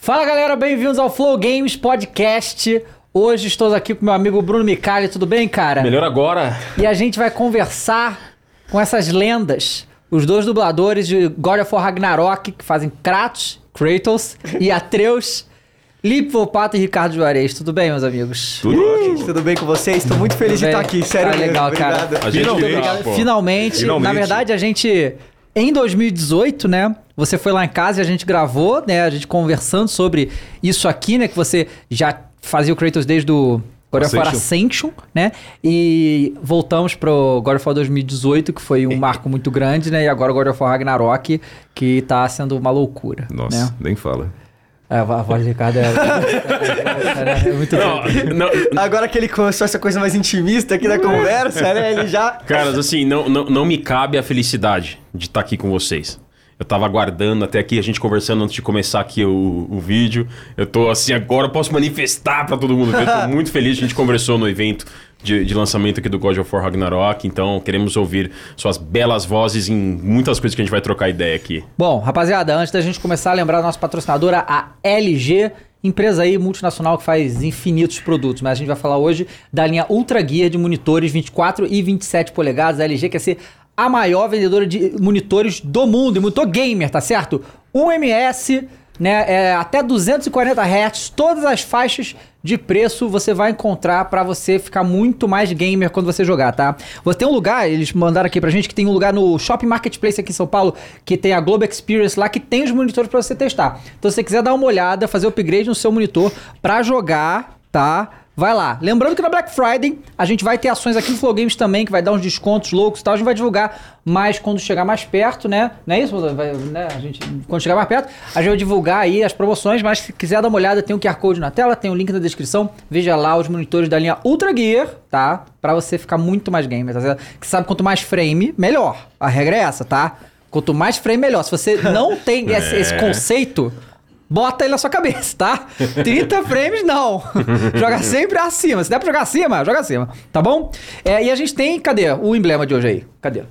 Fala galera, bem-vindos ao Flow Games Podcast. Hoje estou aqui com meu amigo Bruno Micali, tudo bem, cara? Melhor agora. E a gente vai conversar com essas lendas, os dois dubladores de God of War Ragnarok, que fazem Kratos, Kratos e Atreus. Lipe Volpato e Ricardo Juarez, tudo bem, meus amigos? Tudo ótimo. Tudo bem com vocês? Estou muito feliz Tudo de bem? estar aqui, sério Ah, mesmo. legal, Obrigado. cara. A gente Finalmente, pô. finalmente, Finalmente. na verdade, a gente. Em 2018, né? Você foi lá em casa e a gente gravou, né? A gente conversando sobre isso aqui, né? Que você já fazia o Kratos desde o God of War Ascension. Né? E voltamos pro God of War 2018, que foi um marco muito grande, né? E agora o God of War Ragnarok, que tá sendo uma loucura. Nossa, Né? nem fala. É, a voz do Ricardo é, é, é muito Não, não, Agora que ele começou essa coisa mais intimista aqui da conversa, né? Ele já. caras, assim, não, não, não me cabe a felicidade de estar aqui com vocês. Eu tava aguardando até aqui, a gente conversando antes de começar aqui o, o vídeo. Eu tô assim, agora eu posso manifestar pra todo mundo ver. Eu tô muito feliz, a gente conversou no evento de, de lançamento aqui do God of War Ragnarok. Então, queremos ouvir suas belas vozes em muitas coisas que a gente vai trocar ideia aqui. Bom, rapaziada, antes da gente começar a lembrar a nossa patrocinadora, a LG, empresa aí multinacional que faz infinitos produtos, mas a gente vai falar hoje da linha Ultra Gear de monitores 24 e 27 polegadas. A LG quer ser a maior vendedora de monitores do mundo, e monitor gamer, tá certo? 1 ms, né, é, até 240 Hz, todas as faixas de preço você vai encontrar pra você ficar muito mais gamer quando você jogar, tá? Você tem um lugar, eles mandaram aqui pra gente que tem um lugar no Shopping Marketplace aqui em São Paulo, que tem a Globo Experience lá, que tem os monitores pra você testar. Então se você quiser dar uma olhada, fazer upgrade no seu monitor pra jogar, tá? Vai lá. Lembrando que na Black Friday a gente vai ter ações aqui no Flow Games também, que vai dar uns descontos loucos e tal. A gente vai divulgar mais quando chegar mais perto, né? Não é isso? Vai, né? A gente, quando chegar mais perto, a gente vai divulgar aí as promoções. Mas se quiser dar uma olhada, tem o QR Code na tela, tem o link na descrição. Veja lá os monitores da linha Ultra Gear, tá? Pra você ficar muito mais gamer, tá certo? Que sabe quanto mais frame, melhor. A regra é essa, tá? Quanto mais frame, melhor. Se você não tem esse, esse conceito, Bota ele na sua cabeça, tá? 30 frames não. joga sempre acima. Se der pra jogar acima, joga acima. Tá bom? É, e a gente tem. Cadê o emblema de hoje aí? Cadê?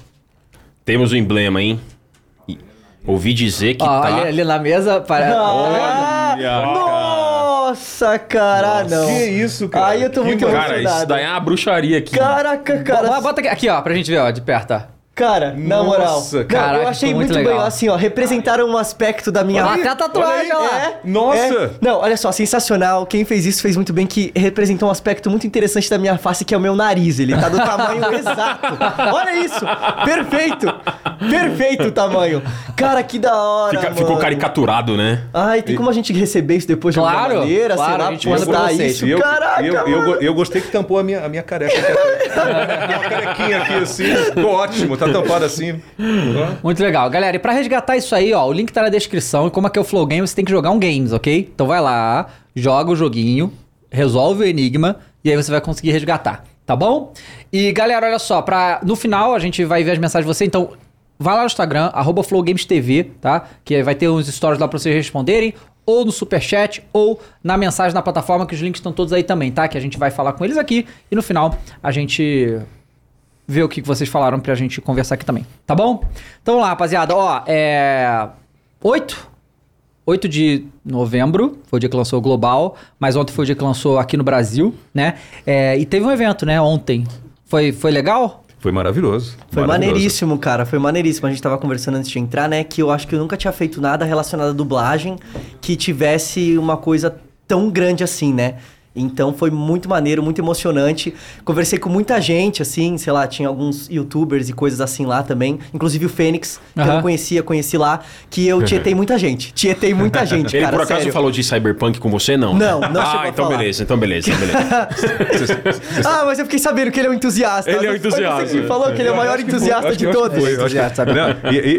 Temos o emblema, hein? E Ouvi dizer que Ó, tá. ali, ali na mesa. Para... Ah, Olha, cara. nossa, cara, não. Que isso, cara? Aí eu tô Que muito. Cara, emocionado. isso daí é uma bruxaria aqui. Caraca, cara. Bota, bota aqui, aqui, ó, pra gente ver, ó, de perto, ó. Cara, na moral. Nossa, caraca, eu achei muito muito, legal. bem, assim, ó, representaram um aspecto da minha Ó, até a tatuagem, ó lá. É, Nossa! é. Não, olha só, sensacional. Quem fez isso fez muito bem, que representou um aspecto muito interessante da minha face, que é o meu nariz. Ele tá do tamanho exato. Olha isso! Perfeito! Perfeito o tamanho. Cara, que da hora, Fica- mano. ficou caricaturado, né? Ai, tem como a gente receber isso depois de Claro, alguma maneira? claro, sei lá, a gente manda postar pra vocês. isso. E eu, Caraca, e eu, eu, eu gostei que tampou a minha, a minha careca. uma carequinha aqui assim. Ficou ótimo, tá tampado assim. Muito legal. Galera, e pra resgatar isso aí, ó, o link tá na descrição. E como aqui é o Flow Games, você tem que jogar um games, ok? Então vai lá, joga o joguinho, resolve o enigma e aí você vai conseguir resgatar, tá bom? E galera, olha só, pra, no final a gente vai ver as mensagens de você, então vai lá no Instagram, arroba FlowGamesTV, tá? Que vai ter uns stories lá pra vocês responderem, ou no superchat, ou na mensagem na plataforma, que os links estão todos aí também, tá? Que a gente vai falar com eles aqui e no final a gente ver o que vocês falaram pra gente conversar aqui também, tá bom? Então vamos lá, rapaziada. Ó, é. 8? 8 de novembro foi o dia que lançou o Global, mas ontem foi o dia que lançou aqui no Brasil, né? É, e teve um evento, né, ontem. Foi, foi legal? Foi maravilhoso. Foi maravilhoso. maneiríssimo, cara. Foi maneiríssimo. A gente tava conversando antes de entrar, né? Que eu acho que eu nunca tinha feito nada relacionado à dublagem que tivesse uma coisa tão grande assim, né? Então foi muito maneiro, muito emocionante. Conversei com muita gente, assim, sei lá, tinha alguns youtubers e coisas assim lá também. Inclusive o Fênix, que eu Aham. não conhecia, conheci lá. Que eu tietei muita gente. Tietei muita gente, Ele cara, por acaso sério. falou de Cyberpunk com você, não? Não, não Ah, então falar. beleza, então beleza, então beleza. Ah, mas eu fiquei sabendo que ele é um entusiasta. Ele é um entusiasta. Você que falou que ele é o maior entusiasta de todos.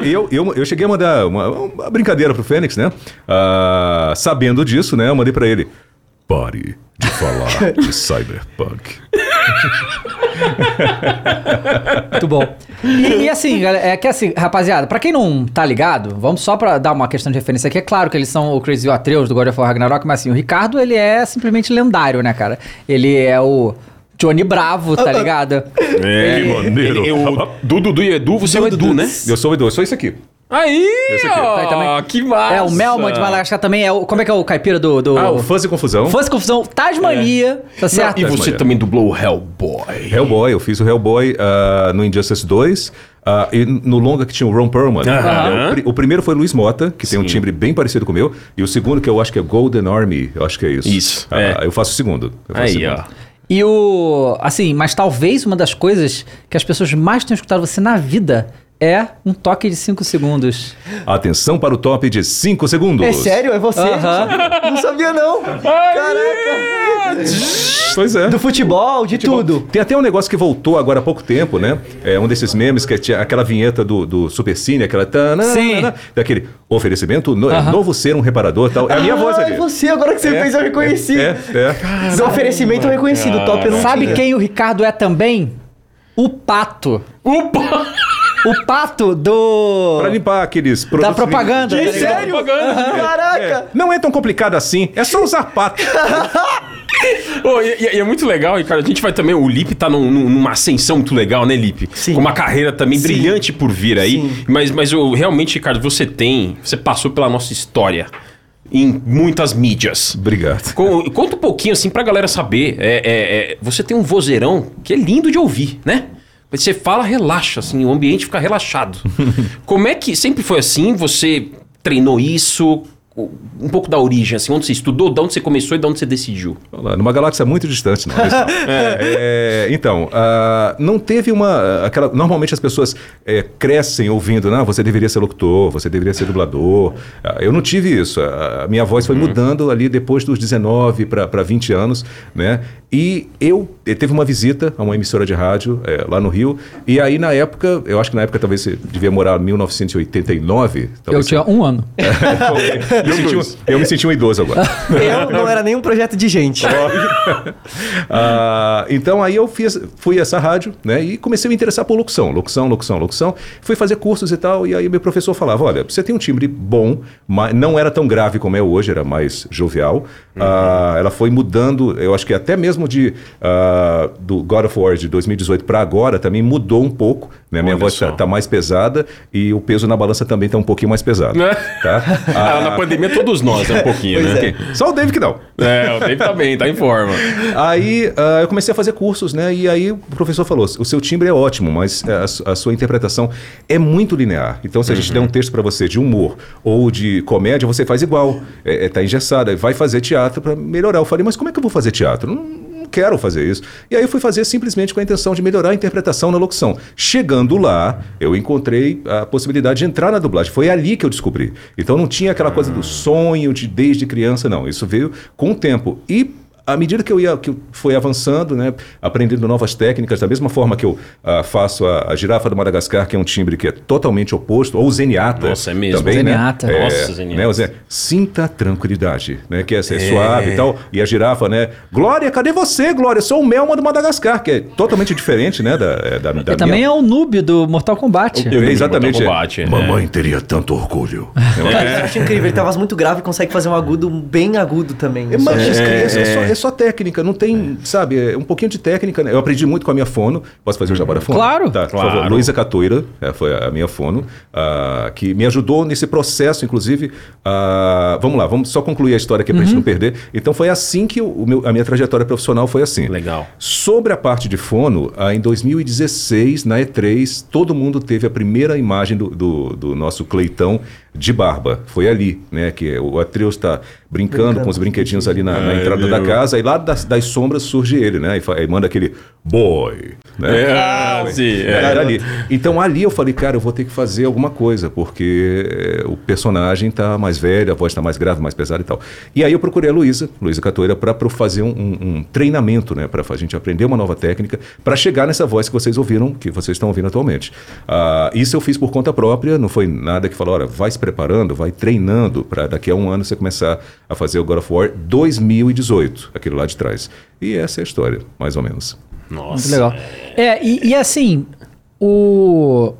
eu, eu, eu cheguei a mandar uma, uma brincadeira pro Fênix, né? Ah, sabendo disso, né? Eu mandei pra ele. Pare de falar de Cyberpunk. Muito bom. E, e assim, galera, é que assim, rapaziada, pra quem não tá ligado, vamos só pra dar uma questão de referência aqui. É claro que eles são o Crazy Atreus do God of War Ragnarok, mas assim, o Ricardo, ele é simplesmente lendário, né, cara? Ele é o Johnny Bravo, tá ligado? É, Que maneiro. ele- eu- do Dudu e Edu, você é o Edu, né? Eu sou o Edu, eu sou isso aqui. Aí, ó, Tá também. que massa. É, o Melma de Madagascar também é o. Como é que é o caipira do. do... Ah, o Fuzz e Confusão. Fãs Confusão, Tasmania, tá Não, certo? e você Tasmania. também dublou o Hellboy. Hellboy, eu fiz o Hellboy ah, no Injustice 2. ah, e no longa que tinha o Ron Perlman. Aham. É, o, pri- o primeiro foi Luiz Mota, que tem um Sim. timbre bem parecido com o meu. E o segundo, que eu acho que é Golden Army, eu acho que é isso. Isso, Ah, é. Eu faço o segundo. eu faço o Aí, segundo. ó. E o. Assim, mas talvez uma das coisas que as pessoas mais tenham escutado você na vida é um toque de 5 segundos. Atenção para o top de 5 segundos. É sério? É você? Aham. Não sabia, não. Caraca. Pois é. Do futebol, de tudo. Tem até um negócio que voltou agora há pouco tempo, né? É um desses memes que tinha aquela vinheta do, do Super Cine, aquela. tanana, Sim. Daquele oferecimento, no, Aham. novo ser um reparador tal. É a minha voz Ah, ali. é você, agora que você É, fez, eu reconheci. É, é. Seu oferecimento eu reconheci, do top eu não Sabe tinha. quem o Ricardo é também? O pato. Opa! O pato do. Pra limpar aqueles produtos. Da propaganda. de- tá sério? Propaganda. Caraca. É, não é tão complicado assim, é só usar pato. Ô, e, e- é muito legal, Ricardo. A gente vai também. O Lipe tá num- numa ascensão muito legal, né, Lipe? Sim. Com uma carreira também Sim. brilhante por vir aí. Sim. Mas, mas eu, realmente, Ricardo, você tem. Você passou pela nossa história em muitas mídias. Obrigado. Com- Conta um pouquinho, assim, pra galera saber. É, é, é, você tem um vozeirão que é lindo de ouvir, né? Você fala, relaxa, assim, o ambiente fica relaxado. Como é que sempre foi assim? Você treinou isso? Um pouco da origem, assim, onde você estudou, de onde você começou e de onde você decidiu? Numa galáxia muito distante, não. mas não. É, então, ah, não teve uma. Aquela, normalmente as pessoas é, crescem ouvindo, não, você deveria ser locutor, você deveria ser dublador. Ah, eu não tive isso. A, a minha voz foi mudando ali depois dos 19 para 20 anos, né? E eu, eh, teve uma visita a uma emissora de rádio eh, lá no Rio, e aí na época, eu acho que na época talvez você devia morar em 1989. Eu tinha um ano. eu, me senti um, eu me senti um idoso agora. Eu não era nenhum projeto de gente. Ah, então aí eu fiz, fui a essa rádio, né? E comecei a me interessar por locução, locução, locução, locução. Fui fazer cursos e tal, e aí meu professor falava: olha, você tem um timbre bom, mas não era tão grave como é hoje, era mais jovial. Ah, ela foi mudando, eu acho que até mesmo de ah, do God of War de 2018 para agora também mudou um pouco. Né? Minha Olha voz tá, tá mais pesada e o peso na balança também tá um pouquinho mais pesado. Né? Tá? Ah, na pandemia todos nós, né? Um pouquinho, né? é. Só o David que não. É, o Dave tá bem, tá em forma. Aí ah, eu comecei a fazer cursos, né? E aí o professor falou: o seu timbre é ótimo, mas a, su- a sua interpretação é muito linear. Então, se a gente der um texto para você de humor ou de comédia, você faz igual. É, é, tá engessado. Aí Vai fazer teatro para melhorar. Eu falei, mas como é que eu vou fazer teatro? Não quero fazer isso. E aí fui fazer simplesmente com a intenção de melhorar a interpretação na locução. Chegando lá, eu encontrei a possibilidade de entrar na dublagem. Foi ali que eu descobri. Então não tinha aquela coisa do sonho de desde criança, não. Isso veio com o tempo. E à medida que eu ia que eu fui avançando, né, aprendendo novas técnicas, da mesma forma que eu ah, faço a, a girafa do Madagascar, que é um timbre que é totalmente oposto, ou o zeniata. Nossa, é mesmo. Também, Zeniata. Né? Nossa, zeniata. Né, o zen- Sinta tranquilidade, né? Que é, é suave e tal. E a girafa, né? Glória, cadê você, Glória? Eu sou o Melma do Madagascar, que é totalmente diferente, né? Da, é, da, da E também é o noob do Mortal Kombat. Eu- é, exatamente. Mortal Kombat, é. Mamãe teria tanto orgulho. Cara, eu acho incrível. Ele uma voz muito grave e consegue fazer um agudo bem agudo também. É, mas Isso é, é- é só, é só técnica, não tem, sabe, é um pouquinho de técnica. Né? Eu aprendi muito com a minha fono. Posso fazer o jabá da fono? Claro. Tá, por Claro. favor. Luísa Catoira, é, foi a minha fono, ah, que me ajudou nesse processo, inclusive. ah, vamos lá, vamos só concluir a história aqui pra gente não perder. Então foi assim que o, meu- a minha trajetória profissional foi assim. Legal. Sobre a parte de fono, ah, em 2016, na E3, todo mundo teve a primeira imagem do, do, do nosso Cleitão de barba. Foi ali, né? Que o Atreus está brincando, Brincando com os brinquedinhos ali na, na entrada da casa, e lá das, das sombras surge ele, né? E, e manda aquele boy. Né? É, ah, sim. é. Era ali. Então ali eu falei, cara, eu vou ter que fazer alguma coisa, porque eh, o personagem tá mais velho, a voz tá mais grave, mais pesada e tal. E aí eu procurei a Luísa, Luísa Catoira, para fazer um, um- treinamento, né? Para a gente aprender uma nova técnica, para chegar nessa voz que vocês ouviram, que vocês estão ouvindo atualmente. Ah, isso eu fiz por conta própria, não foi nada que falou, olha, vai se preparando, vai treinando, para daqui a um ano você começar a fazer o God of War 2018, aquele lá de trás. E essa é a história, mais ou menos. Nossa. Muito legal. É, e, e assim, o.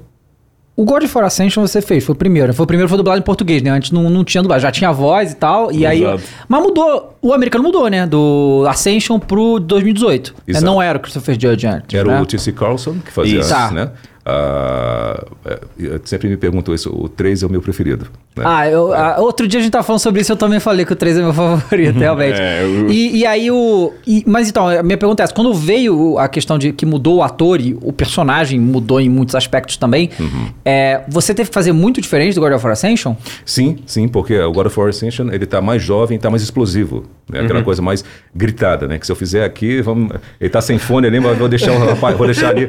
O God of War Ascension você fez, foi o primeiro. né? Foi o primeiro foi dublado em português, né? Antes não, não tinha dublado, já tinha voz e tal. E aí. Exato. Mas mudou. O americano mudou, né? Do Ascension pro 2018. É, Exato. não era o Christopher Judge antes. Era né? o T.C. Carlson que fazia Isso. antes, Tá. né? Ah, é, sempre me perguntam isso, o 3 é o meu preferido. né? Ah, eu- ah, outro dia a gente tava falando sobre isso, eu também falei que o 3 é meu favorito, realmente. É, eu- e, e aí o. e- mas então, a minha pergunta é essa: quando veio a questão de que mudou o ator e o personagem mudou em muitos aspectos também, Uhum. é, você teve que fazer muito diferente do God of War Ascension? Sim, sim, porque o God of War Ascension, ele tá mais jovem, tá mais explosivo. Né? Aquela coisa mais gritada, né? Que se eu fizer aqui, vamos... ele tá sem fone ali, mas vou deixar, rapaz, vou deixar ali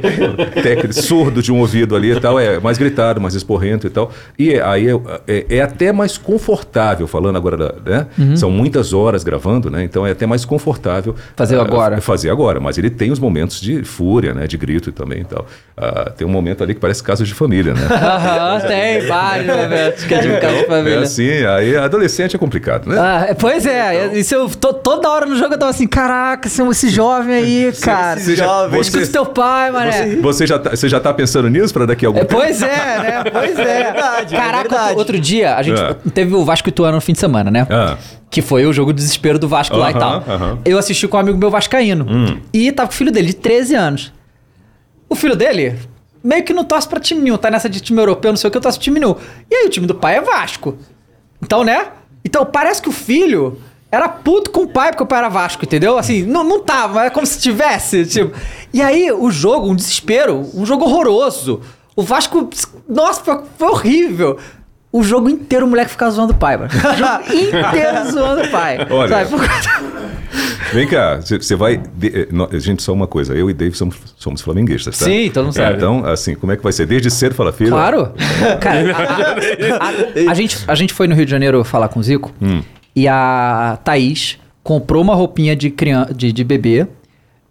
técnico, surdo de um ouvido ali e tal. É mais gritado, mais esporrento e tal. E é- aí é, é- é até mais confortável, falando agora, né? São muitas horas gravando, né? Então é até mais confortável. Fazer ah, agora. Fazer agora, mas ele tem os momentos de fúria, né? De grito também e tal. Ah, tem um momento ali que parece casos de família, né? Aham, tem vários momentos que é de casa de É família. assim, aí adolescente é complicado, né? Ah, é, pois é, isso eu, to- toda hora no jogo eu tava assim, caraca, esse, esse jovem aí, cara. esse jovem. Escuta Você, teu pai, mané. você, você já tá, você já tá pensando nisso para daqui a algum É, tempo? pois é, né? Pois é. É verdade, é Caraca, verdade. outro- dia a gente É. teve o Vasco e Ituano no fim de semana, né? Ah, Que foi o jogo do desespero do Vasco lá e tal. aham. Eu assisti com um amigo meu vascaíno. Hum. E tava com o filho dele, de 13 anos. O filho dele meio que não torce pra time nenhum, tá nessa de time europeu, não sei o que, eu torço pra time nenhum. E aí o time do pai é Vasco. Então, né? Então parece que o filho era puto com o pai porque o pai era Vasco, entendeu? Assim, não, não tava, mas é como se tivesse, tipo. E aí o jogo, um desespero, um jogo horroroso. O Vasco, nossa, foi, foi horrível. O jogo inteiro o moleque ficava zoando o pai, mano. O jogo inteiro zoando o pai. Olha, sabe? Vem cá, você vai. de- eh, nó- gente, só uma coisa. Eu e Dave somos, somos flamenguistas, tá? Sim, todo mundo sabe. Então, assim, como é que vai ser? Desde cedo fala, filho. Claro. Cara, a, a- a gente, a gente foi no Rio de Janeiro falar com o Zico Hum. E a Thaís comprou uma roupinha de, criança, de, de bebê,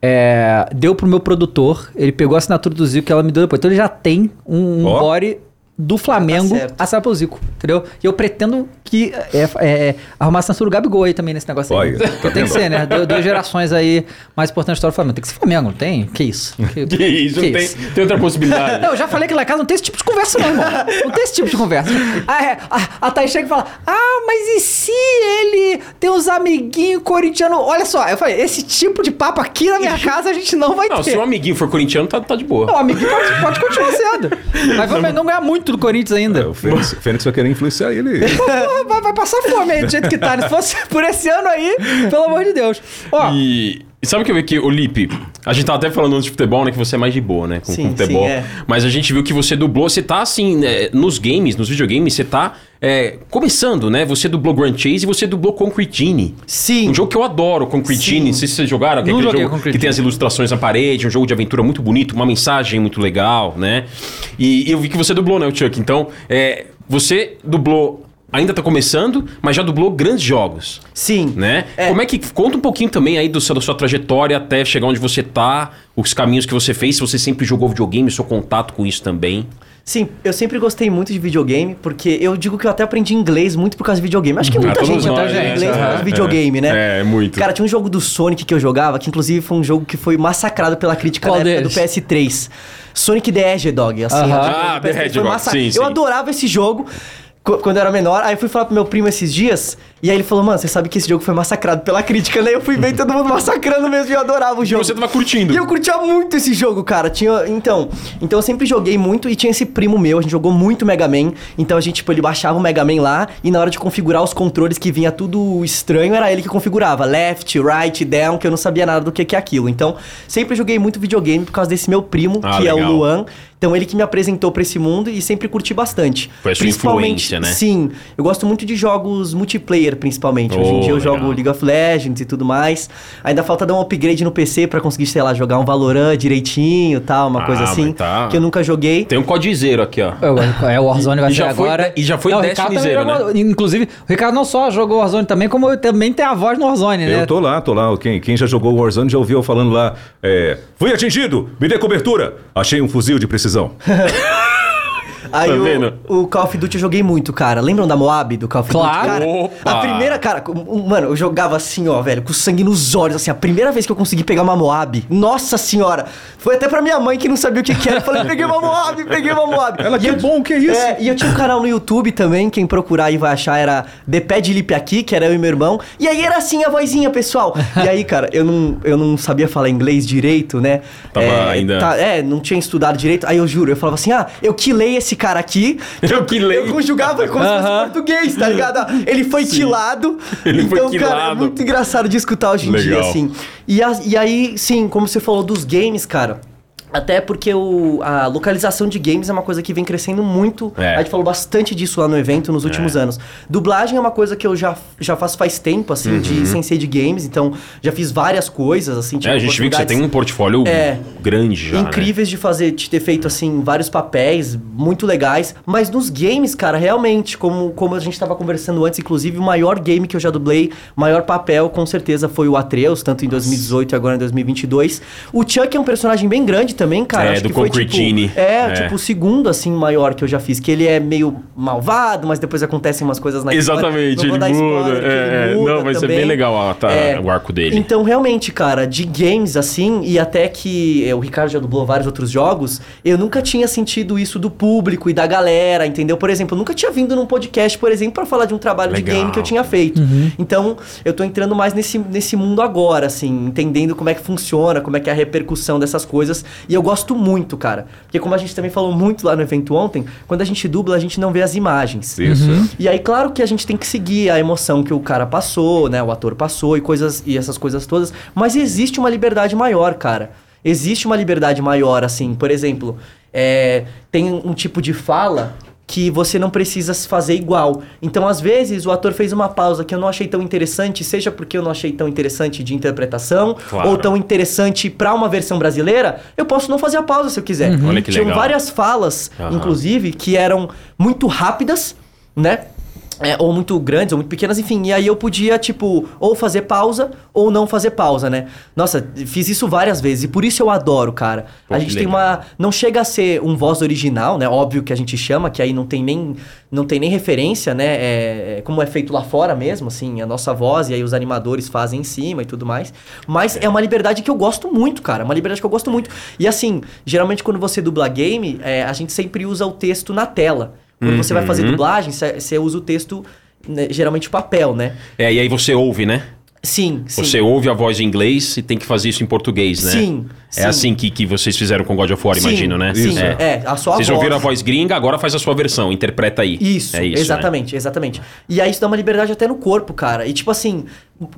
é, deu pro meu produtor, ele pegou a assinatura do Zico e ela me deu depois. Então ele já tem um, um Ó. body do Flamengo certo. assinado pelo Zico, entendeu? E eu pretendo que é, é, arrumar a assinatura do Gabigol aí também nesse negócio aí. Olha, tá Porque tem que ser, né? Du- Duas gerações aí mais importantes da história do Flamengo. Tem que ser Flamengo, não tem? Que isso? Que, Que isso, não tem, tem outra possibilidade. não, eu já falei que lá em casa não tem esse tipo de conversa, não, irmão. Não tem esse tipo de conversa. Ah, é, a, a Thaís chega e fala: Ah, mas e se ele tem uns amiguinhos corintianos? Olha só, eu falei: esse tipo de papo aqui na minha casa a gente não vai Não, ter. se um amiguinho for corintiano, tá, tá de boa. Não, amiguinho pode, pode continuar sendo. Mas vamos não ganhar muito do Corinthians ainda. É, o Fênix, Fênix vai querer influenciar ele. Vai, vai passar fome aí do jeito que tá. Se fosse por esse ano aí, pelo amor de Deus. Ó, E, e sabe o que eu vi aqui, o Lipe? A gente tava até falando antes de futebol, né? Que você é mais de boa, né? Com, Sim, com futebol. sim, é. Mas a gente viu que você dublou, você tá assim, né, nos games, nos videogames, você tá é, começando, né? Você dublou Grand Chase e você dublou Concrete Genie. Sim. Um jogo que eu adoro, Concrete Sim. Não sei se vocês jogaram, que é aquele jogo que tem as ilustrações na parede, um jogo de aventura muito bonito, uma mensagem muito legal, né? E, e eu vi que você dublou, né, o Chuck? Então, é, você dublou, ainda tá começando, mas já dublou grandes jogos Sim. né? É. Como é que conta um pouquinho também aí do seu, da sua trajetória até chegar onde você tá, os caminhos que você fez, se você sempre jogou videogame, seu contato com isso também. Sim, eu sempre gostei muito de videogame, porque eu digo que eu até aprendi inglês muito por causa de videogame. Acho que Ah, muita gente nós, aprende né? inglês por causa de videogame, né? É, muito. Cara, tinha um jogo do Sonic que eu jogava, que inclusive foi um jogo que foi massacrado pela crítica Qual na época do PS3. Sonic the Hedgehog, assim. Aham. o jogo Ah, The PS3 foi Hedgehog, massa- sim, Eu sim. adorava esse jogo quando eu era menor. Aí eu fui falar pro meu primo esses dias, e aí ele falou, mano, você sabe que esse jogo foi massacrado pela crítica, né? Eu fui ver todo mundo massacrando mesmo e eu adorava o E jogo. você tava curtindo. E eu curtia muito esse jogo, cara. Tinha, então, então eu sempre joguei muito e tinha esse primo meu, a gente jogou muito Mega Man. Então a gente, tipo, ele baixava o Mega Man lá e na hora de configurar os controles que vinha tudo estranho, era ele que configurava. Left, right, down, que eu não sabia nada do que, que é aquilo. Então, sempre joguei muito videogame por causa desse meu primo, Ah, que é o legal. Luan. Então ele que me apresentou pra esse mundo e sempre curti bastante. Foi a sua né? Sim, eu gosto muito de jogos multiplayer, principalmente. Hoje em Oh, dia eu legal. jogo League of Legends e tudo mais. Ainda falta dar um upgrade no PC pra conseguir, sei lá, jogar um Valorant direitinho tal, uma Ah, coisa assim. tá. Que eu nunca joguei. Tem um codizeiro aqui, ó. É, o Warzone vai E foi- agora. e já foi Não, o Destiny Ricardo também Zero, jogou- Inclusive, o Ricardo não só jogou Warzone também, como também tem a voz no Warzone, né? Eu tô lá, tô lá. Quem, quem já jogou Warzone já ouviu eu falando lá. É, Fui atingido! Me dê cobertura! Achei um fuzil de precisão. Aí Tá o- o, Call of Duty eu joguei muito, cara. Lembram da Moab do Call of Claro. Duty? Cara, Opa! a primeira, cara, mano, eu jogava assim, ó, velho, com sangue nos olhos, assim, a primeira vez que eu consegui pegar uma Moab, nossa senhora, foi até pra minha mãe que não sabia o que que era. Eu falei, peguei uma Moab, peguei uma Moab. Ela, E que eu- bom, que isso? É, e eu tinha um canal no YouTube também, quem procurar aí vai achar, era The Pad Lip aqui, que era eu e meu irmão. E aí era assim a vozinha, pessoal. E aí, cara, eu não, eu não sabia falar inglês direito, né? Tava é, ainda- tá- é, não tinha estudado direito. Aí eu juro, eu falava assim: ah, eu quilei esse cara aqui. Eu que leio. Eu conjugava como se fosse português, tá ligado? Ele foi quilado. Ele foi então, cara, é quilado. muito engraçado de escutar hoje em dia, Legal. assim. E, a- e aí, sim, como você falou dos games, cara. Até porque o, a localização de games é uma coisa que vem crescendo muito. É. A gente falou bastante disso lá no evento nos últimos anos. Dublagem é uma coisa que eu já, já faço faz tempo, assim, de sensei de games. Então, já fiz várias coisas, assim. Uhum. É, a gente viu que você tem um portfólio É. grande já. né? incríveis de fazer, de ter feito assim vários papéis muito legais, mas nos games, cara, realmente, como, como a gente tava conversando antes, inclusive o maior game que eu já dublei, maior papel com certeza foi o Atreus, tanto em 2018 e agora em 2022. O Chuck é um personagem bem grande também, cara. É, acho do que foi Concrete tipo, é, É. tipo o segundo assim maior que eu já fiz, que ele é meio malvado, mas depois acontecem umas coisas na história. Exatamente, ele muda. spoiler, é, ele é. muda Não, vai ser também. bem legal ó, tá, É. o arco dele. Então, realmente, cara, de games assim, e até que o Ricardo já dublou vários outros jogos, eu nunca tinha sentido isso do público e da galera, entendeu? Por exemplo, eu nunca tinha vindo num podcast, por exemplo, pra falar de um trabalho de Legal. game que eu tinha feito. Então, eu tô entrando mais nesse, nesse mundo agora, assim, entendendo como é que funciona, como é que é a repercussão dessas coisas. E eu gosto muito, cara. Porque como a gente também falou muito lá no evento ontem, quando a gente dubla, a gente não vê as imagens. Isso. E aí, claro que a gente tem que seguir a emoção que o cara passou, né? O ator passou e coisas e essas coisas todas. Mas existe uma liberdade maior, cara. Existe uma liberdade maior, assim. Por exemplo, é, tem um tipo de fala que você não precisa se fazer igual. Então, às vezes, o ator fez uma pausa que eu não achei tão interessante, seja porque eu não achei tão interessante de interpretação, Claro. ou tão interessante pra uma versão brasileira, eu posso não fazer a pausa se eu quiser. Olha que Tinham legal. várias falas, Aham. inclusive, que eram muito rápidas, né? É, ou muito grandes, ou muito pequenas, enfim. E aí eu podia, tipo, ou fazer pausa, ou não fazer pausa, né? Nossa, fiz isso várias vezes. E por isso eu adoro, cara. Pô, a gente tem uma. Não chega a ser um voz original, né? Óbvio que a gente chama, que aí não tem nem, não tem nem referência, né? É, é como é feito lá fora mesmo, assim, a nossa voz, e aí os animadores fazem em cima e tudo mais. Mas é, uma liberdade que eu gosto muito, cara. Uma liberdade que eu gosto muito. E assim, geralmente quando você dubla game, é, a gente sempre usa o texto na tela. Quando você vai fazer Uhum. dublagem, você usa o texto, né, geralmente papel, né? É, e aí você ouve, né? Sim, sim. Você ouve a voz em inglês e tem que fazer isso em português, né? Sim, É sim. assim que, que vocês fizeram com God of War, Sim, imagino, né? Sim, É. é. a sua Vocês voz. ouviram a voz gringa, agora faz a sua versão, interpreta aí. Isso, é isso né? exatamente, exatamente. E aí isso dá uma liberdade até no corpo, cara. E tipo assim,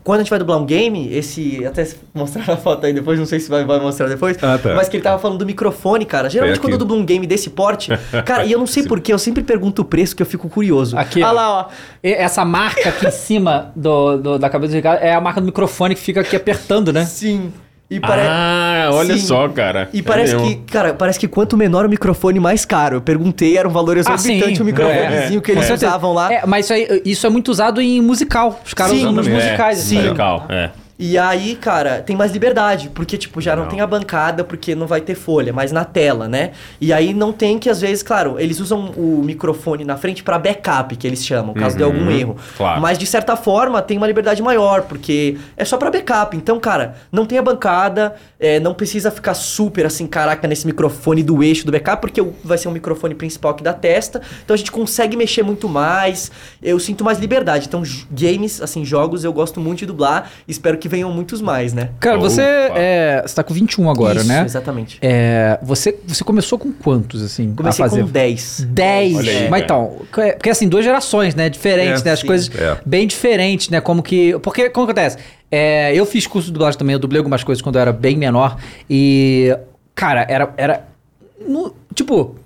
quando a gente vai dublar um game, esse. Até mostrar a foto aí depois, não sei se vai, vai mostrar depois. Ah, tá. Mas que ele tava falando do microfone, cara. Geralmente quando eu dublo um game desse porte, cara, e eu não sei porquê, eu sempre pergunto o preço que eu fico curioso. Aqui, ó. lá, ó. E Essa marca aqui em cima do, do- da cabeça do Ricardo é a marca do microfone que fica aqui apertando, né? Sim. E parece. Ah, olha Sim. só, cara. E É parece mesmo. que, cara, parece que quanto menor o microfone, mais caro. Eu perguntei, era um valor exorbitante sim. o microfonezinho que eles certeza. usavam lá. É, mas isso, aí, isso é muito usado em musical. Os caras Sim, usam nos É, musicais. assim. Musical, é. E aí, cara, tem mais liberdade, porque, tipo, já não Legal. tem a bancada, porque não vai ter folha, mas na tela, né? E aí não tem que, às vezes, claro, eles usam o microfone na frente pra backup, que eles chamam, caso dê algum Uhum, erro. claro. Mas, de certa forma, tem uma liberdade maior, porque é só pra backup. Então, cara, não tem a bancada, é, não precisa ficar super, assim, caraca, nesse microfone do eixo do backup, porque vai ser um microfone principal aqui da testa. Então, a gente consegue mexer muito mais, eu sinto mais liberdade. Então, games, assim, jogos, eu gosto muito de dublar, espero que venham muitos mais, né? Cara, você, é, você tá com 21 agora, Isso, né? Exatamente. É, você, você começou com quantos, assim, Comecei a fazer? com 10. 10. Olha aí, Mas cara. então, é- porque assim, duas gerações, né? Diferentes, É, né? As sim. coisas É. bem diferentes, né? Como que. Porque, como acontece? É, eu fiz curso de dublagem também, eu dublei algumas coisas quando eu era bem menor. E. Cara, era. era no- tipo.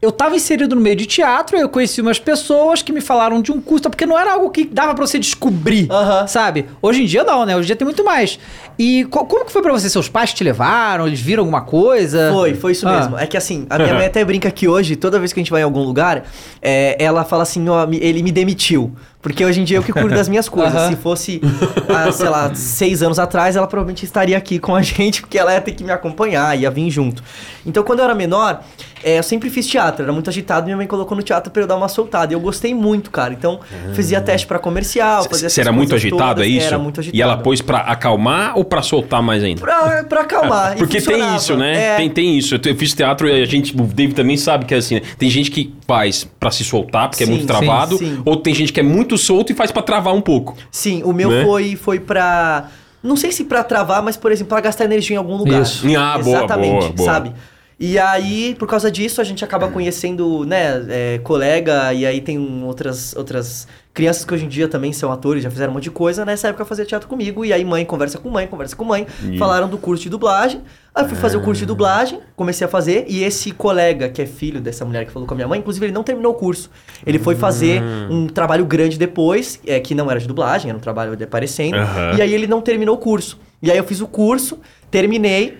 Eu tava inserido no meio de teatro, eu conheci umas pessoas que me falaram de um curso, porque não era algo que dava pra você descobrir, sabe? Hoje em dia não, né? Hoje em dia tem muito mais. E co- como que foi pra você? Seus pais te levaram? Eles viram alguma coisa? Foi, foi isso Ah. mesmo. É que assim, a minha mãe até brinca que hoje, toda vez que a gente vai em algum lugar, é, ela fala assim, ó, ele me demitiu. Porque hoje em dia eu que cuido das minhas coisas. Aham. Se fosse, há, sei lá, seis anos atrás, ela provavelmente estaria aqui com a gente, porque ela ia ter que me acompanhar, ia vir junto. Então, quando eu era menor, é, eu sempre fiz teatro, era muito agitado, minha mãe colocou no teatro pra eu dar uma soltada. E eu gostei muito, cara. Então, fazia teste pra comercial, fazia Você era muito agitado, todas. é isso? Era muito agitado. E ela pôs pra acalmar ou pra soltar mais ainda? Pra, pra acalmar. Porque tem isso, né? É. Tem, tem isso. Eu fiz teatro e a gente, o David também sabe que é assim, né? Tem gente que faz pra se soltar, porque é Sim, muito sim, travado, sim. ou tem gente que é muito solto e faz pra travar um pouco. Sim, o meu Né? foi, foi pra. Não sei se pra travar, mas, por exemplo, pra gastar energia em algum lugar. Isso. Ah, boa, Exatamente, boa, boa. sabe? E aí, por causa disso, a gente acaba conhecendo, né, é, colega, e aí tem um- outras, outras crianças que hoje em dia também são atores, já fizeram um monte de coisa. Nessa época fazia teatro comigo, e aí mãe conversa com mãe, conversa com mãe. E- Falaram do curso de dublagem. Aí eu fui fazer o curso de dublagem, comecei a fazer, e esse colega, que é filho dessa mulher que falou com a minha mãe, inclusive ele não terminou o curso. Ele foi fazer um trabalho grande depois, é, que não era de dublagem, era um trabalho de aparecendo. Aham. E aí ele não terminou o curso. E aí eu fiz o curso, terminei.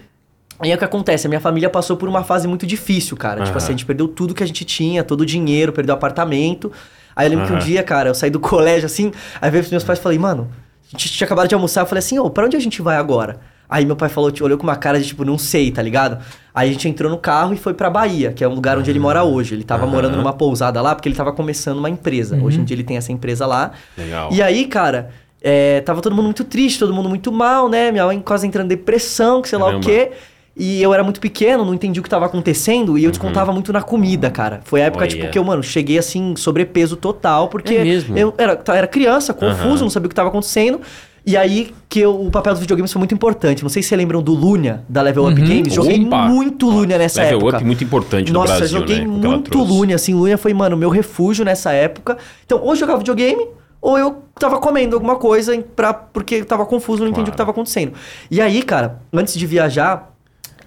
Aí é o que acontece, a minha família passou por uma fase muito difícil, cara. Tipo Aham. assim, a gente perdeu tudo que a gente tinha, todo o dinheiro, perdeu o apartamento. Aí eu lembro que um dia, cara, eu saí do colégio assim, aí veio pros meus pais e falei, mano, a gente tinha acabado de almoçar, eu falei assim, ô, pra onde a gente vai agora? Aí meu pai falou, olhou com uma cara de tipo, não sei, tá ligado? Aí a gente entrou no carro e foi pra Bahia, que é um lugar onde ele mora hoje. Ele tava Aham. morando numa pousada lá, porque ele tava começando uma empresa. Hoje em dia ele tem essa empresa lá. Legal. E aí, cara, é, tava todo mundo muito triste, todo mundo muito mal, né? Minha mãe quase entrando em depressão, que sei lá o Caramba. quê. E eu era muito pequeno, não entendi o que tava acontecendo e eu descontava muito na comida, cara. Foi a época, Olha. tipo, que eu, mano, cheguei assim, sobrepeso total, porque É mesmo? eu era, era criança, confuso, não sabia o que tava acontecendo. E aí que eu- o papel dos videogames foi muito importante. Não sei se vocês lembram do Lunia, da Level Up Games. Joguei Opa! muito Lunia nessa Level época. Up muito importante no Nossa, Brasil, joguei né? muito. Lunia, assim. Lunia foi, mano, meu refúgio nessa época. Então, ou eu jogava videogame, ou eu tava comendo alguma coisa pra, porque eu tava confuso, não entendi Claro. o que tava acontecendo. E aí, cara, antes de viajar,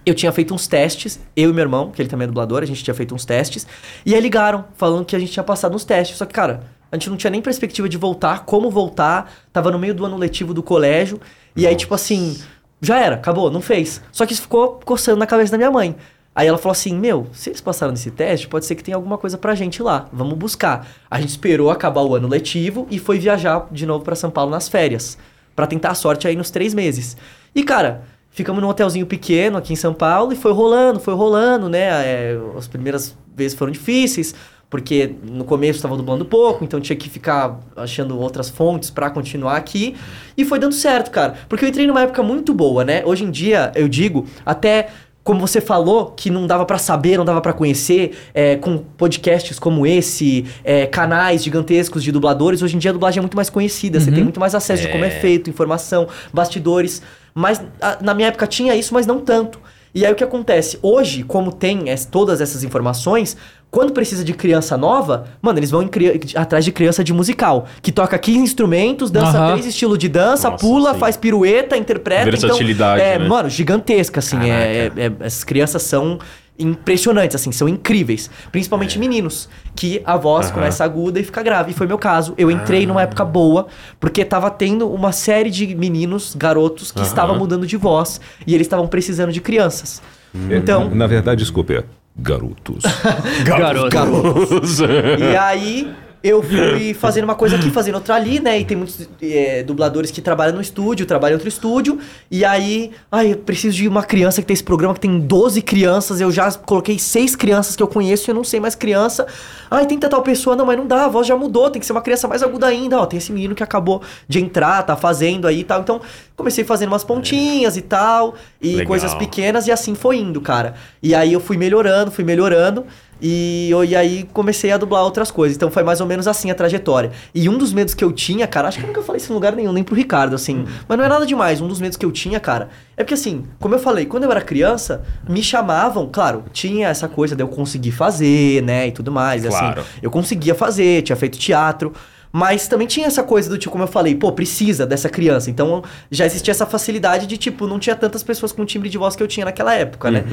eu tinha feito uns testes, eu e meu irmão, que ele também é dublador, a gente tinha feito uns testes. E aí ligaram, falando que a gente tinha passado nos testes. Só que, cara, a gente não tinha nem perspectiva de voltar, como voltar. Tava no meio do ano letivo do colégio. E aí, tipo assim, já era, acabou, não fez. Só que isso ficou coçando na cabeça da minha mãe. Aí ela falou assim: Meu, se eles passaram nesse teste, pode ser que tenha alguma coisa pra gente lá. Vamos buscar. A gente esperou acabar o ano letivo e foi viajar de novo pra São Paulo nas férias. Pra tentar a sorte aí nos três meses. E, cara, ficamos num hotelzinho pequeno aqui em São Paulo e foi rolando, foi rolando, né? É, as primeiras vezes foram difíceis. Porque no começo estava dublando pouco, então tinha que ficar achando outras fontes pra continuar aqui. E foi dando certo, cara. Porque eu entrei numa época muito boa, né? Hoje em dia, eu digo, até como você falou, que não dava pra saber, não dava pra conhecer, é, com podcasts como esse, é, canais gigantescos de dubladores, hoje em dia a dublagem é muito mais conhecida, você tem muito mais acesso de como é feito, informação, bastidores. Mas a- na minha época tinha isso, mas não tanto. E aí o que acontece? Hoje, como tem es- todas essas informações, quando precisa de criança nova, mano, eles vão cri- atrás de criança de musical, que toca 15 instrumentos, dança Aham. três estilos de dança, Nossa, pula, sim. faz pirueta, interpreta. Versatilidade, então, é, né? mano, gigantesca, assim. É, é- é- essas crianças são impressionantes, assim, são incríveis. Principalmente meninos, que a voz Aham. começa aguda e fica grave. E foi meu caso. Eu entrei numa época boa, porque tava tendo uma série de meninos, garotos, que Aham. estavam mudando de voz. E eles estavam precisando de crianças. Então, Na verdade, desculpe, é garotos. Garoto. E aí eu fui fazendo uma coisa aqui, fazendo outra ali, né? E tem muitos é, dubladores que trabalham no estúdio, trabalham em outro estúdio. E aí, ai, eu preciso de uma criança que tem esse programa que tem 12 crianças. Eu já coloquei seis crianças que eu conheço e eu não sei mais criança. Ai, tem tal pessoa, não, mas não dá, a voz já mudou, tem que ser uma criança mais aguda ainda. Ó, tem esse menino que acabou de entrar, tá fazendo aí e tal. Então, comecei fazendo umas pontinhas e tal, e Legal. coisas pequenas, e assim foi indo, cara. E aí eu fui melhorando, fui melhorando. E, eu- e aí comecei a dublar outras coisas. Então foi mais ou menos assim a trajetória. E um dos medos que eu tinha, cara, acho que eu nunca falei isso em lugar nenhum, nem pro Ricardo, assim. Mas não é nada demais. Um dos medos que eu tinha, cara, é porque assim, como eu falei, quando eu era criança, me chamavam, claro, tinha essa coisa de eu conseguir fazer, né, e tudo mais. Claro. Assim, eu conseguia fazer, tinha feito teatro. Mas também tinha essa coisa do tipo, como eu falei, pô, precisa dessa criança. Então já existia essa facilidade de, tipo, não tinha tantas pessoas com o timbre de voz que eu tinha naquela época, né?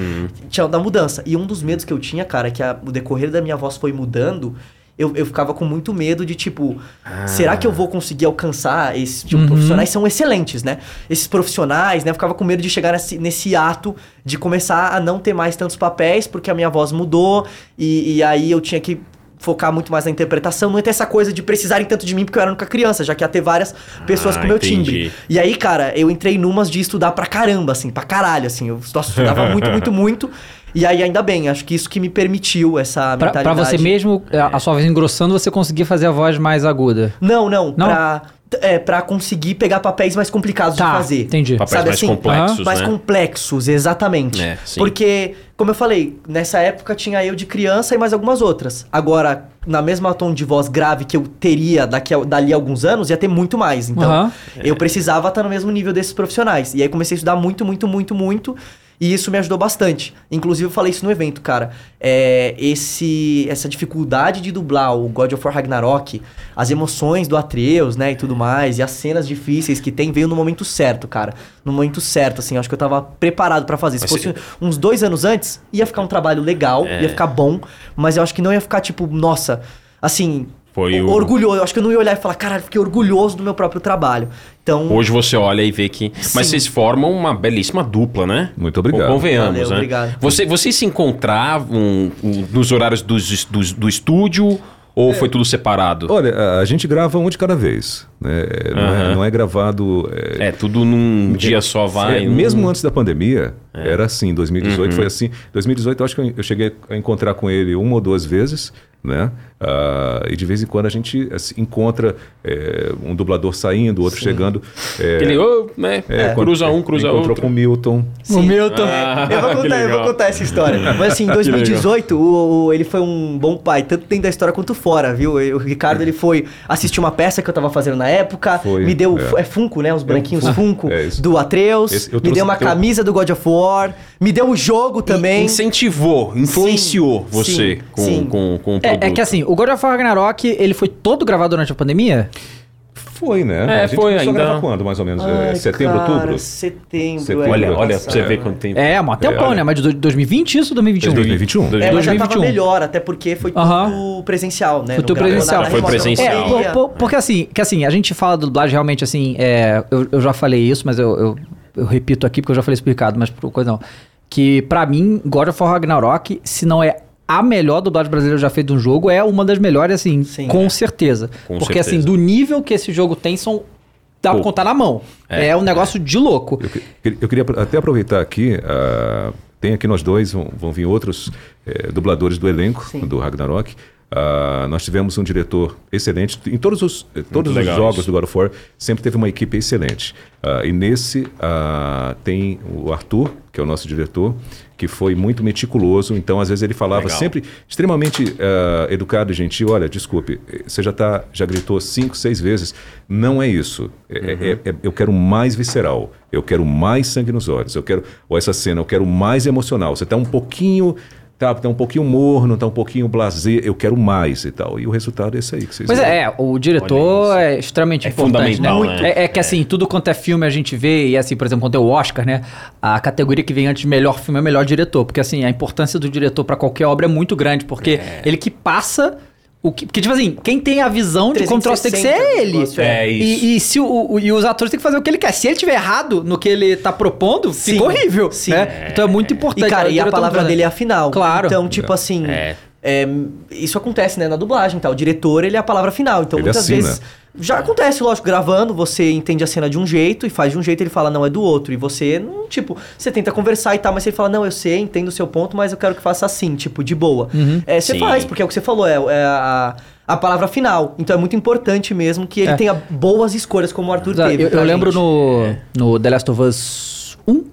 Tinha da mudança. E um dos medos que eu tinha, cara, é que a- o decorrer da minha voz foi mudando. Eu, eu ficava com muito medo de, tipo, será que eu vou conseguir alcançar esses tipo, profissionais? São excelentes, né? Esses profissionais, né? Eu ficava com medo de chegar nesse, nesse ato de começar a não ter mais tantos papéis, porque a minha voz mudou, e, e aí eu tinha que focar muito mais na interpretação, não ia ter essa coisa de precisarem tanto de mim porque eu era a única criança, já que ia ter várias pessoas Ah, com meu entendi. timbre. E aí, cara, eu entrei numas de estudar pra caramba, assim, pra caralho, assim. Eu estudava muito, muito, muito. E aí, ainda bem, acho que isso que me permitiu essa Pra, mentalidade. pra você mesmo, a, a sua voz engrossando, você conseguia fazer a voz mais aguda. Não, não, Não? Pra, é, pra conseguir pegar papéis mais complicados Tá, de fazer. entendi. Papéis Sabe mais assim? complexos, mais né? complexos, exatamente. É, sim. Porque, como eu falei, nessa época tinha eu de criança e mais algumas outras. Agora, na mesma tom de voz grave que eu teria daqui a, dali a alguns anos, ia ter muito mais. Então, Aham. eu precisava estar no mesmo nível desses profissionais. E aí comecei a estudar muito, muito, muito, muito. E isso me ajudou bastante. Inclusive, eu falei isso no evento, cara. É, esse, essa dificuldade de dublar o God of War Ragnarok, as emoções do Atreus, né, e tudo mais, e as cenas difíceis que tem, veio no momento certo, cara. No momento certo, assim. Acho que eu tava preparado pra fazer. Se Mas fosse você- uns dois anos antes, ia ficar um trabalho legal, É. ia ficar bom, mas eu acho que não ia ficar, tipo, nossa, assim. Foi o- orgulhoso. Eu acho que eu não ia olhar e falar, caralho, fiquei orgulhoso do meu próprio trabalho. Então. Hoje você olha e vê que. Mas Sim. vocês formam uma belíssima dupla, né? Muito obrigado. Convenhamos, Valeu, né? obrigado. Você, vocês se encontravam nos horários dos, dos- do estúdio ou foi tudo separado? Olha, a, a gente grava um de cada vez. Né? É, Não, é, não é gravado. é, É, tudo num dia só vai. É, num- mesmo antes da pandemia, era assim. 2018 foi assim. 2018 eu acho que eu- eu cheguei a encontrar com ele uma ou duas vezes, né? Ah, e de vez em quando a gente assim, encontra é, um dublador saindo, outro chegando. É, Aquele, ô, né? é, cruza um, cruza encontrou outro. com o Milton. O Milton. Ah, eu, vou contar, eu vou contar essa história. Mas assim, em Que 2018, o, o- ele foi um bom pai, tanto dentro da história quanto fora, viu? O Ricardo, ele foi assistir uma peça que eu tava fazendo na época, Foi, me deu, é. é, Funko, né? Os branquinhos Funko. Funko, É do Atreus, Esse- me deu uma eu- camisa do God of War, me deu o jogo também. Incentivou, influenciou Sim, você sim, com, sim. Com, com o É, é produto. que assim, o God of War Ragnarok, ele foi todo gravado durante a pandemia? Foi, né? É, a gente foi começou a ainda- gravar quando, mais ou menos? É, Ai, setembro, cara, outubro? Setembro, Setembro, é, Olha, olha, pra você ver quanto tempo. É, mas até É, pão, né? Mas de do- 2020 isso ou 2021? 2021. É, mas já 2021. tava melhor, até porque foi tudo presencial, né? Foi tudo presencial. Foi presencial. É, ia. po- po- porque assim, que assim, a gente fala do dublagem realmente assim, é, eu, eu já falei isso, mas eu, eu, eu repito aqui porque eu já falei Ricardo, mas por coisa não. Que pra mim, God of War Ragnarok, se não é a melhor dublagem brasileira já feita de um jogo, é uma das melhores, assim, Sim. com certeza. Com porque certeza. assim, do nível que esse jogo tem, são. Dá pra contar na mão. É, É, um negócio de louco. Eu, eu queria até aproveitar aqui, ah, tem aqui nós dois, vão, vão vir outros eh, dubladores do elenco Sim. do Ragnarok. Ah, nós tivemos um diretor excelente. Em todos os, eh, todos os jogos isso. do God of War, sempre teve uma equipe excelente. Ah, e nesse ah, tem o Arthur, que é o nosso diretor, que foi muito meticuloso. Então, às vezes, ele falava Legal. sempre extremamente ah, educado e gentil. Olha, desculpe, eh, você já, tá, já gritou cinco, seis vezes. Não é isso. É- é- é- eu quero mais visceral. Eu quero mais sangue nos olhos. Eu quero. Ou essa cena, eu quero mais emocional. Você está um pouquinho. Tá, tá um pouquinho morno, tá um pouquinho blasé, eu quero mais e tal. E o resultado é esse aí que vocês Pois viram. é, é, o diretor é extremamente É importante, fundamental, né? né? É, é que assim, tudo quanto é filme a gente vê, e assim, por exemplo, quando tem o Oscar, né? A categoria que vem antes de melhor filme é melhor diretor. Porque assim, a importância do diretor pra qualquer obra é muito grande, porque ele que passa. O que, porque, tipo assim, quem tem a visão de como o troço tem que ser 360 é ele. negócio, É isso. E, e se o, o- e os atores têm que fazer o que ele quer. Se ele tiver errado no que ele tá propondo, Sim, fica horrível. sim. né? Então é muito importante. E, cara, e a palavra dele é a final. Claro. Então, tipo assim, É. é, isso acontece, né, na dublagem, tá? O diretor, ele é a palavra final. Então, Ele muitas assina. vezes... Já acontece, lógico, gravando, você entende a cena de um jeito e faz de um jeito, ele fala, não, é do outro. E você, não, tipo, você tenta conversar e tal, mas ele fala, não, eu sei, entendo o seu ponto, mas eu quero que faça assim, tipo, de boa. É, você Sim. faz, porque é o que você falou, é, é a, a palavra final. Então é muito importante mesmo que ele É. tenha boas escolhas, como o Arthur Exato. teve. Eu, eu lembro no, no The Last of Us 1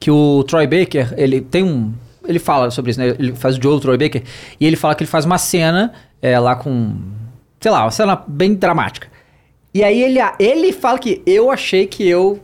que o Troy Baker, ele tem um. Ele fala sobre isso, né? Ele faz o Joe, o Troy Baker, e ele fala que ele faz uma cena é, lá com. Sei lá, uma cena bem dramática. E aí ele, ele fala que eu achei que eu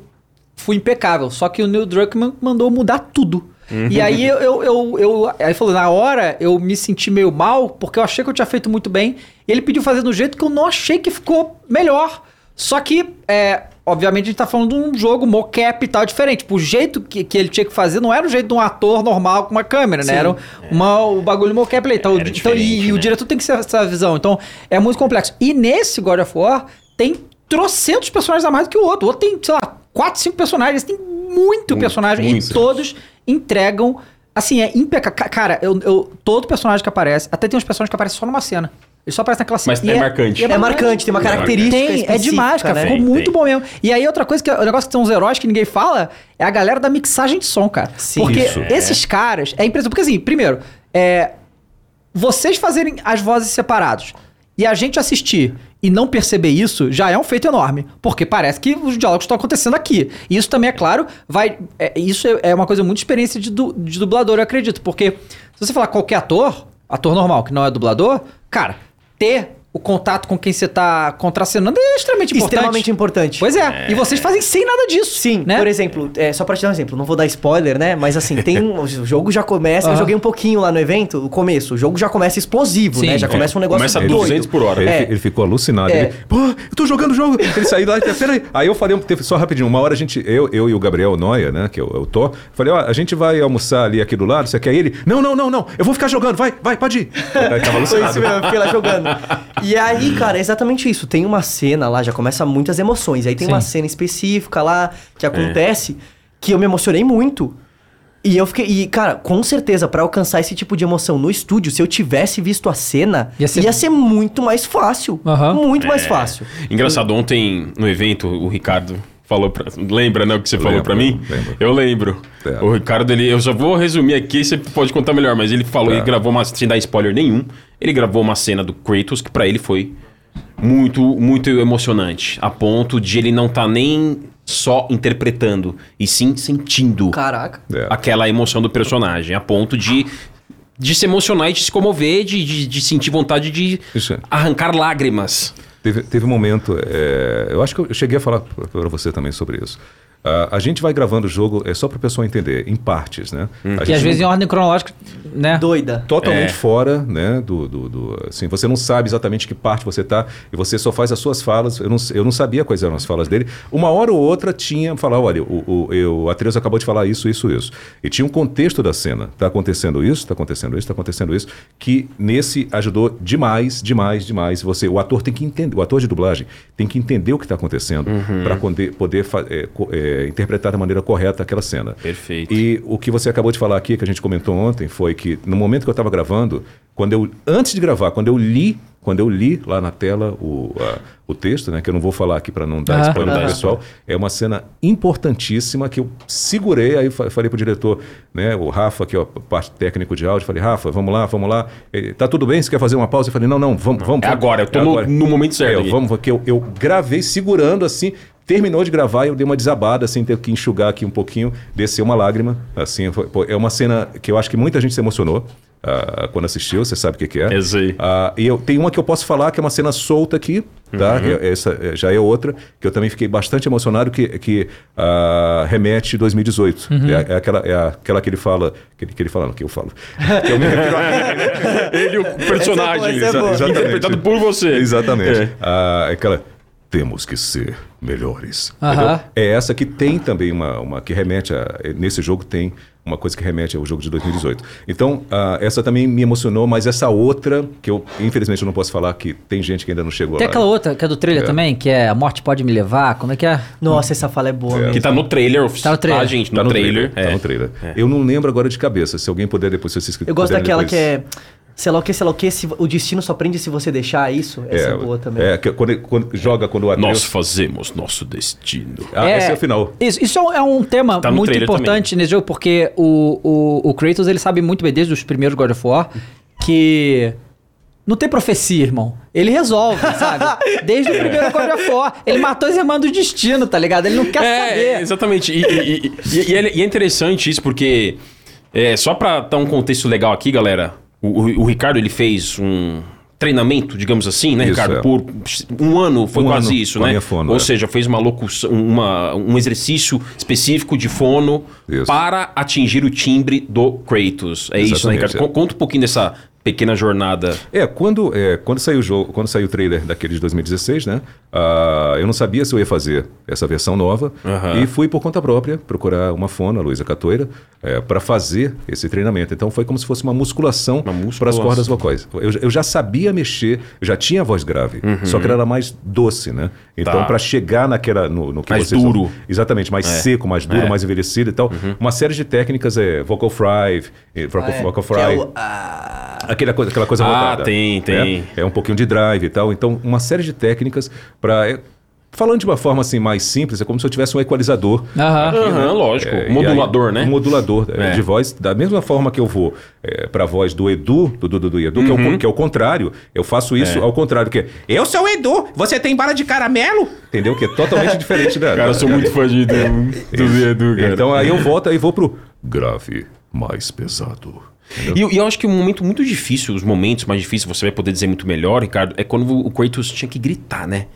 fui impecável, só que o Neil Druckmann mandou mudar tudo. E aí eu, eu, eu, eu- Aí falou, na hora eu me senti meio mal, porque eu achei que eu tinha feito muito bem. Ele pediu fazer do jeito que eu não achei que ficou melhor. Só que, é, obviamente, a gente tá falando de um jogo mocap e tal, diferente. Tipo, o jeito que, que ele tinha que fazer não era o jeito de um ator normal com uma câmera, né? Sim. Era uma, o bagulho mocap ali. Então, então, e, e o né? diretor tem que ser essa visão. Então, é muito complexo. E nesse God of War, tem trocentos personagens a mais do que o outro. O outro tem, sei lá, quatro, cinco personagens. Tem muito personagem e muito. todos entregam... Assim, é impecável. Ca- Cara, eu, eu- todo personagem que aparece... Até tem uns personagens que aparecem só numa cena. Ele só aparece naquela cena. Mas E é marcante. É marcante, tem uma É característica Tem, é demais, cara. né? Ficou Tem, muito tem. bom mesmo. E aí, outra coisa, que é o negócio que tem uns heróis que ninguém fala, é a galera da mixagem de som, cara. Sim. Porque Isso. esses caras, é impressionante. Porque assim, primeiro, é, vocês fazerem as vozes separados e a gente assistir e não perceber isso já é um feito enorme. Porque parece que os diálogos estão acontecendo aqui. E isso também, é claro, vai. é, isso é- é uma coisa muito experiência de, du- de dublador, eu acredito. Porque se você falar qualquer ator, ator normal que não é dublador, cara, ter o contato com quem você tá contracenando é extremamente importante. Extremamente importante. Pois é. E vocês fazem sem nada disso. Sim, né? por exemplo, é, só pra te dar um exemplo, não vou dar spoiler, né? Mas assim, tem um, o jogo já começa, eu Aham. joguei um pouquinho lá no evento, o começo, o jogo já começa explosivo, Sim. né? Já É, começa um negócio começa a doido. 200 por hora. Ele, É. ele ficou alucinado. É. Ele, pô, eu tô jogando o jogo. Ele saiu lá e disse, peraí. Aí eu falei, só rapidinho, uma hora a gente, eu, eu e o Gabriel Noia, né, que é é o Thor, falei, ó, a gente vai almoçar ali aqui do lado, você quer ele? Não, não, não, não, eu vou ficar jogando, vai, vai, pode ir. Aí tava Foi isso alucinado. mesmo, eu fiquei lá jogando. E aí, cara, é exatamente isso. Tem uma cena lá, já começa muitas emoções. Aí tem Sim. uma cena específica lá que acontece que eu me emocionei muito. E eu fiquei. E, cara, com certeza, pra alcançar esse tipo de emoção no estúdio, se eu tivesse visto a cena, Ia ia ser- ser, muito mais fácil. Aham. Muito É. mais fácil. Engraçado, ontem no evento, o Ricardo falou pra. Lembra, né, o que você falou Lembro, pra mim? lembro. Eu lembro. É. O Ricardo, ele. Eu já vou resumir aqui, você pode contar melhor, mas ele falou, Tá. ele gravou uma. Sem dar spoiler nenhum, ele gravou uma cena do Kratos que pra ele foi muito, muito emocionante. A ponto de ele não tá nem só interpretando, e sim sentindo Caraca. É. aquela emoção do personagem, a ponto de. De se emocionar e de se comover, de, de, de sentir vontade de Isso é. arrancar lágrimas. Teve, teve um momento, é, eu acho que eu cheguei a falar para você também sobre isso. Ah, a gente vai gravando o jogo, é só para o pessoal entender, em partes, né? Gente às não- vezes em ordem cronológica, né? Doida. totalmente É. fora, né, do, do, do- assim, você não sabe exatamente que parte você tá e você só faz as suas falas, eu não, eu não sabia quais eram as falas dele, uma hora ou outra tinha, falar, olha, o, o, eu, o Atreus acabou de falar isso, isso, isso, e tinha um contexto da cena, tá acontecendo isso, tá acontecendo isso, tá acontecendo isso, que nesse ajudou demais, demais, demais, você, o ator tem que entender, o ator de dublagem tem que entender o que está acontecendo para poder, poder é, co- é, interpretar da maneira correta aquela cena. Perfeito. E o que você acabou de falar aqui, que a gente comentou ontem, foi que no momento que eu estava gravando, quando eu antes de gravar, quando eu li, quando eu li lá na tela o, a- o texto, né, que eu não vou falar aqui para não dar Ah. spoiler dá pessoal, é uma cena importantíssima que eu segurei, aí falei pro diretor, né, o Rafa, que é a parte técnico de áudio, falei, Rafa, vamos lá, vamos lá, Ele, tá tudo bem, você quer fazer uma pausa? Eu falei, não, não, vamos, vamos. É agora, eu tô É no- agora. no momento certo É, vamos, porque eu, eu gravei segurando assim, terminou de gravar, eu dei uma desabada, assim, ter que enxugar aqui um pouquinho, desceu uma lágrima, assim, foi- pô, é uma cena que eu acho que muita gente se emocionou ah, quando assistiu, você sabe o que, que é. Eu sei. Ah, e eu tem uma que eu posso falar que é uma cena solta aqui, tá? É- essa é- já é outra que eu também fiquei bastante emocionado que que ah, remete 2018. É, é aquela é aquela que ele fala que ele, que ele fala, não, que eu falo. Que eu me refiro a- Ele, o personagem, é boa. Exatamente. interpretado por você. Exatamente. É. Ah, aquela temos que ser melhores. Entendeu? É essa que tem também uma, uma que remete a nesse jogo tem uma coisa que remete ao jogo de 2018. Então, ah, essa também me emocionou, mas essa outra, que eu infelizmente eu não posso falar, que tem gente que ainda não chegou Tem lá. aquela outra que é do trailer É. também, que é A Morte Pode Me Levar. Como é que é? Nossa, essa fala é boa. mesmo. Que tá no trailer oficial. Tá no trailer. Tá, gente? Tá No, trailer. Tá é. no trailer. Eu não lembro agora de cabeça. Se alguém puder depois, se vocês Eu gosto daquela depois- que é. Sei lá o que, sei lá o que, se, o destino só prende se você deixar isso. Essa é, boa também. É, que quando, quando joga quando o Atreus... Nós fazemos nosso destino. Ah, esse é o final. Isso, isso é um- é tema Tá muito importante nesse jogo, porque o, o, o Kratos ele sabe muito bem, desde os primeiros God of War, que não tem profecia, irmão. Ele resolve, sabe? Desde o primeiro God of War. Ele matou os irmãos do destino, tá ligado? Ele não quer É, saber. exatamente. E, e- e- e é, e é interessante isso porque, é, só pra dar um contexto legal aqui, galera, o, o- o Ricardo ele fez um treinamento, digamos assim, né, Isso, Ricardo? é. Por um ano, foi Um quase ano isso, né? minha fono, Ou é. seja, fez uma locução, uma, um exercício específico de fono Isso. para atingir o timbre do Kratos. É isso, né, Exatamente, Ricardo? é. Con- Conta um pouquinho dessa pequena jornada. É, quando, é, quando saiu o jogo, quando saiu o trailer daquele de 2016, né? ah, eu não sabia se eu ia fazer essa versão nova Aham. e fui por conta própria procurar uma fono, a Luísa Catoira, para fazer esse treinamento. Então foi como se fosse uma musculação Uma para as cordas vocais. Eu, eu já sabia mexer, eu já tinha voz grave, só que ela era mais doce, né? Então Uhum. Tá. para chegar naquela no, no que Mais vocês duro. exatamente, mais É. seco, mais duro, É. mais envelhecido e tal. Uma série de técnicas é vocal fry, eh, vocal, Ah, é. vocal Que fry. É ah, Aquela coisa, aquela coisa Ah, rodada. tem, tem. né? É um pouquinho de drive e tal. Então, uma série de técnicas para. falando de uma forma assim mais simples, é como se eu tivesse um equalizador. Aham. Aham, lógico. É, modulador, aí, né? Um modulador é, É. de voz. Da mesma forma que eu vou para a voz do Edu, do Dudu do Edu, que, é Uhum. o, que é o contrário, eu faço isso ao contrário, que é Eu sou o Edu, você tem bala de caramelo? Entendeu? Que é totalmente diferente da. Cara, eu sou da- muito fã de, do, do Edu, cara. Então aí eu volto e vou pro grave mais pesado. E, e eu acho que um momento muito difícil, os momentos mais difíceis, você vai poder dizer muito melhor, Ricardo, é quando o Kratos tinha que gritar, né?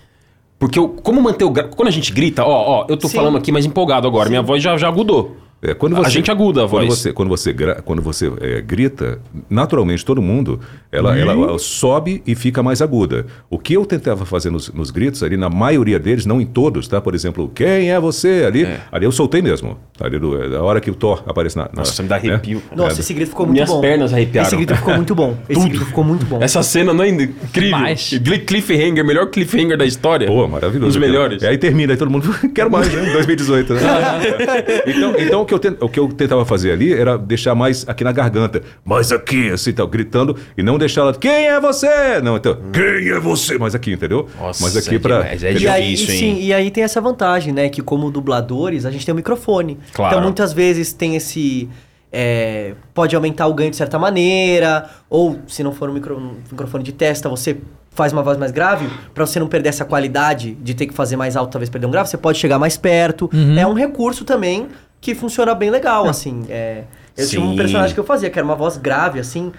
Porque eu- como manter o. gra- Quando a gente grita, ó, ó, eu tô Sim. falando aqui mais empolgado agora, minha voz já, já agudou. É, quando A você, gente aguda a quando voz. Você, quando você, quando você é, grita, naturalmente todo mundo, ela, ela, ela sobe e fica mais aguda. O que eu tentava fazer nos, nos gritos, ali na maioria deles, não em todos, tá? Por exemplo, quem é você? Ali, ali eu soltei mesmo. Ali do, é, da hora que o Thor aparece na... na Nossa, me dá né? arrepio. Nossa, esse grito ficou muito Minhas bom. pernas arrepiaram. Esse grito ficou muito bom. Esse grito ficou muito bom. Essa cena não é incrível? Demais. Gli- Cliffhanger, melhor cliffhanger da história. Pô, maravilhoso. Um dos aquilo. melhores. E aí termina, aí todo mundo, quero mais, né? 2018, né? então, então o, que eu ten- o que eu tentava fazer ali era deixar mais aqui na garganta, mais aqui, assim, tal, gritando, e não deixar ela, quem é você? Não, então, quem é você? Mais aqui, entendeu? Nossa, mais aqui é pra... é E difícil, aí, hein? sim, e aí tem essa vantagem, né? Que como dubladores, a gente tem um microfone. Claro. Então, muitas vezes tem esse... é, pode aumentar o ganho de certa maneira, ou se não for um, micro- um microfone de testa, você faz uma voz mais grave, pra você não perder essa qualidade de ter que fazer mais alto, talvez perder um grave, você pode chegar mais perto. É um recurso também que funciona bem legal, assim. É, eu tinha um Sim. personagem que eu fazia, que era uma voz grave, assim,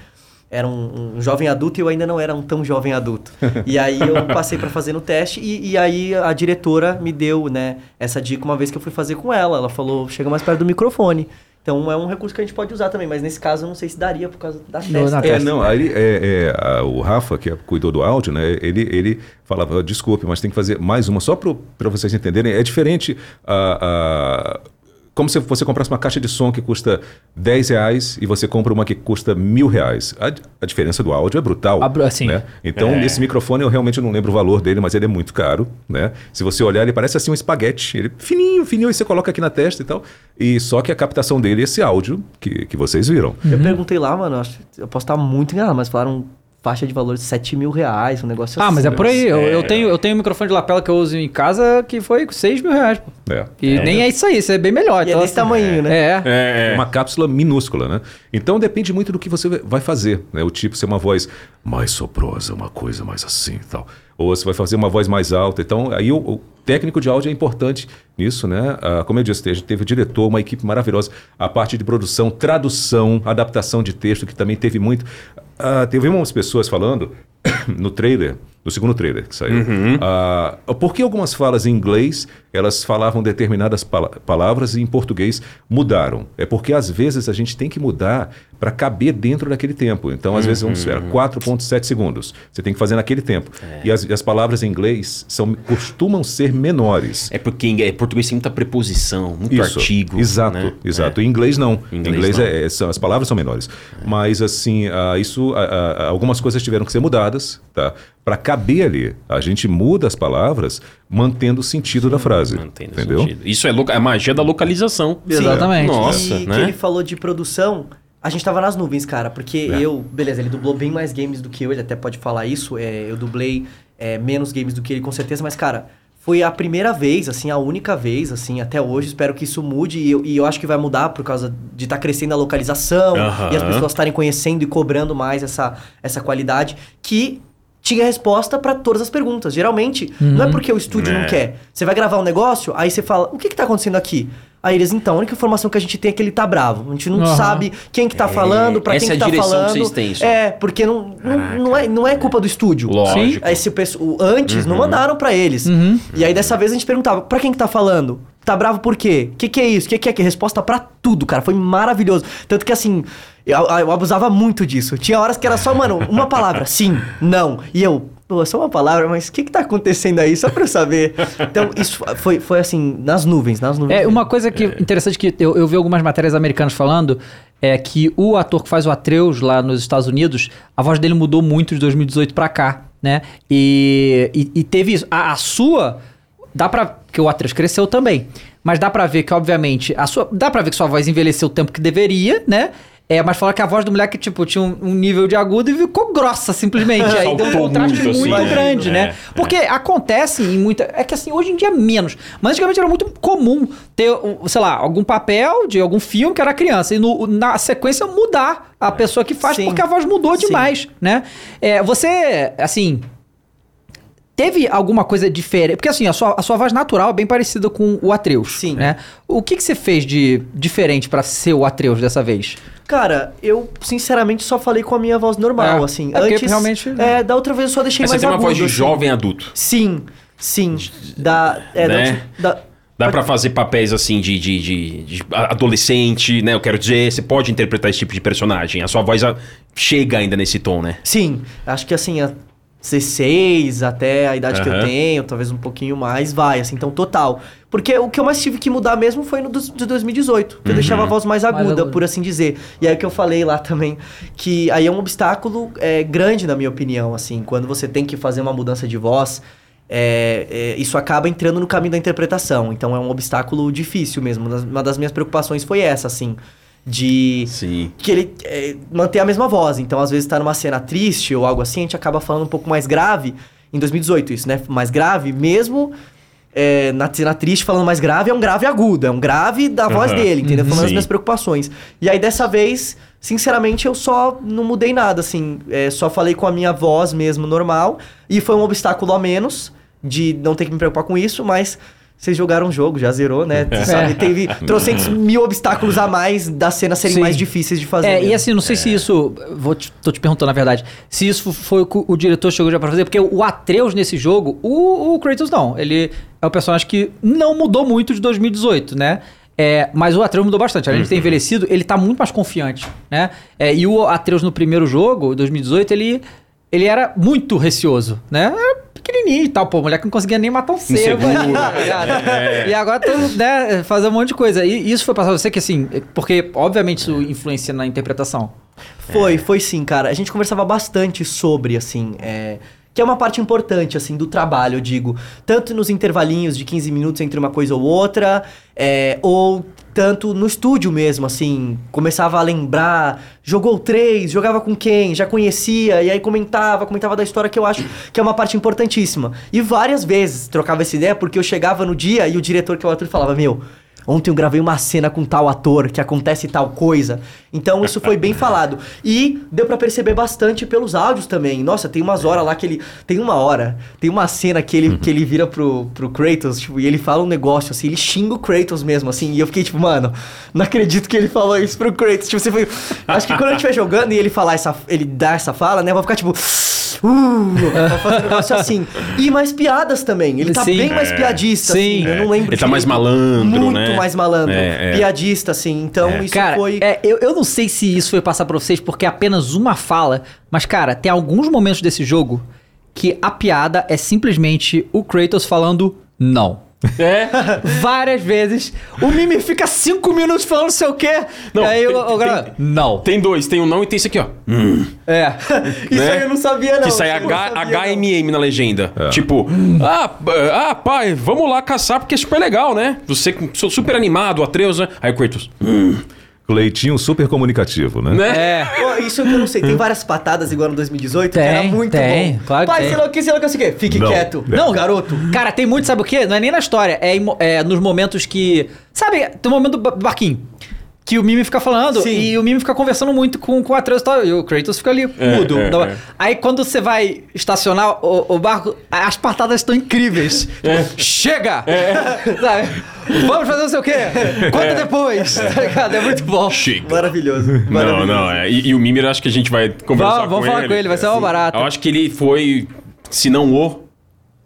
era um, um jovem adulto e eu ainda não era um tão jovem adulto. E aí eu passei pra fazer no teste e, e aí a diretora me deu, né, essa dica uma vez que eu fui fazer com ela. Ela falou, chega mais perto do microfone. Então é um recurso que a gente pode usar também, mas nesse caso eu não sei se daria por causa da testa. na É, não, aí é, é, a- o Rafa, que é- cuidou do áudio, né? Ele, ele falava, desculpe, mas tem que fazer mais uma, só para vocês entenderem. É diferente a. a- como se você comprasse uma caixa de som que custa 10 reais e você compra uma que custa mil reais. A, a diferença do áudio é brutal. Assim. né? Então, É. esse microfone eu realmente não lembro o valor dele, mas ele é muito caro. Né? Se você olhar, ele parece assim um espaguete. Ele é fininho, fininho, e você coloca aqui na testa e tal. E só que a captação dele é esse áudio que, que vocês viram. Eu perguntei lá, mano, acho- eu posso estar muito enganado, mas falaram faixa de valor de 7 mil reais, um negócio Ah, assim. mas é por aí. Eu, É. eu tenho, eu tenho um microfone de lapela que eu uso em casa que foi 6 mil reais, pô. É. E nem é isso aí, isso é bem melhor. E é desse tamanho, né? É. É, é. uma cápsula minúscula, né? Então depende muito do que você vai fazer, né? O tipo, se é uma voz mais soprosa, uma coisa mais assim e tal. Ou você vai fazer uma voz mais alta. Então, aí o, o técnico de áudio é importante nisso, né? Ah, como eu disse, a gente teve o diretor, uma equipe maravilhosa. A parte de produção, tradução, adaptação de texto, que também teve muito. Ah, teve umas pessoas falando no trailer, no segundo trailer que saiu, ah, por que algumas falas em inglês elas falavam determinadas pala- palavras e em português mudaram? É porque às vezes a gente tem que mudar para caber dentro daquele tempo. Então, às vezes, vamos esperar 4,7 segundos. Você tem que fazer naquele tempo. E, as, e as palavras em inglês são, costumam ser menores. É porque em é, português tem muita preposição, muito Isso, artigo. Exato, né? exato. Em inglês não. Em Em inglês, inglês, não. é- é- são- as palavras são menores. Mas assim, ah, isso, ah, ah, algumas coisas tiveram que ser mudadas, tá? Para caber ali. A gente muda as palavras mantendo o sentido da frase. Mantendo entendeu? sentido. Isso é a magia da localização. Exatamente. Nossa, e né? que ele falou de produção, a gente tava nas nuvens, cara, porque É. eu, beleza, ele dublou bem mais games do que eu, ele até pode falar isso, é, eu dublei é, menos games do que ele, com certeza, mas, cara, foi a primeira vez, assim, a única vez, assim, até hoje, espero que isso mude, e eu, e eu acho que vai mudar por causa de estar crescendo a localização, Aham. e as pessoas estarem conhecendo e cobrando mais essa, essa qualidade, que tinha resposta pra todas as perguntas. Geralmente, não é porque o estúdio É. não quer. Você vai gravar um negócio, aí você fala, o que que tá acontecendo aqui? Aí eles, então, a única informação que a gente tem é que ele tá bravo. A gente não Aham. sabe quem que tá É, falando, pra essa quem é que a tá direção que falando. vocês têm, só. É, porque não, não, não, é, não é culpa do estúdio. Lógico. Aí se o antes não mandaram pra eles. Uhum. E aí dessa vez a gente perguntava, pra quem que tá falando? Tá bravo por quê? O que, que é isso? O que, que é que? Resposta pra tudo, cara. Foi maravilhoso. Tanto que assim, eu, eu abusava muito disso. Tinha horas que era só, mano, uma palavra. Sim, não. E eu, pô, só uma palavra, mas o que que tá acontecendo aí? Só pra eu saber. Então, isso foi, foi assim, nas nuvens, nas nuvens. É, mesmo. uma coisa que interessante que eu, eu vi algumas matérias americanas falando é que o ator que faz o Atreus lá nos Estados Unidos, a voz dele mudou muito de 2018 pra cá, né? E, e, e teve isso. A, a sua, dá pra... que o Atreus cresceu também, mas dá pra ver que, obviamente, a sua... Dá pra ver que sua voz envelheceu o tempo que deveria, né? É, mas fala que a voz do moleque, tipo, tinha um, um nível de agudo e ficou grossa, simplesmente. Aí deu um contraste muito, muito, assim, né? grande, É, né? é. Porque acontece em muita. É que assim, hoje em dia menos. Mas antigamente era muito comum ter, sei lá, algum papel de algum filme que era criança. E no- na sequência mudar a pessoa que faz, Sim. porque a voz mudou Sim. demais, né? É, você, assim. Teve alguma coisa diferente? Porque assim, a sua, a sua voz natural é bem parecida com o Atreus. Sim. Né? O que, que você fez de diferente pra ser o Atreus dessa vez? Cara, eu sinceramente só falei com a minha voz normal, É. assim. É Antes, realmente- é, da outra vez eu só deixei Mas você mais tem uma agudo. voz de assim. jovem adulto. Sim, sim. Da, é, Né? da, da- Dá pra fazer papéis assim de, de, de- de adolescente, né? Eu quero dizer, você pode interpretar esse tipo de personagem. A sua voz ah, chega ainda nesse tom, né? Sim, acho que assim, a 16 até a idade que eu tenho, talvez um pouquinho mais, vai, assim, então total. Porque o que eu mais tive que mudar mesmo foi no dos- de 2018, que eu deixava a voz mais aguda, aguda. por assim dizer. E aí que eu falei lá também, que aí é um obstáculo é, grande, na minha opinião, assim, quando você tem que fazer uma mudança de voz. é, é, isso acaba entrando no caminho da interpretação. Então é um obstáculo difícil mesmo. Uma das minhas preocupações foi essa, assim. De Sim. que ele é, manter a mesma voz. Então, às vezes, tá numa cena triste ou algo assim, a gente acaba falando um pouco mais grave. Em 2018, isso, né? Mais grave, mesmo é, na cena triste falando mais grave, é um grave agudo, é um grave da voz Aham. dele, entendeu? Uhum. Falando das Sim. minhas preocupações. E aí, dessa vez, sinceramente, eu só não mudei nada, assim. É, só falei com a minha voz mesmo, normal. E foi um obstáculo a menos de não ter que me preocupar com isso, mas... Vocês jogaram o jogo, já zerou, né? É. Sabe, teve trocentos mil obstáculos a mais das cenas serem Sim. mais difíceis de fazer. É, e mesmo. assim, não sei se isso. Vou te, tô te perguntando, na verdade. Se isso foi o que o diretor chegou já pra fazer, porque o Atreus nesse jogo, o, o Kratos não. Ele é um personagem que não mudou muito de 2018, né? É, mas o Atreus mudou bastante. Além de ter envelhecido, ele tá muito mais confiante, né? É, e o Atreus no primeiro jogo, 2018, ele, ele era muito receoso, né? Era pequenininho e tal, pô, moleque não conseguia nem matar um cervo. Tá ligado? E agora tô, né, fazendo um monte de coisa. E isso foi passado pra você que, assim, porque obviamente isso influencia na interpretação. Foi, foi sim, cara. A gente conversava bastante sobre, assim, é, que é uma parte importante, assim, do trabalho, eu digo. Tanto nos intervalinhos de 15 minutos entre uma coisa ou outra, é, ou tanto no estúdio mesmo, assim. Começava a lembrar, jogou três, jogava com quem, já conhecia, e aí comentava, comentava da história que eu acho que é uma parte importantíssima. E várias vezes trocava essa ideia, porque eu chegava no dia e o diretor que é o ator falava, meu... Ontem eu gravei uma cena com tal ator que acontece tal coisa. Então isso foi bem falado. E deu pra perceber bastante pelos áudios também. Nossa, tem umas horas lá que ele. Tem uma hora. Tem uma cena que ele, que ele vira pro, pro Kratos, tipo, e ele fala um negócio assim, ele xinga o Kratos mesmo, assim. E eu fiquei tipo, mano, não acredito que ele falou isso pro Kratos. Tipo, você foi. Acho que quando a gente estiver jogando e ele falar essa. ele dá essa fala, né? Eu vou ficar tipo. Uh, fazer um negócio assim. E mais piadas também. Ele tá Sim. bem mais É. piadista, Sim. assim. Eu não lembro Ele tá mais malandro, Muito né? mais malandro. É, é. Piadista, assim. Então, É. isso cara, foi. é, eu, eu não sei se isso foi passar pra vocês porque é apenas uma fala, mas, cara, tem alguns momentos desse jogo que a piada é simplesmente o Kratos falando não. É. Várias vezes. O Mimi fica cinco minutos falando sei o quê. Não, aí tem- o, o cara, tem- não. Tem dois, tem um não e tem esse aqui, ó. É. Isso né? aí eu não sabia, não. que Isso sabia, não. HMM na legenda. Tipo, ah, p- ah, pai, vamos lá caçar porque é super legal, né? Você com- sou super animado, Atreus, né? Aí o Kratos, Cleitinho super comunicativo, né? né? É. Pô, Isso que eu não sei. Tem várias patadas igual no 2018 que Tem, era muito tem, bom. claro que Pai, tem. sei lá o que, sei lá o que, sei lá o que. Fique Não. quieto. Não, Não, garoto. Cara, tem muito, sabe o quê? Não é nem na história, é, é nos momentos que. Sabe, tem um momento do ba- barquinho. Que o Mimi fica falando Sim. e o Mimi fica conversando muito com, com o Atreus e tal. E o Kratos fica ali, É, mudo. é, é. Aí quando você vai estacionar o, o barco, as patadas estão incríveis. Tipo, Chega! Sabe? Vamos fazer não sei o quê. Conta depois. Tá ligado? É muito bom. Chega. Maravilhoso. Não, Maravilhoso. não, é. E, e o Mimir, eu acho que a gente vai conversar Vamos, com vamos falar ele. com ele, vai ser uma barata. Eu acho que ele foi, se não o,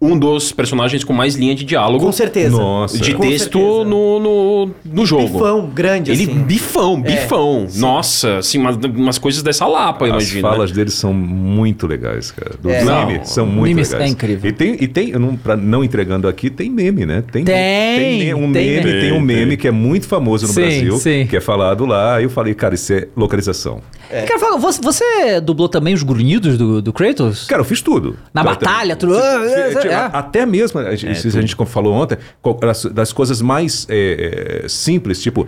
um dos personagens com mais linha de diálogo. Com certeza. Nossa. De Com texto certeza. no, no, no jogo. Bifão, grande, Ele, assim. bifão, bifão. Nossa, assim, umas, umas coisas dessa lapa, eu As imagino. falas né? dele são muito legais, cara. Do É. meme Não, são muito meme legais. é incrível. E tem, e tem eu não, pra, não entregando aqui, tem meme, né? Tem, Tem, me- um tem meme, meme. tem um Tem, meme tem. que é muito famoso no Sim, Brasil, sim. que é falado lá. Aí eu falei, cara, isso é localização. Eu quero falar, você, você dublou também os grunhidos do, do Kratos? Cara, eu fiz tudo. Na Tá- batalha, tudo. É. Até mesmo, a gente, isso a gente falou ontem, das, das coisas mais é, é, simples, tipo,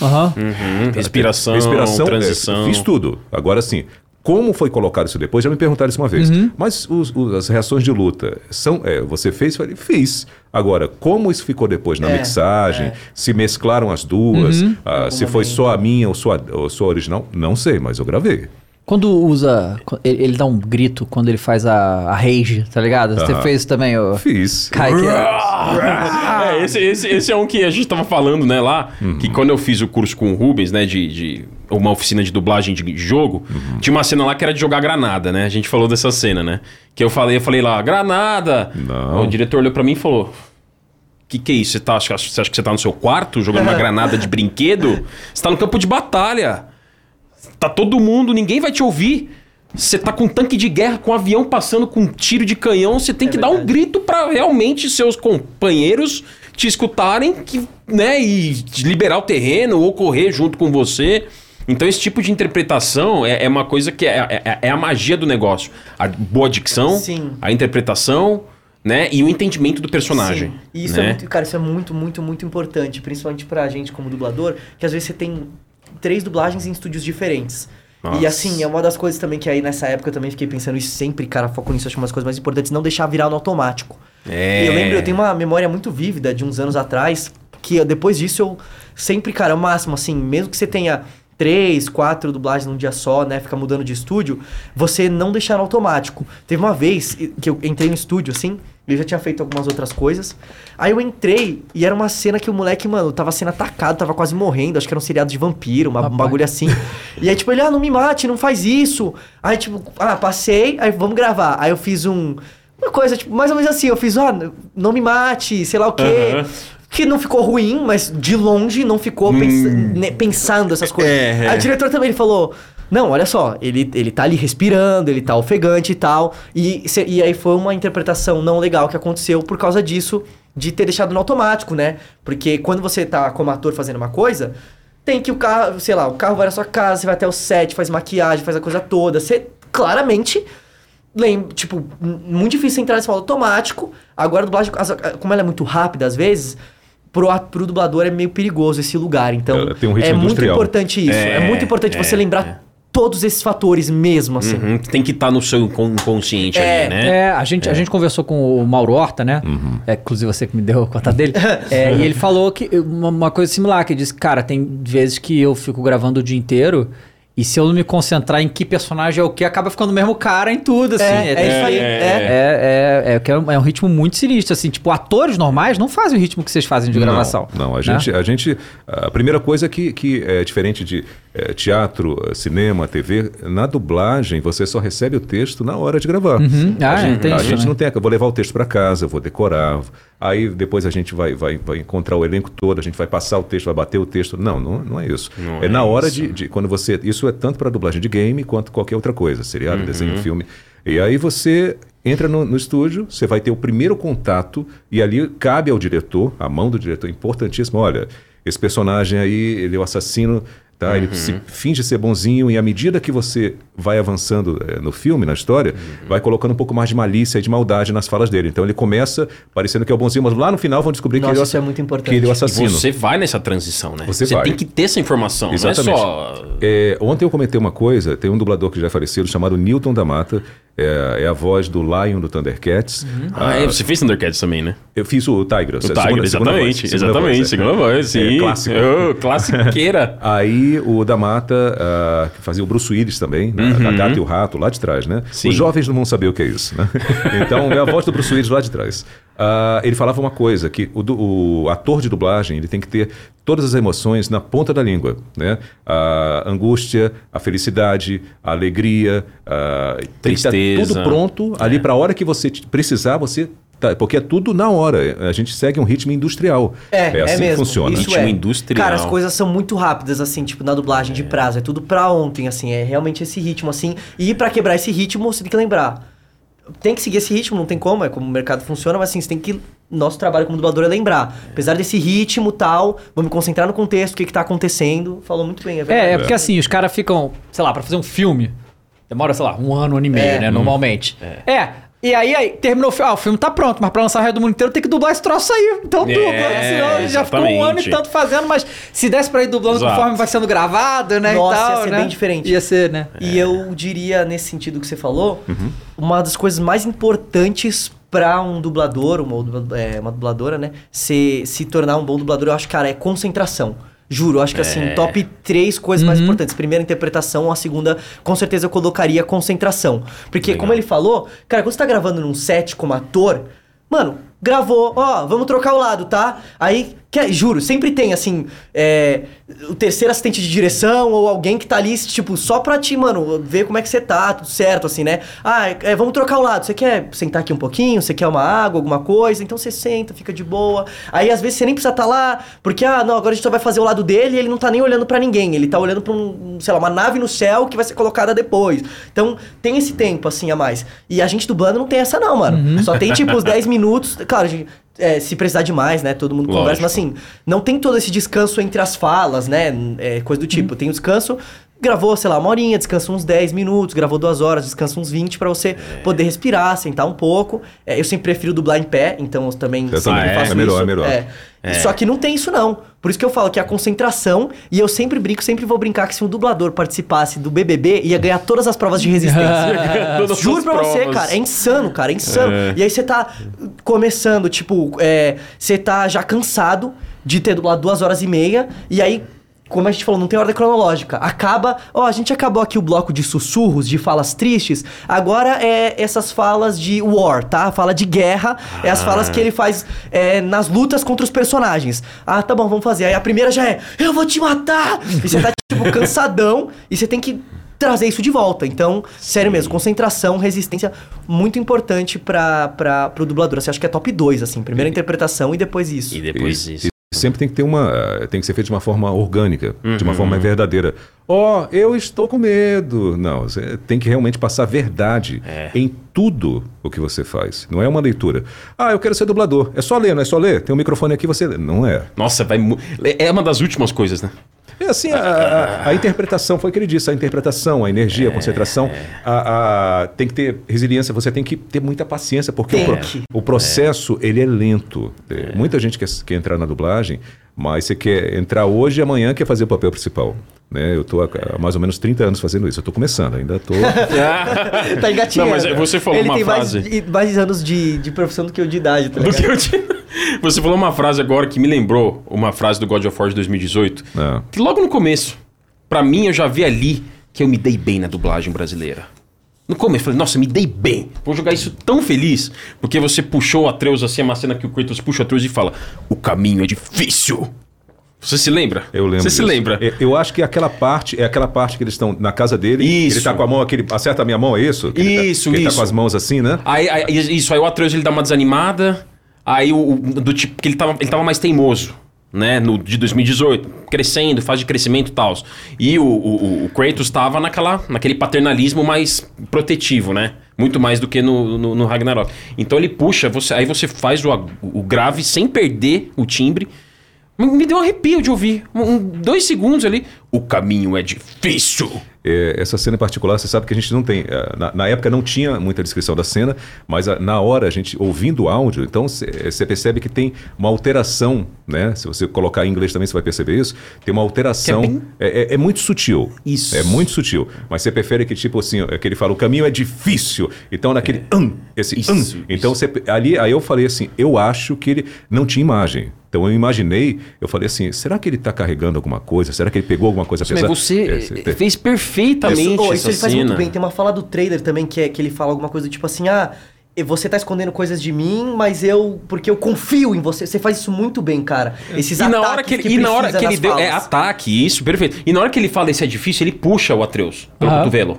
Aham. Hum, respiração, Respiração, é, transição. fiz tudo. Agora sim, como foi colocado isso depois? Já me perguntaram isso uma vez. Uhum. Mas os- os- as reações de luta são. é, você fez? Falei, fiz. Agora, como isso ficou depois na É, mixagem? é. Se mesclaram as duas? Uhum. ah, se foi só a minha ou só a, ou só a original? Não sei, mas eu gravei. Quando usa. Ele, ele dá um grito quando ele faz a, a rage, tá ligado? Você fez isso também, ô. Fiz. Kai, que É, esse, esse, esse é um que a gente tava falando, né, lá, que quando eu fiz o curso com o Rubens, né, de, de uma oficina de dublagem de jogo, tinha uma cena lá que era de jogar granada, né? A gente falou dessa cena, né? Que eu falei, eu falei lá, granada! Não. O diretor olhou pra mim e falou: que que é isso? Você, tá, você acha que você tá no seu quarto jogando uma granada de brinquedo? Você tá no campo de batalha. Tá todo mundo, ninguém vai te ouvir. Você tá com um tanque de guerra, com um avião passando com um tiro de canhão, você tem que dar um grito pra realmente seus companheiros te escutarem que, né, e liberar o terreno ou correr junto com você. Então esse tipo de interpretação é, é uma coisa que é, é- é a magia do negócio. A boa dicção, Sim. a interpretação, né, e o entendimento do personagem. Sim. E isso né? é muito, cara, isso é muito, muito, muito importante, principalmente pra gente como dublador, que às vezes você tem três dublagens em estúdios diferentes. Nossa. E assim, é uma das coisas também que aí nessa época eu também fiquei pensando isso sempre, cara, foco nisso, acho uma das coisas mais importantes, não deixar virar no automático. É. E eu lembro, eu tenho uma memória muito vívida de uns anos atrás, que depois disso eu sempre, cara, é o máximo, assim, mesmo que você tenha três, quatro dublagens num dia só, né, fica mudando de estúdio, você não deixar no automático. Teve uma vez que eu entrei no estúdio, assim, eu já tinha feito algumas outras coisas, aí eu entrei e era uma cena que o moleque, mano, tava sendo atacado, tava quase morrendo, acho que era um seriado de vampiro, uma, um bagulho assim. E aí, tipo, ele, ah, não me mate, não faz isso. Aí, tipo, ah, passei, aí vamos gravar. Aí eu fiz um... Uma coisa, tipo, mais ou menos assim, eu fiz, ah, não me mate, sei lá o quê. Aham. Que não ficou ruim, mas de longe não ficou pens- né, pensando essas coisas. É, é. Aí o diretor também ele falou: Não, olha só, ele, ele tá ali respirando, ele tá ofegante e tal. E, e aí foi uma interpretação não legal que aconteceu por causa disso, de ter deixado no automático, né? Porque quando você tá como ator fazendo uma coisa, tem que o carro, sei lá, o carro vai na sua casa, você vai até o set, faz maquiagem, faz a coisa toda. Você claramente lembra, tipo, muito difícil entrar nesse modo automático. Agora a dublagem, como ela é muito rápida às vezes, pro, pro dublador é meio perigoso esse lugar. Então, tem um é muito importante isso. É, É, muito importante é, você lembrar é. Todos esses fatores mesmo, assim. Uhum, Tem que estar no seu incon- inconsciente É, ali, né? É, a gente, a gente conversou com o Mauro Horta, né? É, inclusive você que me deu o contato dele. É, e ele falou que uma, uma coisa similar, que ele disse, cara, tem vezes que eu fico gravando o dia inteiro e se eu não me concentrar em que personagem é o que, acaba ficando o mesmo cara em tudo, assim. É, é isso aí. é, É. É, é, é, que é um, é um ritmo muito sinistro, assim. Tipo, atores normais não fazem o ritmo que vocês fazem de gravação. Não, não, a né? gente, a gente, a primeira coisa que, que é diferente de eh, teatro, cinema, TV, na dublagem você só recebe o texto na hora de gravar. Uhum. Ah, a gente, a isso gente também. não tem, eu vou levar o texto para casa, vou decorar, aí depois a gente vai, vai, vai encontrar o elenco todo, a gente vai passar o texto, vai bater o texto. Não, não, não é isso. Não é, é na hora de, de quando você, isso é tanto para dublagem de game quanto qualquer outra coisa, seriado, Uhum. desenho, filme. E aí você entra no, no estúdio, você vai ter o primeiro contato e ali cabe ao diretor, a mão do diretor, importantíssimo, olha, esse personagem aí, ele é o assassino, tá? Uhum. Ele se finge ser bonzinho e à medida que você vai avançando eh, no filme, na história, Uhum. vai colocando um pouco mais de malícia e de maldade nas falas dele. Então ele começa parecendo que é o bonzinho, mas lá no final vão descobrir que Nossa, ele é o isso é muito importante. que ele é o E assassino. você vai nessa transição, né? Você vai. tem que ter essa informação, Exatamente. não é só... É, ontem eu comentei uma coisa, tem um dublador que já é falecido chamado Newton da Mata, é, é a voz do Lion do Thundercats. Ah, é, você fez Thundercats também, né? Eu fiz o Tiger, O Tiger, exatamente. exatamente, segunda voz, sim. É, clássico. Oh, classiqueira. Aí o da Mata, ah, que fazia o Bruce Willis também, né? Uhum. a Gata e o Rato, lá de trás, né? Sim. Os jovens não vão saber o que é isso, né? Então, é a voz do Bruce Willis lá de trás. Ah, ele falava uma coisa, que o, o ator de dublagem, ele tem que ter todas as emoções na ponta da língua, né? A angústia, a felicidade, a alegria, a... tem que estar Tristeza. tudo pronto ali para a hora que você precisar, você... Tá, porque é tudo na hora. A gente segue um ritmo industrial. É, é assim que mesmo. funciona. Isso Ritmo é. industrial. Cara, as coisas são muito rápidas, assim, tipo, na dublagem de prazo. É tudo pra ontem, assim. É realmente esse ritmo, assim. E pra quebrar esse ritmo, você tem que lembrar. Tem que seguir esse ritmo, não tem como, é como o mercado funciona, mas assim, você tem que. Nosso trabalho como dublador é lembrar. Apesar desse ritmo tal, vou me concentrar no contexto, o que, que tá acontecendo. Falou muito bem, é verdade. É, é porque assim, os caras ficam, sei lá, pra fazer um filme, demora, sei lá, um ano, um ano e meio, É. né, normalmente. É. E aí, aí, terminou o filme, ah, o filme tá pronto, mas pra lançar o resto do mundo inteiro tem que dublar esse troço aí. Então É, dubla, senão já ficou um ano e tanto fazendo, mas se desse pra ir dublando Exato. conforme vai sendo gravado, né, Nossa, e tal, ia ser né? bem diferente. Ia ser, né? E eu diria, nesse sentido que você falou, uma das coisas mais importantes pra um dublador, uma, é, uma dubladora, né? Se, se tornar um bom dublador, eu acho, cara, é concentração. Juro, acho que É. assim, top três coisas Uhum. mais importantes. Primeira, interpretação. A segunda, com certeza eu colocaria concentração. Porque, Legal. como ele falou, cara, quando você tá gravando num set como ator, mano, gravou, ó, vamos trocar o lado, tá? Aí, quer, juro, sempre tem, assim, é, o terceiro assistente de direção ou alguém que tá ali, tipo, só pra te, mano, ver como é que você tá, tudo certo, assim, né? Ah, é, vamos trocar o lado. Você quer sentar aqui um pouquinho? Você quer uma água, alguma coisa? Então você senta, fica de boa. Aí, às vezes, você nem precisa estar lá, porque, ah, não, agora a gente só vai fazer o lado dele e ele não tá nem olhando pra ninguém. Ele tá olhando pra um, sei lá, uma nave no céu que vai ser colocada depois. Então, tem esse tempo, assim, a mais. E a gente dublando não tem essa, não, mano. Só tem, tipo, os 10 minutos. Claro, a gente. É, se precisar demais, né? Todo mundo conversa, Lógico. mas assim, não tem todo esse descanso entre as falas, né? É, coisa do tipo. Tem o descanso, gravou, sei lá, uma horinha, descansa uns 10 minutos, gravou duas horas, descansa uns 20 pra você poder respirar, sentar um pouco. É, eu sempre prefiro dublar em pé, então eu também Eu sempre também. faço É melhor, isso. é melhor. Só que não tem isso não. Por isso que eu falo que é a concentração, e eu sempre brinco, sempre vou brincar que se um dublador participasse do BBB, ia ganhar todas as provas de resistência. Juro pra você, cara, é insano, cara, é insano. É. E aí você tá começando, tipo, é, você tá já cansado de ter dublado duas horas e meia, e aí, como a gente falou, não tem ordem cronológica. Acaba, ó, a gente acabou aqui o bloco de sussurros, de falas tristes, agora é essas falas de war, tá? Fala de guerra, é as falas que ele faz é, nas lutas contra os personagens. Ah, tá bom, vamos fazer. Aí a primeira já é, eu vou te matar! E você tá, tipo, cansadão, e você tem que trazer isso de volta. Então, sério mesmo, concentração, resistência, muito importante para pro dublador. Você acha que é top 2, assim. Primeiro a interpretação e depois isso. E depois E- isso. e sempre tem que ter uma. eh, Tem que ser feito de uma forma orgânica, de Uhum. uma forma verdadeira. Ó, eu estou com medo. Não, você tem que realmente passar verdade É. em tudo o que você faz. Não é uma leitura. Ah, eu quero ser dublador. É só ler, não é só ler? Tem um microfone aqui, você lê. Não é. Nossa, vai. É uma das últimas coisas, né? É assim, a, a- a interpretação, foi o que ele disse, a interpretação, a energia, a concentração, a, a- tem que ter resiliência, você tem que ter muita paciência, porque o, pro- o processo, ele é lento. É, Muita gente quer, quer entrar na dublagem, mas você quer entrar hoje e amanhã quer fazer o papel principal. Né? Eu estou há, mais ou menos 30 anos fazendo isso, eu estou começando, ainda estou... tá engatinhando. Não, mas você falou Ele uma tem frase. Mais, mais anos de, de profissão do que eu de idade, tá Do que eu te- Você falou uma frase agora que me lembrou uma frase do God of War de 2018. Ah. Que logo no começo, pra mim, eu já vi ali que eu me dei bem na dublagem brasileira. No começo, eu falei, nossa, me dei bem. Vou jogar isso tão feliz. Porque você puxou o Atreus assim, uma cena que o Kratos puxa o Atreus e fala: O caminho é difícil. Você se lembra? Eu lembro. Você se lembra? É, Eu acho que aquela parte é aquela parte que eles estão na casa dele. Isso. Ele tá com a mão aquele. Acerta a minha mão, é isso? Que ele tá- Isso, Ele tá isso. com as mãos assim, né? Aí, aí- isso, aí o Atreus ele dá uma desanimada. Aí o, do tipo que ele tava, ele tava mais teimoso, né? No de 2018, crescendo, fase de crescimento e tal. E o, o, o Kratos tava naquela, naquele paternalismo mais protetivo, né? Muito mais do que no, no, no Ragnarok. Então ele puxa, você, aí você faz o, o grave sem perder o timbre. Me- deu um arrepio de ouvir. Um, dois segundos ali. O caminho é difícil. É, essa cena em particular, você sabe que a gente não tem. eh, Na, na época não tinha muita descrição da cena, mas a- na hora a gente ouvindo o áudio, então você percebe que tem uma alteração, né? Se você colocar em inglês também você vai perceber isso. Tem uma alteração. É bem- É, é- é muito sutil. Isso. É muito sutil. Mas você prefere que, tipo assim, é que ele fala, o caminho é difícil. Então, naquele. hum, esse Isso, hum. Então, você, ali, aí eu falei assim, eu acho que ele não tinha imagem. Então eu imaginei, eu falei assim, será que ele está carregando alguma coisa? Será que ele pegou alguma coisa Mas pesada? você É, fez perfeitamente Isso, oh, isso ele faz muito bem. Tem uma fala do trailer também que, é, que ele fala alguma coisa tipo assim: ah, você tá escondendo coisas de mim, mas eu. Porque eu confio em você. Você faz isso muito bem, cara. Esses E na hora ataques que ele, e na hora que ele deu. É falas. ataque, isso, perfeito. E na hora que ele fala esse é difícil, ele puxa o Atreus pelo Aham. cotovelo.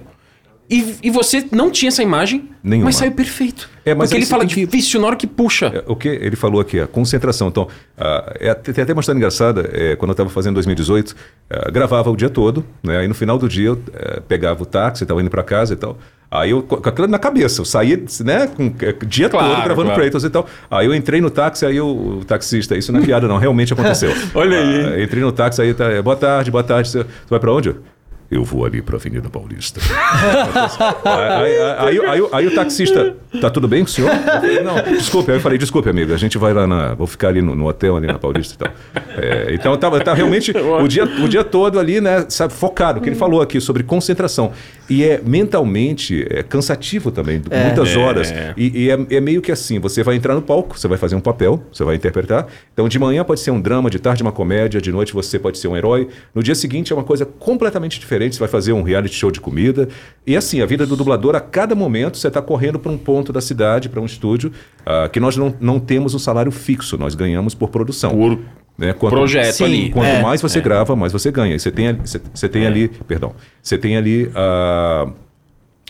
E, e você não tinha essa imagem, Nenhuma. mas saiu perfeito. É, mas Porque ele fala que- difícil na hora que puxa. É, o que ele falou aqui, a concentração. Então, ah, é, tem até uma história engraçada. é, quando eu estava fazendo 2018, ah, gravava o dia todo. Né, aí no final do dia eu eh, pegava o táxi, estava indo para casa e tal. Aí eu, com aquilo na cabeça, eu saía né, com eh, o dia Claro, todo gravando claro. Kratos e tal. Aí eu entrei no táxi, aí o, o taxista, isso não é piada não, realmente aconteceu. Olha aí. Ah, entrei no táxi, aí tá, boa tarde, boa tarde, você, você vai para onde? Eu vou ali pra Avenida Paulista. aí, aí- aí- aí o- aí o taxista, tá tudo bem com o senhor? Eu falei, não, desculpe. Aí eu falei, desculpe, amigo, a gente vai lá na. Vou ficar ali no, no hotel, ali na Paulista e tal. É, então eu tava, tava realmente o dia, o dia todo ali, né, sabe, focado, o que ele falou aqui sobre concentração. E é mentalmente é cansativo também, muitas horas. E, e é, é meio que assim: você vai entrar no palco, você vai fazer um papel, você vai interpretar. Então de manhã pode ser um drama, de tarde uma comédia, de noite você pode ser um herói. No dia seguinte é uma coisa completamente diferente, você vai fazer um reality show de comida. E assim, a vida do dublador, a cada momento você está correndo para um ponto da cidade, para um estúdio, ah, que nós não, não temos um salário fixo, nós ganhamos por produção. Por né? Quanto- projeto Sim, ali. Quanto É, mais você grava, mais você ganha. E Você tem, ali- você, você tem ali, perdão, você tem ali ah,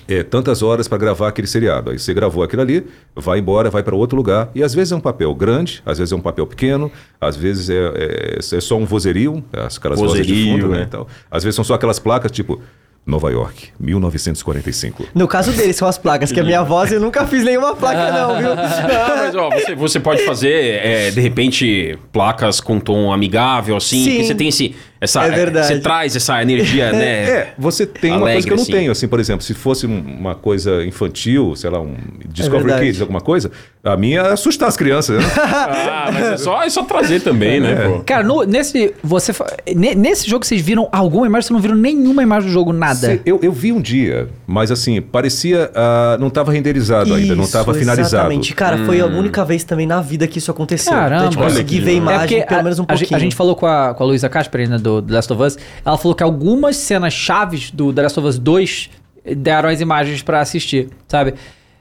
é, tantas horas para gravar aquele seriado. Aí você gravou aquilo ali, vai embora, vai para outro lugar. E às vezes é um papel grande, às vezes é um papel pequeno, às vezes é, é- é só um vozerio, aquelas vozes de Vozerio, fundo, né? né? e tal. Às vezes são só aquelas placas tipo Nova York, 1945. No caso deles são as placas, que a minha voz eu nunca fiz nenhuma placa não, viu? Não, mas ó, você, você pode fazer, é, de repente, placas com tom amigável, assim, Sim. que você tem esse. Essa, É verdade. Você traz essa energia, né? É, você tem uma Alegre, coisa que eu não assim. tenho, assim, por exemplo, se fosse um- uma coisa infantil, sei lá, um Discovery verdade. Kids, alguma coisa, a minha é assustar as crianças. Né? Ah, mas é só, é só trazer também, né, pô? Cara, no- nesse, você, nesse jogo vocês viram alguma imagem? Vocês não viram nenhuma imagem do jogo, nada. Se- Eu, eu vi um dia, mas assim, parecia. ah, não estava renderizado ainda, não Isso, estava finalizado. Exatamente. Cara, foi a única vez também na vida que isso aconteceu. Caramba. Então, tipo, consegui ver imagem, É pelo a- menos um a, gente- pouquinho. A gente falou com a, com a Luísa Casper, né, do The Last of Us. Ela falou que algumas cenas chaves do The Last of Us 2 deram as imagens pra assistir, sabe?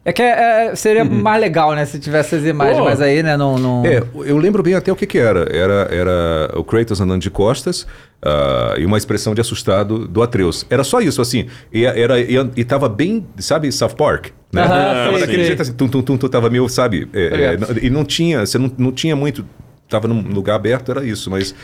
É que é- é- seria mais legal, né, se tivesse as imagens, mas aí, né, não... não... É, eu lembro bem até o que, que era. era. Era o Kratos andando de costas ah, e uma expressão de assustado do Atreus. Era só isso, assim. E, era, e, e tava bem, sabe, South Park? Né? Sei, daquele jeito assim, tum, tum, tum, tum, tava meio, sabe? é, é, Obrigado. e não tinha, você não, não tinha muito. Tava num lugar aberto, era isso, mas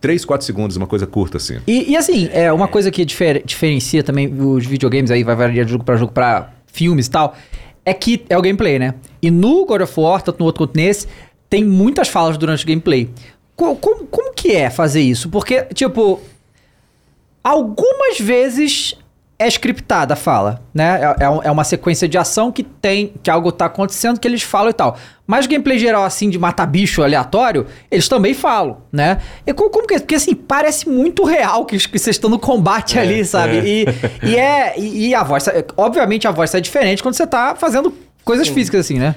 3, 4 segundos, uma coisa curta, assim. E, e, assim, é uma coisa que difer- diferencia também os videogames aí, vai variar de jogo pra jogo pra filmes e tal, é que é o gameplay, né? E no God of War, tanto no outro quanto nesse, tem muitas falas durante o gameplay. Co- como, como que é fazer isso? Porque, tipo, algumas vezes é scriptada a fala, né? É, é é uma sequência de ação que tem, que algo tá acontecendo que eles falam e tal. Mas gameplay geral, assim, de matar bicho aleatório, eles também falam, né? E co- como, que é? Porque, assim, parece muito real que, que vocês estão no combate ali, sabe? E, e é... E, e a voz... Obviamente, a voz é diferente quando você tá fazendo coisas físicas, assim, né?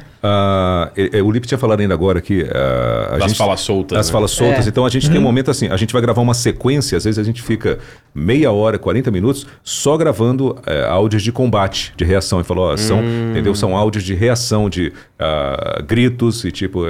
É- é, o Lipe tinha falado ainda agora que a Das gente- falas soltas, As né? falas soltas. É. Então a gente tem um momento assim, a gente vai gravar uma sequência, às vezes a gente fica meia hora, 40 minutos só gravando eh, áudios de combate, de reação. E falou, ó, são, entendeu? São áudios de reação, de ah, gritos e tipo,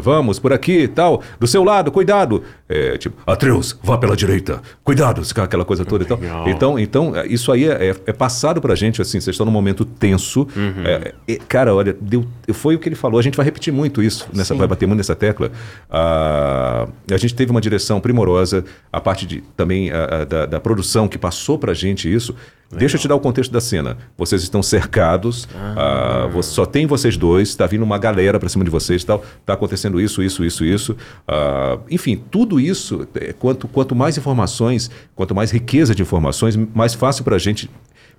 vamos por aqui e tal, do seu lado, cuidado. Eh, tipo, Atreus, vá pela direita, cuidado, aquela coisa toda. Então, Legal. então, então isso aí é, é passado pra gente, assim, vocês estão num momento tenso. É, é, cara, olha, deu, foi o que ele falou, a gente vai repetir muito isso, nessa, vai bater muito nessa tecla. Ah, a gente teve uma direção primorosa, a parte de, também ah, ah, da, da produção que passou pra gente isso. Deixa eu te dar o contexto da cena. Vocês estão cercados, ah, vo- só tem vocês dois, tá vindo uma galera pra cima de vocês, tal, tá acontecendo isso, isso, isso, isso. Ah, enfim, tudo isso, é, quanto, quanto mais informações, quanto mais riqueza de informações, mais fácil pra gente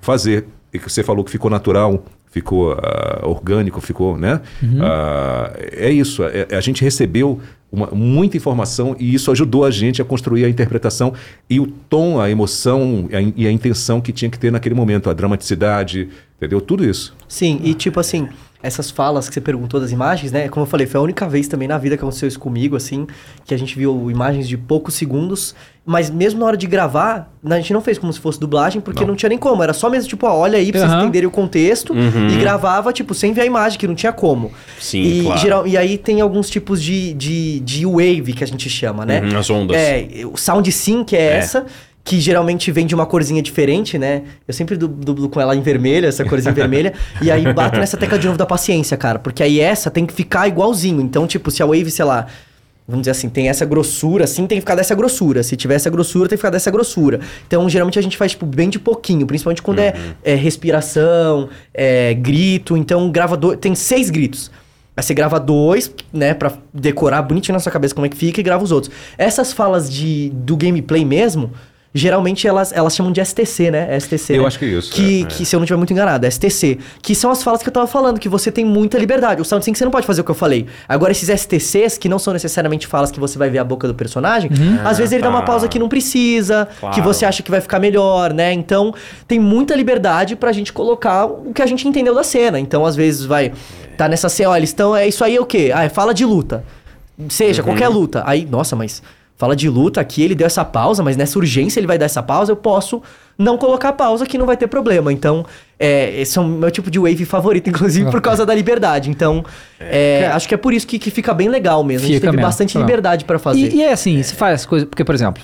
fazer. E que você falou que ficou natural, ficou ah, orgânico, ficou, né? Ah, é isso. é- é- a gente recebeu uma- muita informação e isso ajudou a gente a construir a interpretação e o tom, a emoção a in- e a intenção que tinha que ter naquele momento, a dramaticidade, entendeu? Tudo isso. Sim, e tipo assim, essas falas que você perguntou das imagens, né? Como eu falei, foi a única vez também na vida que aconteceu isso comigo, assim, que a gente viu imagens de poucos segundos, mas mesmo na hora de gravar, a gente não fez como se fosse dublagem, porque não, tinha nem como, era só mesmo, tipo, ó, olha aí pra vocês Aham. entenderem o contexto, e gravava, tipo, sem ver a imagem, que não tinha como. Sim, e, claro. geral, e aí tem alguns tipos de, de, de wave que a gente chama, né? Uhum, as ondas. É, o sound sync é, essa, que geralmente vem de uma corzinha diferente, né? Eu sempre du- dublo com ela em vermelho, essa corzinha vermelha, e aí bato nessa tecla de novo da paciência, cara, porque aí essa tem que ficar igualzinho. Então, tipo, se a wave, sei lá, vamos dizer assim, tem essa grossura, assim, tem que ficar dessa grossura. Se tiver essa grossura, tem que ficar dessa grossura. Então, geralmente a gente faz, tipo, bem de pouquinho, principalmente quando é, é respiração, é grito. Então, grava dois, tem seis gritos. Aí você grava dois, né, pra decorar bonitinho na sua cabeça como é que fica e grava os outros. Essas falas de, do gameplay mesmo, geralmente elas, elas chamam de STC, né? STC. Eu né? acho que é isso, Que, é, que se eu não estiver muito enganado, STC. Que são as falas que eu tava falando, que você tem muita liberdade. O SoundSync você não pode fazer o que eu falei. Agora, esses STCs, que não são necessariamente falas que você vai ver a boca do personagem, às vezes ele dá uma tá. pausa que não precisa, que Claro. você acha que vai ficar melhor, né? Então, tem muita liberdade pra gente colocar o que a gente entendeu da cena. Então, às vezes, vai. Tá nessa cena, ó, eles estão. É isso aí é o quê? Ah, é fala de luta. Seja, qualquer luta. Aí, nossa, mas fala de luta aqui, ele deu essa pausa, mas nessa urgência ele vai dar essa pausa, eu posso não colocar pausa que não vai ter problema. Então, é, esse é o meu tipo de wave favorito, inclusive, por causa da liberdade. Então, é, acho que é por isso que, que fica bem legal mesmo. a gente Fica teve mesmo, bastante fica liberdade pra fazer. E, e é assim, se faz coisas. Porque, por exemplo,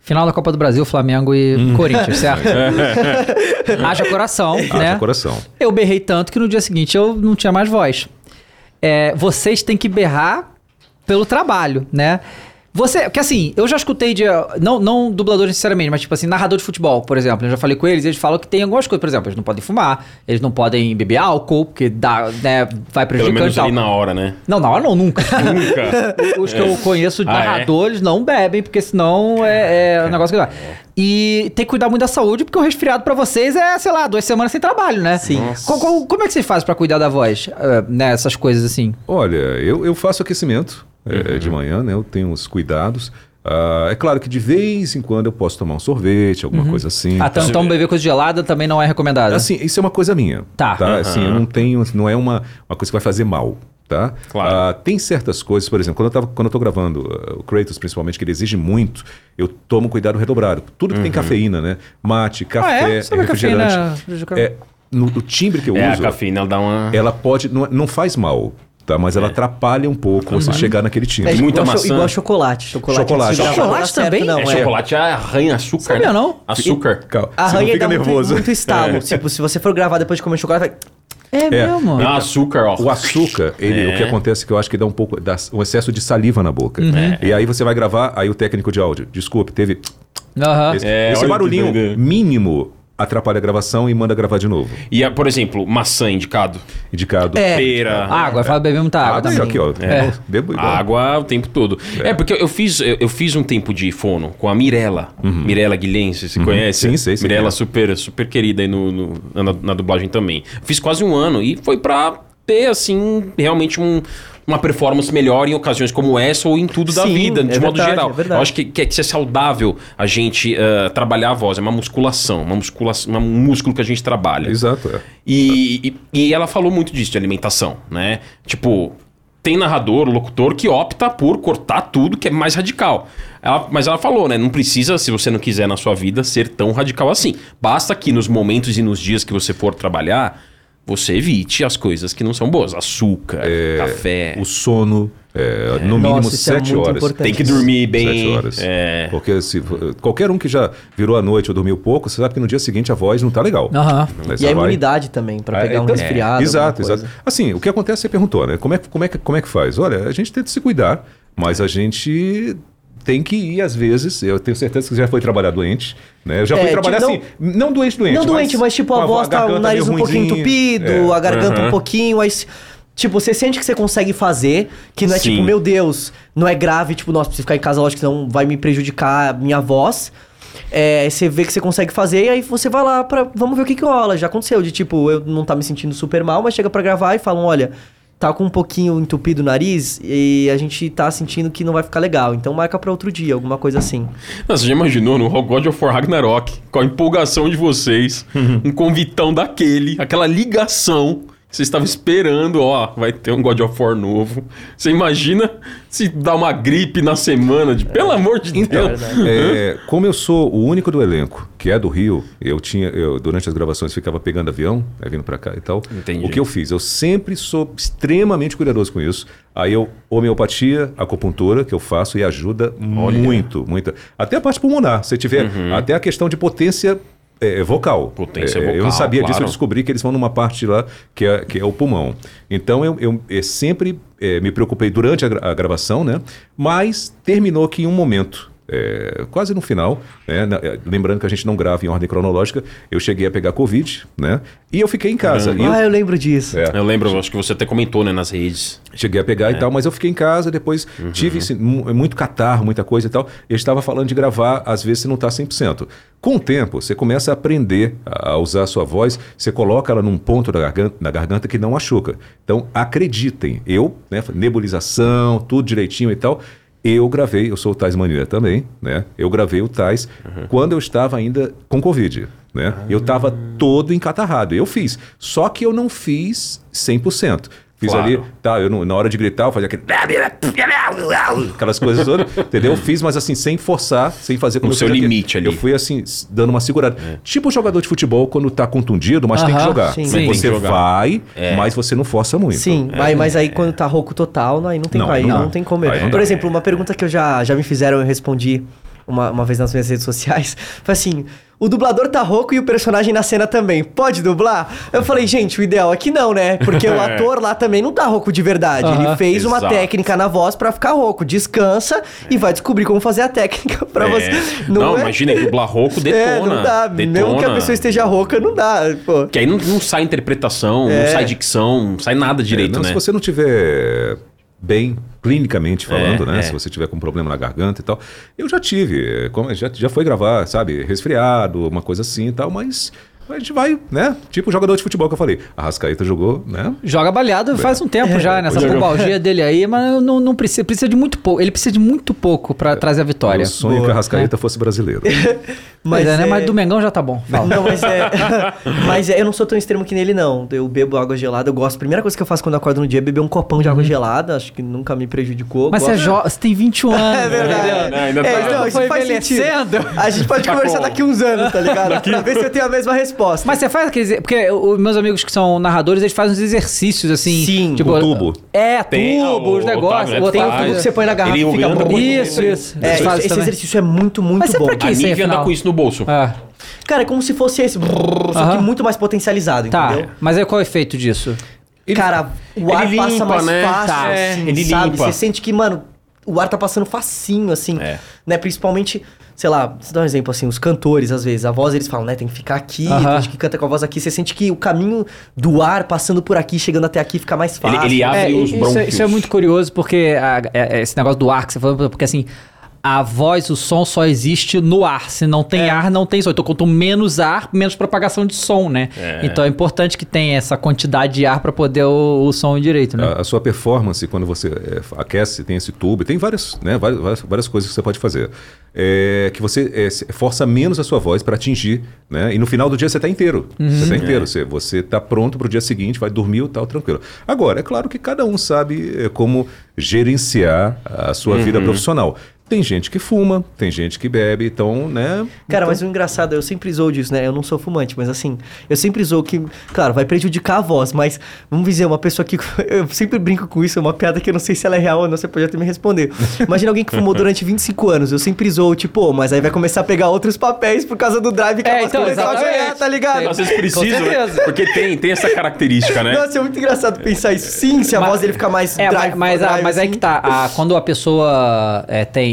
final da Copa do Brasil, Flamengo e Hum. Corinthians, certo? Haja coração, Haja né? coração. Eu berrei tanto que no dia seguinte eu não tinha mais voz. É, vocês têm que berrar pelo trabalho, né? Você, porque assim, eu já escutei de. Não, não dublador necessariamente, mas tipo assim, narrador de futebol, por exemplo. Eu já falei com eles, eles falam que tem algumas coisas, por exemplo, eles não podem fumar, eles não podem beber álcool, porque dá, né, vai Pelo prejudicando menos e tal. ali na hora, né? Não, na hora não, nunca. Nunca. Os que eu conheço de Ah, é? narradores não bebem, porque senão é, é um negócio que dá. E tem que cuidar muito da saúde, porque o resfriado pra vocês é, sei lá, duas semanas sem trabalho, né? Sim. Qual- qual- como é que vocês fazem pra cuidar da voz? eh, né, essas coisas assim. Olha, eu, eu faço aquecimento é, de manhã, né? Eu tenho os cuidados. Ah, é claro que de vez em quando eu posso tomar um sorvete, alguma coisa assim. Ah, então, então beber coisa gelada também não é recomendado. Assim, isso é uma coisa minha. Tá. Assim, eu não tenho, não é uma, uma coisa que vai fazer mal, tá? Claro. Ah, tem certas coisas, por exemplo, quando eu, tava, quando eu tô gravando ah, o Kratos, principalmente, que ele exige muito, eu tomo cuidado redobrado. Tudo que tem cafeína, né? Mate, café, é? Sabe a refrigerante. cafeína? É, no, o timbre que eu É, a uso, cafeína, ela dá uma... ela pode, não, não faz mal, tá? Mas ela atrapalha um pouco você chegar naquele timbre. É muita igual, maçã. igual chocolate. Chocolate, Chocolate. Chocolate certo, também? Não, É, é. chocolate arranha açúcar. Sabia né? não? Açúcar. Calma, você não Arranha e fica dá muito, nervoso. muito estalo. Tipo, se você for gravar depois de comer chocolate, vai... É, mesmo. Não, açúcar, ó. O açúcar, ele, É. o que acontece é que eu acho que dá um pouco, dá um excesso de saliva na boca. E aí você vai gravar, aí o técnico de áudio, desculpe, teve Aham. esse, É, esse barulhinho mínimo atrapalha a gravação e manda gravar de novo. E, a- por exemplo, maçã indicado. Indicado. É. Pera. Ah, agora fala beber muita água Água, também. aqui, ó. É. Bebo igual. Água o tempo todo. É, porque eu fiz, eu, eu fiz um tempo de fono com a Mirella. Mirella Guilhense, você conhece? Sim, sei, sei Mirella é. super, super, super querida aí no, no- na, na dublagem também. Fiz quase um ano e foi pra ter, assim, realmente um- uma performance melhor em ocasiões como essa ou em tudo da Sim, vida, de é modo verdade, geral. é verdade. Eu acho que, que, é- que é saudável a gente eh, trabalhar a voz, é uma musculação, uma musculação, um músculo que a gente trabalha. Exato, é. E, e, e ela falou muito disso, de alimentação, né? Tipo, tem narrador, locutor que opta por cortar tudo que é mais radical. Ela- mas ela falou, né? Não precisa, se você não quiser na sua vida, ser tão radical assim. Basta que nos momentos e nos dias que você for trabalhar, você evite as coisas que não são boas. Açúcar, café. O sono, é, no mínimo Nossa, é sete horas. importante. Tem que dormir bem. Sete horas. É. Porque se, qualquer um que já virou a noite ou dormiu pouco, você sabe que no dia seguinte a voz não tá legal. E a vai- imunidade também, pra É, pegar um então- resfriado. Exato, exato. Assim, o que acontece, você perguntou, né? Como é, que- como, é que, como é que faz? Olha, a gente tenta se cuidar, mas a gente tem que ir às vezes. Eu tenho certeza que você já foi trabalhar doente, né? Eu já É, fui tipo, trabalhar não- assim, não doente, doente. Não doente, mas tipo, a com voz tá, o nariz um pouquinho entupido, É. a garganta Aham. um pouquinho, aí... Tipo, você sente que você consegue fazer, que não é Sim. tipo, meu Deus, não é grave, tipo, nossa, preciso ficar em casa, lógico que não vai me prejudicar a minha voz. É, você vê que você consegue fazer, e aí você vai lá pra. Vamos ver o que que rola. Já aconteceu, de tipo, eu não tá me sentindo super mal, mas chega pra gravar e falam, olha, tá com um pouquinho entupido o nariz e a gente tá sentindo que não vai ficar legal. Então marca pra outro dia, alguma coisa assim. Você já imaginou no God of War Ragnarok, com a empolgação de vocês, um convitão daquele, aquela ligação que vocês estavam esperando, ó, vai ter um God of War novo. Você imagina se dá uma gripe na semana, de pelo amor de Então, Deus. é, como eu sou o único do elenco que é do Rio, eu tinha, eu, durante as gravações ficava pegando avião, né, vindo pra cá e tal. Entendi. O que eu fiz? Eu sempre sou extremamente cuidadoso com isso. Aí eu, homeopatia, acupuntura, que eu faço e ajuda muito, muito. Até a parte pulmonar, se tiver, até a questão de potência é, vocal. Uhum. Potência É, Eu vocal, não sabia disso, claro. eu descobri que eles vão numa parte lá que é, que é o pulmão. Então eu, eu, eh, sempre eh, me preocupei durante a, gra- a gravação, né? Mas terminou que em um momento é, quase no final, né? É, lembrando que a gente não grava em ordem cronológica, eu cheguei a pegar Covid, né? E eu fiquei em casa. E eu- Ah, eu lembro disso. É. Eu lembro, acho que você até comentou, né, nas redes. Cheguei a pegar e tal, mas eu fiquei em casa, depois tive assim, mu- muito catarro, muita coisa e tal. Eu estava falando de gravar, às vezes você não está 100%. Com o tempo, você começa a aprender a usar a sua voz, você coloca ela num ponto da garganta, na garganta que não machuca. Então, acreditem, eu, né, nebulização, tudo direitinho e tal. Eu gravei, eu sou o Tais Maneira também, né? Eu gravei o Tais quando eu estava ainda com Covid, né? Eu estava todo encatarrado. Eu fiz, só que eu não fiz 100%. Fiz Claro. ali, tá, eu não- na hora de gritar, eu fazia aquele. Aquelas coisas todas, entendeu? Eu fiz, mas assim, sem forçar, sem fazer como No eu seu fiz aqui. limite ali. Eu fui assim, dando uma segurada. Tipo o jogador de futebol quando tá contundido, mas tem que jogar. sim. Sim. Você jogar. vai, É. mas você não força muito. Sim, mas, mas aí quando tá rouco total, aí não tem Não, aí não não, tem como. Aí não Por dá. exemplo, uma pergunta que eu já, já me fizeram, eu respondi uma, uma vez nas minhas redes sociais, foi assim: o dublador tá rouco e o personagem na cena também. Pode dublar? Eu falei, gente, o ideal é que não, né? Porque o ator lá também não tá rouco de verdade. Ele fez uma Exato. técnica na voz pra ficar rouco. Descansa e vai descobrir como fazer a técnica pra É. você. Não, é- imagina, dublar rouco detona. É, não dá. Mesmo que a detona. pessoa esteja rouca, não dá. Pô. Que aí não, não sai interpretação, É. não sai dicção, não sai nada direito, É, não, né? Se você não tiver bem clinicamente falando, É, né? é. Se você tiver com problema na garganta e tal. Eu já tive, é, já, já foi gravar, sabe, resfriado, uma coisa assim e tal, mas a gente vai, né? Tipo o jogador de futebol que eu falei. A Rascaeta jogou, né? Joga baleado faz um tempo já, nessa é. pubalgia dele aí, mas não, não precisa, precisa de muito pouco. Ele precisa de muito pouco pra trazer a vitória. Meu sonho é que Boa. a Rascaeta fosse brasileiro. Mas, é, né? é- mas do Mengão já tá bom. Fala. Não, mas é. mas é, eu não sou tão extremo que nele, não. Eu bebo água gelada, eu gosto. A primeira coisa que eu faço quando eu acordo no dia é beber um copão de água gelada. Acho que nunca me prejudicou. Uhum. Mas você, é jo- você tem 21 anos. É verdade. Não, ainda é, tá- então, isso faz sentido. A gente pode Tá conversar bom. daqui uns anos, tá ligado? pra ver se eu tenho a mesma resposta. Mas você faz aqueles. Porque os meus amigos que são narradores, eles fazem uns exercícios assim. Sim, tipo, com tubo. É, Tem, tubo, o os negócios. Né, o tem o tubo que você põe na garrafa Ele e fica bom. Isso, isso. É, esse também. exercício é muito, muito Mas é bom. pra quê? A isso aí, Nívia anda afinal? com isso no bolso. Ah, Cara, é como se fosse esse, brrr, só que muito mais potencializado, tá. entendeu? Mas aí qual é o efeito disso? Cara, o Ele ar limpa, passa mais né? fácil, Tá. assim, Ele sabe? limpa. Você sente que, mano, o ar tá passando facinho, assim, É. né? Principalmente, sei lá, vou dar um exemplo, assim, os cantores, às vezes, a voz, eles falam, né, tem que ficar aqui, Aham. tem gente que canta com a voz aqui, você sente que o caminho do ar passando por aqui, chegando até aqui, fica mais Ele, fácil. ele abre É, os isso, é, brônquios. isso é muito curioso, porque a- é esse negócio do ar que você falou, porque assim. A voz, o som só existe no ar. Se não tem ar, não tem som. Então, quanto menos ar, menos propagação de som, né? É. Então é importante que tenha essa quantidade de ar para poder o, o som ir direito, né? A, a sua performance, quando você é, aquece, tem esse tubo, tem várias, né, várias, várias, coisas que você pode fazer. É, que você é, força menos a sua voz para atingir, né? E no final do dia você está inteiro. Você está inteiro. Você, você está pronto para o dia seguinte, vai dormir e tal, tranquilo. Agora, é claro que cada um sabe é, como gerenciar a sua vida profissional. Tem gente que fuma, tem gente que bebe, então, né? Cara, então, mas o engraçado, eu sempre zoou disso, né? Eu não sou fumante, mas assim, eu sempre zoou que, claro, vai prejudicar a voz, mas vamos dizer, uma pessoa que. Eu sempre brinco com isso, é uma piada que eu não sei se ela é real ou não, você pode até me responder. Imagina alguém que fumou durante 25 anos, eu sempre zoou, tipo, "Pô, mas aí vai começar a pegar outros papéis por causa do drive que É, a voz então, começou a ganhar, tá ligado? Às vezes precisa, Com né? certeza. porque tem, tem essa característica, né? Nossa, é muito engraçado pensar isso. Sim, se a Mas- voz dele ficar mais É, drive, mas, mas, a- drive, mas aí assim. que tá. a- quando a pessoa é, tem.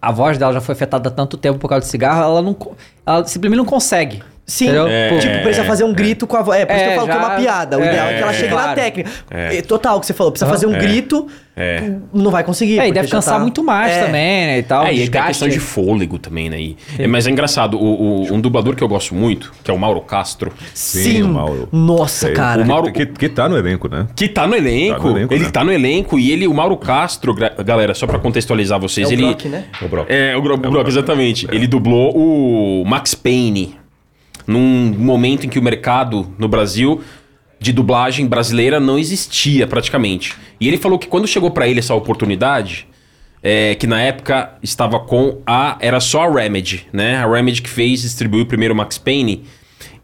A voz dela já foi afetada há tanto tempo por causa do cigarro, ela não. Ela simplesmente não consegue. Sim? É. Tipo, precisa fazer um grito com a voz. É, por isso que É, eu falo que é já- uma piada. O é, ideal é que ela é, chegue na claro. técnica. É. É, Total, o que você falou, precisa fazer um É. grito, É. não vai conseguir. É, e deve já cansar tá- muito mais É. também, né? E tal. É, e é questão de fôlego também, né? E- é, mas é engraçado, o, o- um dublador que eu gosto muito, que é o Mauro Castro, Sim, Sim, o Mauro. Nossa, é, cara. o Mauro- Que, que tá no elenco, né? que tá no elenco. Tá no elenco, ele né? tá no elenco e ele, o Mauro Castro, galera, só pra contextualizar vocês, É o ele. Brock, né? O Brock. É, o, Brock, Brock, exatamente. Ele dublou o Max Payne num momento em que o mercado no Brasil de dublagem brasileira não existia praticamente. E ele falou que quando chegou pra ele essa oportunidade, é, que na época estava com a era só a Remedy, né? A Remedy que fez distribuiu primeiro o Max Payne.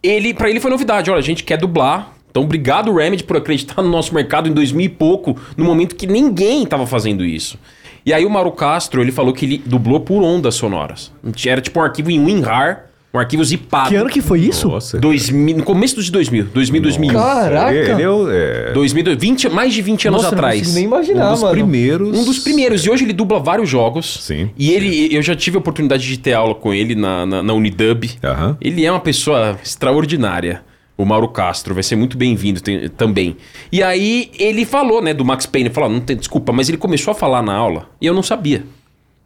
Ele para ele foi novidade, olha, a gente quer dublar. Então, obrigado Remedy por acreditar no nosso mercado em 2000 e pouco, no momento que ninguém estava fazendo isso. E aí o Mauro Castro, ele falou que ele dublou por ondas sonoras. Era tipo um arquivo em WinRAR Um arquivo zipado. Que ano que foi isso? Nossa. 2000, no começo dos 2000, 2000, 2001. Caraca! Ele, ele é, o- é 2000, 20, mais de 20 anos Nossa, eu não atrás. consigo nem imaginar, um dos mano. primeiros. Um dos primeiros. E hoje ele dubla vários jogos. Sim. E ele, eu já tive a oportunidade de ter aula com ele na, na, na Unidub. Aham. Ele é uma pessoa extraordinária. O Mauro Castro vai ser muito bem-vindo tem- também. E aí ele falou, né, do Max Payne. Falou, "Ah, não tem desculpa, mas ele começou a falar na aula e eu não sabia.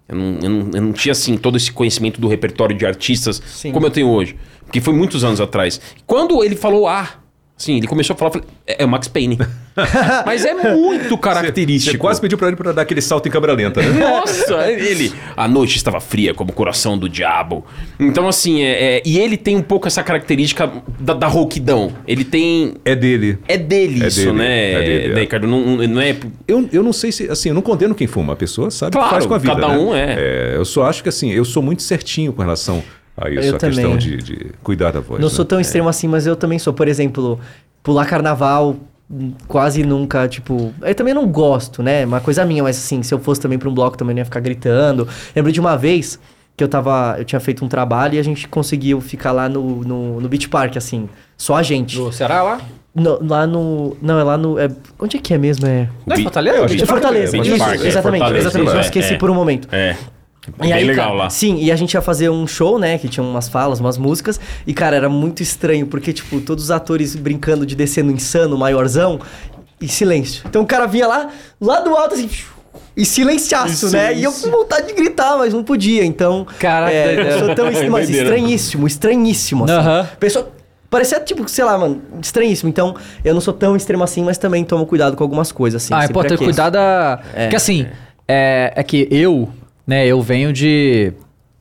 Eu não, eu não, eu não tinha, assim, todo esse conhecimento do repertório de artistas Sim. como eu tenho hoje. Porque foi muitos anos atrás. Quando ele falou ah, sim, ele começou a falar, falei, é, é o Max Payne. mas é muito característico. Você quase pediu pra ele pra dar aquele salto em câmera lenta, né? Nossa, ele. A noite estava fria como o coração do diabo. Então, assim, é, é- e ele tem um pouco essa característica da, da rouquidão. Ele tem. É dele. É dele É isso, dele, né, é dele, é. né, Ricardo? Não, não- não é. Eu, eu não sei se, assim, eu não condeno quem fuma. A pessoa sabe o Claro, que faz com a vida. cada né? um é. Eu só acho que, assim, eu sou muito certinho com relação a isso, Eu a questão também. de, de cuidar da voz. Não né? sou tão extremo assim, mas eu também sou. Por exemplo, pular carnaval, quase nunca, tipo. Eu também não gosto, né? Uma coisa minha, mas assim, se eu fosse também pra um bloco também não ia ficar gritando. Lembro de uma vez que eu tava. Eu tinha feito um trabalho e a gente conseguiu ficar lá no, no, no Beach Park, assim. Só a gente. Do Ceará lá? No- lá no. Não, é lá no. é- onde é que é mesmo? É. Não é Fortaleza? É, É Fortaleza, é, isso, Park, é, exatamente, Fortaleza, exatamente. Eu é, esqueci é. por um momento. É. E Bem aí, legal cara, lá. Sim, e a gente ia fazer um show, né? Que tinha umas falas, umas músicas. E, cara, era muito estranho, porque, tipo, todos os atores brincando de descer no insano, maiorzão, e silêncio. Então o cara vinha lá, lá do alto, assim. E silenciaço, Isso, né? E eu isso. com vontade de gritar, mas não podia. Então. Caraca, é, sou tão mas estranhíssimo, estranhíssimo. Assim. Aham. Pessoa. Parecia, tipo, sei lá, mano, estranhíssimo. Então, eu não sou tão extremo assim, mas também tomo cuidado com algumas coisas, assim. ah, é sempre importante aqueço. cuidar da. É. Porque assim, é. É, que eu, né, eu venho de,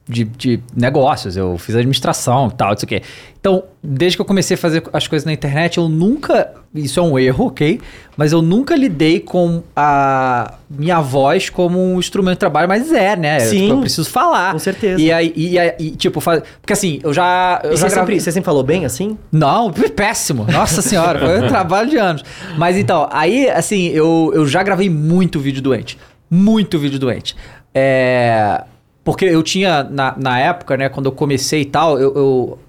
de, de negócios, eu fiz administração e tal, não sei o quê. Então, desde que eu comecei a fazer as coisas na internet, eu nunca. Isso é um erro, ok? Mas eu nunca lidei com a minha voz como um instrumento de trabalho, mas é, né? Sim. Tipo, eu preciso falar. Com certeza. E aí, e, aí- e, tipo, faz... porque assim, eu já. Eu E já você, sempre, você sempre falou bem, assim? não, péssimo. Nossa senhora, foi um trabalho de anos. Mas então, aí, assim, eu, eu já gravei muito vídeo doente. Muito vídeo doente. É. Porque eu tinha, na, na época, né, quando eu comecei e tal, eu. eu-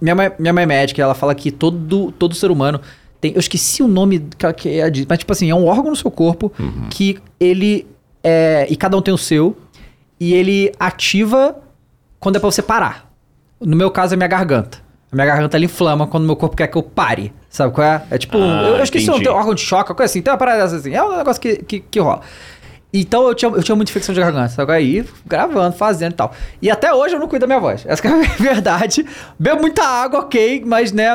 minha, mãe, minha mãe é médica, ela fala que todo, todo ser humano tem. Eu esqueci o nome que, é mas, tipo assim, é um órgão no seu corpo que ele. É, e cada um tem o seu. E ele ativa quando é pra você parar. No meu caso, é minha garganta. A minha garganta ela inflama quando meu corpo quer que eu pare. Sabe qual é? É tipo. Ah, eu, eu esqueci o nome, tem um órgão de choque, coisa assim. Tem uma parada assim. É um negócio que, que, que rola. Então eu tinha, eu tinha muita infecção de garganta, qual é? Aí, gravando, fazendo e tal. E até hoje eu não cuido da minha voz. Essa que é a verdade. Bebo muita água, ok, mas né,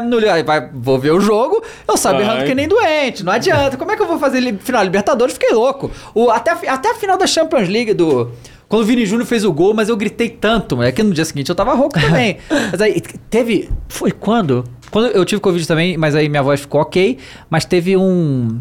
vai, vou ver o jogo, eu saio berrando Ai. que nem doente. Não adianta. Como é que eu vou fazer li- final Libertadores? Fiquei louco. O, até, até a final da Champions League do. Quando o Vini Júnior fez o gol, mas eu gritei tanto, é que no dia seguinte eu tava rouco também. mas aí teve. Foi quando? Quando eu tive Covid também, mas aí minha voz ficou ok. Mas teve um.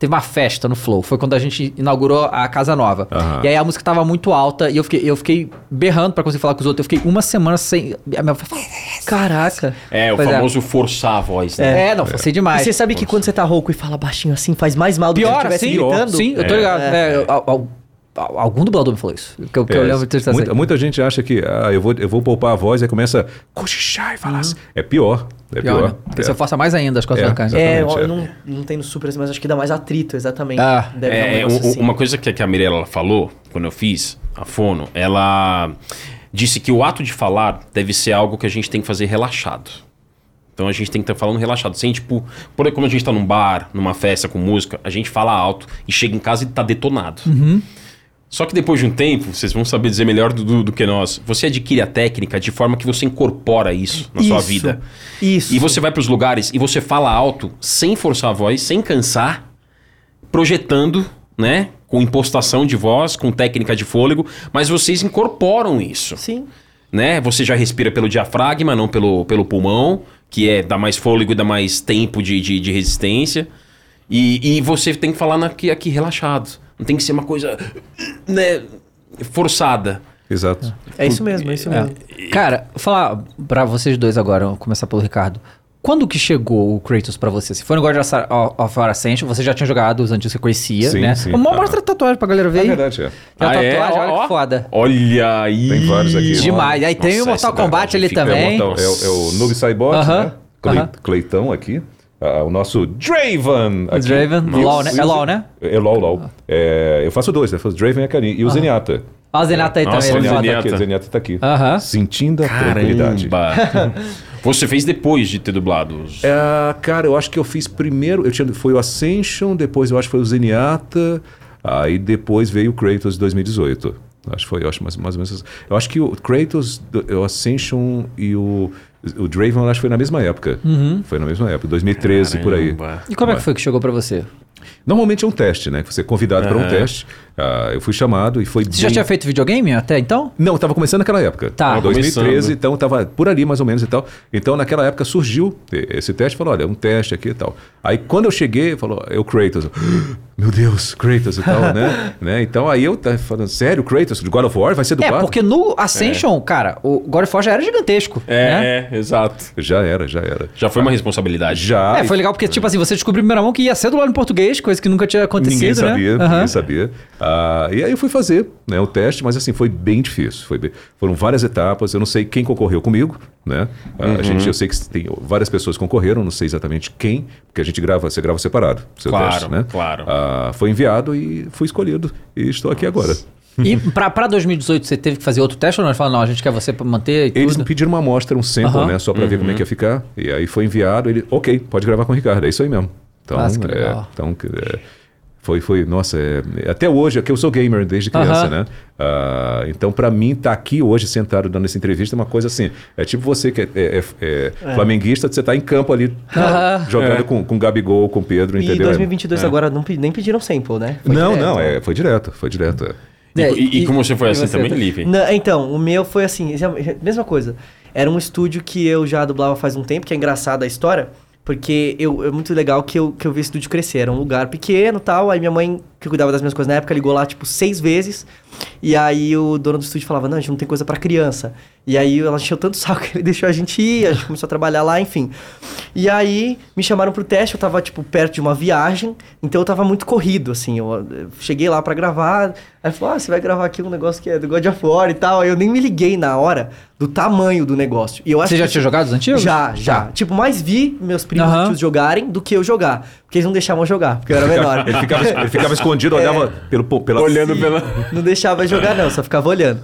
Teve uma festa no Flow. Foi quando a gente inaugurou a casa nova. Aham. E aí a música tava muito alta e eu fiquei, eu fiquei berrando pra conseguir falar com os outros. Eu fiquei uma semana sem. A minha voz. Caraca. É, o Pois é. famoso forçar a voz, né? É, não, forcei E demais. você sabe que quando você tá rouco e fala baixinho assim, faz mais mal do que se Pior, estivesse sim, gritando? sim, eu tô É. ligado. É, eu- al- al- algum dublador me falou isso. Que eu, que eu É, lembro de muita, muita gente acha que ah, eu, vou, eu vou poupar a voz e começa a cochichar e falar assim. É pior. É pior. Pior, né? Porque É. você força mais ainda as costas É. da carne. É, eu, eu é. não, não tenho super assim, mas acho que dá mais atrito, exatamente. Ah, um É, um- assim. uma coisa que, que a Mirella falou quando eu fiz a fono, ela disse que o ato de falar deve ser algo que a gente tem que fazer relaxado. Então a gente tem que estar falando relaxado. Sem, tipo, por exemplo, como a gente tá num bar, numa festa com música, a gente fala alto e chega em casa e tá detonado. Só que depois de um tempo, vocês vão saber dizer melhor do, do- que nós, você adquire a técnica de forma que você incorpora isso na sua Isso, vida. Isso. E você vai pros lugares e você fala alto, sem forçar a voz, sem cansar, projetando, né? Com impostação de voz, com técnica de fôlego, mas vocês incorporam isso, Sim. né? Você já respira pelo diafragma, não pelo, pelo pulmão, que é dá mais fôlego e dá mais tempo de, de, de resistência. E, e você tem que falar aqui, aqui relaxado. Não tem que ser uma coisa, né? Forçada. Exato. É isso mesmo, é isso mesmo. Cara, vou falar pra vocês dois agora, vou começar pelo Ricardo. Quando que chegou o Kratos pra você? Se foi no God of Ascension, você já tinha jogado os antigos que você conhecia, Sim, né? sim. Mo- Ah. Mostra a tatuagem pra galera ver É verdade, é. Tem a Ah, é? tatuagem, Ó, olha ó. que foda. Olha aí. Tem vários aqui. Demais. Aí tem o Nossa, Mortal Kombat ali também. É, o, é o- é Noob Saibot, Aham, né? Clay- aham. Cleitão aqui. Ah, o nosso Draven aqui. Draven, LOL, né? É LOL, né? É LOL, LOL. É, eu faço dois, né? Eu faço Draven e a Karin. E o Zenyatta. Ó, o Zenyatta aí Nossa, também. o ele Zenyatta tá aqui, Zenyatta. tá aqui. Aham. Sentindo a tranquilidade. Caramba. Você fez depois de ter dublado os... É, cara, eu acho que eu fiz primeiro. Eu tinha, foi o Ascension, depois eu acho que foi o Zenyatta, aí depois veio o Kratos 2018. Acho que foi, eu acho mais, mais ou menos. assim. Eu acho que o Kratos, o Ascension e o, o Draven, eu acho que foi na mesma época. Foi na mesma época, 2013 por aí. Caramba. E como é que foi que chegou pra você? Normalmente é um teste, né? Que você é convidado para um teste. Ah, eu fui chamado e foi Você já tinha feito videogame até então? Não, estava começando naquela época. Tá. Em 2013, Começando. então estava por ali mais ou menos e tal. Então naquela época surgiu esse teste, falou, olha, um teste aqui e tal. Aí quando eu cheguei, falou, é o Kratos. Eu, Meu Deus, Kratos e tal, né? né? Então aí eu tava falando, sério, Kratos, de God of War vai ser É, dublado? porque no Ascension, cara, o God of War já era gigantesco. né? É, é, exato. Já era, já era. Já foi uma responsabilidade. Já. É, foi legal porque, tipo assim, você descobriu em primeira mão que ia ser dublado em português, coisa que nunca tinha acontecido, Ninguém sabia, né? Ninguém sabia. Ah, e aí eu fui fazer né, o teste, mas assim, foi bem difícil. Foi bem- foram várias etapas, eu não sei quem concorreu comigo, né? Ah, Uhum. A gente, eu sei que tem várias pessoas que concorreram, não sei exatamente quem, porque a gente grava, você grava separado, o seu Claro, teste, né? claro. Ah, foi enviado e fui escolhido e estou aqui agora. E pra, pra 2018 você teve que fazer outro teste ou não? Eles falaram, não, a gente quer você pra manter e Eles tudo. me pediram uma amostra, um sample, Aham. né? Só para ver Uhum. como é que ia ficar. E aí foi enviado, ele, ok, pode gravar com o Ricardo, é isso aí mesmo. Então, Nossa, que é, legal. então é, foi, foi, nossa, é, até hoje, é que eu sou gamer desde criança, Aham. né? Ah, então, para mim, estar aqui hoje sentado dando essa entrevista é uma coisa assim. É tipo você que é, é- é- é flamenguista, você tá em campo ali Aham. jogando É. com, com Gabigol, com Pedro, E entendeu? 2022 É. agora não, nem pediram sample, né? Foi Não, direto. não, é, foi direto, foi direto. é. E, É, e- e como você foi e assim você? também? Não, então, o meu foi assim, mesma coisa. Era um estúdio que eu já dublava faz um tempo, que é engraçada a história, porque eu, é muito legal que eu, que eu vi esse estúdio crescer. Era um lugar pequeno tal, aí minha mãe, que cuidava das minhas coisas na época, ligou lá, tipo, seis vezes, e aí o dono do estúdio falava, não, a gente não tem coisa pra criança. E aí ela encheu tanto saco que ele deixou a gente ir, a gente começou a trabalhar lá, enfim. E aí me chamaram pro teste, eu tava, tipo, perto de uma viagem, então eu tava muito corrido, assim. Eu, eu cheguei lá pra gravar, aí falou, ah, você vai gravar aqui um negócio que é do God of War e tal. Aí eu nem me liguei na hora do tamanho do negócio. E eu acho Você já que- tinha jogado os antigos? Já, já. Tipo, mais vi meus primos jogarem do que eu jogar. Porque eles não deixavam eu jogar, porque eu era menor. Ele ficava, ele ficava escondido, olhava pelo, po- pela... Olhando pela... Não deixava jogar, não, só ficava olhando.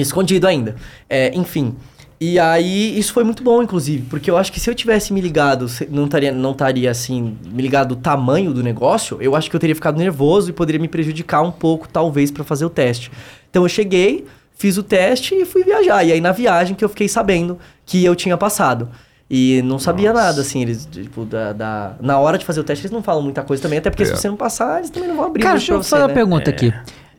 Escondido ainda. É, enfim. E aí, isso foi muito bom, inclusive, porque eu acho que se eu tivesse me ligado, não estaria, não estaria assim, me ligado o tamanho do negócio, eu acho que eu teria ficado nervoso e poderia me prejudicar um pouco, talvez, pra fazer o teste. Então eu cheguei, fiz o teste e fui viajar. E aí, na viagem, que eu fiquei sabendo que eu tinha passado. E não sabia Nossa. nada, assim, eles, tipo, da, da- na hora de fazer o teste, eles não falam muita coisa também, até porque É. se você não passar, eles também não vão abrir Cara, o deixa eu fazer uma né? pergunta aqui.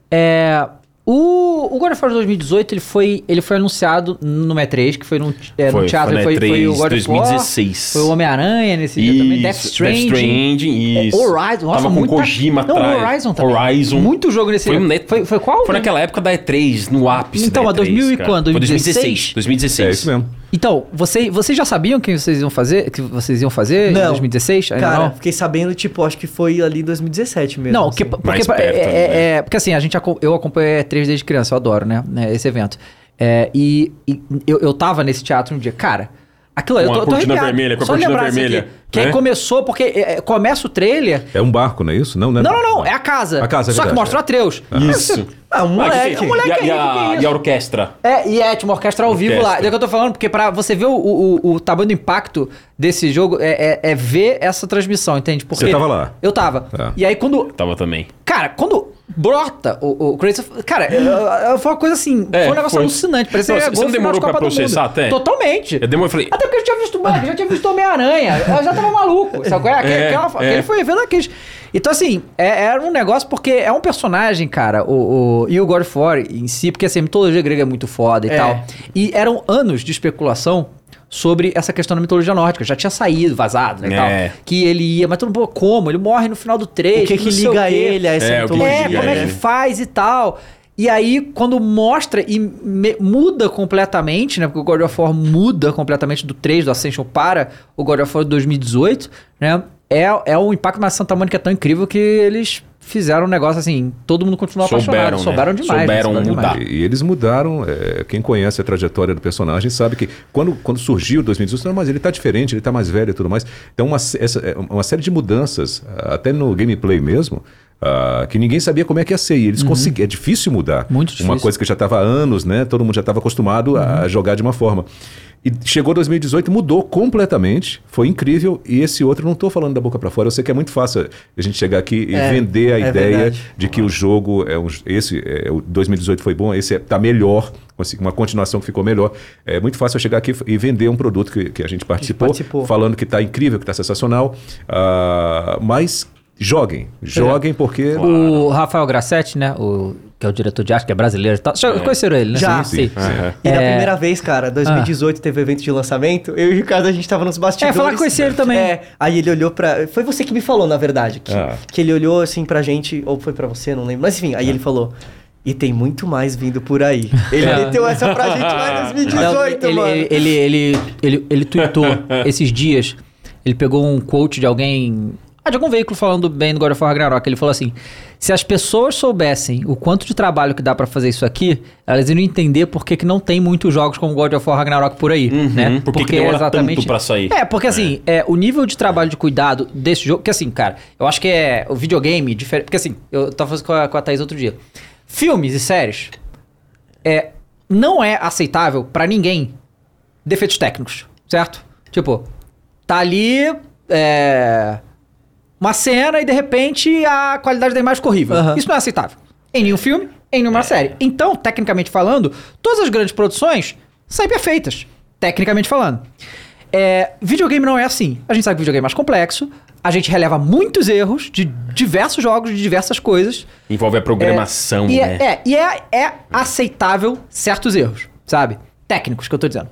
É, o, o God of War 2018, ele foi, ele foi anunciado no E3, que foi num, é, Foi, no teatro, foi foi, foi, E3 o God of War, 2016. foi o Homem-Aranha nesse dia também, Death Stranding. Death Stranding, isso. Horizon, nossa, Tava com muita- Kojima Não, atrás. Horizon também. Horizon. Muito jogo nesse Foi, dia. Foi- foi qual? Foi naquela época da E3, no ápice Então, da a E3, 2000 e quando? Foi 2016? 2016. 2016. É isso mesmo. Então, você, vocês já sabiam que vocês iam fazer, que vocês iam fazer em Não. 2016? Ainda Cara, não? fiquei sabendo, tipo, acho que foi ali em 2017 mesmo. Não, assim. que, porque, Mais é, perto, é- né? é- porque assim, a gente, eu acompanho a E3 desde criança, eu adoro, né, né, esse evento. É, e e eu, eu tava nesse teatro um dia, cara, aquilo aí, eu Com tô, a tô cortina vermelha, com a cortina isso vermelha, aqui, que aí né? começou, porque é, é, começa o trailer... É um barco, não é isso? Não, não, é- Não, não, não, é a casa. A casa, é Só que verdade, mostra o é. Atreus. Isso. Ah, um Ah, que moleque. tem- um moleque e, a, aí, e a- que que é e a orquestra? É, e é, tinha uma orquestra ao vivo lá. Orquestra. É o que eu tô falando, porque pra você ver o, o, o tamanho do impacto desse jogo, é, é, é ver essa transmissão, entende? Porque Você tava lá? Eu tava. É. E aí quando Tava também. Cara, quando brota o, o Kratos, cara, é, é, foi uma coisa assim, É, foi um negócio foi. alucinante. Parecia Não, que você não de demorou pra processar até? Totalmente. Eu demorei, falei, Até porque eu já tinha visto, mano, eu já tinha visto Homem-Aranha. Eu já tava maluco. Sabe? qual é? Aquele, É, aquela- é. aquele foi vendo aqueles. Então, assim, é- era um negócio porque é um personagem, cara, o, o- e o God of War em si, porque assim, a mitologia grega é muito foda e É. tal. E eram anos de especulação sobre essa questão da mitologia nórdica. Já tinha saído, vazado, né, e É. tal. Que ele ia, mas todo mundo, pô, como? Ele morre no final do 3. O que que liga ele a essa É, mitologia? É, como é ele. que faz e tal. E aí, quando mostra e me- muda completamente, né? Porque o God of War muda completamente do 3, do Ascension para o God of War 2018, né? É, é um impacto na Santa Mônica tão incrível que eles fizeram um negócio assim, todo mundo continua Souberam, apaixonado. né? Souberam demais. Souberam demais. mudar. E, e eles mudaram. é, quem conhece a trajetória do personagem sabe que quando, quando surgiu o 2018, não, mas ele está diferente, ele está mais velho e tudo mais. Então, uma, essa, é, uma série de mudanças, até no gameplay mesmo, ah, que ninguém sabia como é que ia ser. E eles conseguiram. É difícil mudar. Muito Uma difícil. coisa que já estava há anos, né? Todo mundo já estava acostumado a jogar de uma forma. E chegou 2018, mudou completamente, foi incrível. E esse outro, não estou falando da boca para fora, eu sei que é muito fácil a gente chegar aqui e É, vender a é ideia verdade. de que o jogo é um, esse é, o 2018 foi bom, esse está melhor, consegui- uma continuação que ficou melhor. É muito fácil eu chegar aqui e vender um produto que, que a gente participou, participou. falando que está incrível, que está sensacional. Ah, mas joguem, joguem porque O Rafael Grassetti, né? O, que é o diretor de arte, que é brasileiro e tal. Já conheceram ele, né? Já. Sim. Aham. E da É. primeira vez, cara, 2018 teve evento de lançamento, eu e o Ricardo, a gente tava nos bastidores. É, falar que conheci ele também. É, aí ele olhou pra... Foi você que me falou, na verdade, que, Ah. que ele olhou assim pra gente, ou foi pra você, não lembro. Mas enfim, aí ele falou... E tem muito mais vindo por aí. Ele É. meteu essa pra gente lá em 2018, ele, mano. ele, ele, ele, ele, ele tweetou esses dias. Ele pegou um quote de alguém. Ah, de algum veículo falando bem do God of War Ragnarok. Ele falou assim: se as pessoas soubessem o quanto de trabalho que dá pra fazer isso aqui, elas iriam entender por que, que não tem muitos jogos como God of War Ragnarok por aí. Uhum, né? por que que demora tanto pra sair. É, porque assim, é, o nível de trabalho de cuidado desse jogo. Que assim, cara, eu acho que é o videogame diferente. Porque assim, eu tava falando com a, com a Thaís outro dia. Filmes e séries é, não é aceitável pra ninguém defeitos técnicos, certo? Tipo, tá ali é, uma cena e de repente a qualidade da imagem ficou horrível. Aham. Isso não é aceitável. Em nenhum filme, em nenhuma série. Então, tecnicamente falando, todas as grandes produções saem perfeitas, tecnicamente falando. É, videogame não é assim. A gente sabe que videogame é mais complexo, a gente releva muitos erros de diversos jogos, de diversas coisas. Envolve a programação, E né? é, é, e é, é aceitável certos erros, sabe? Técnicos que eu tô dizendo.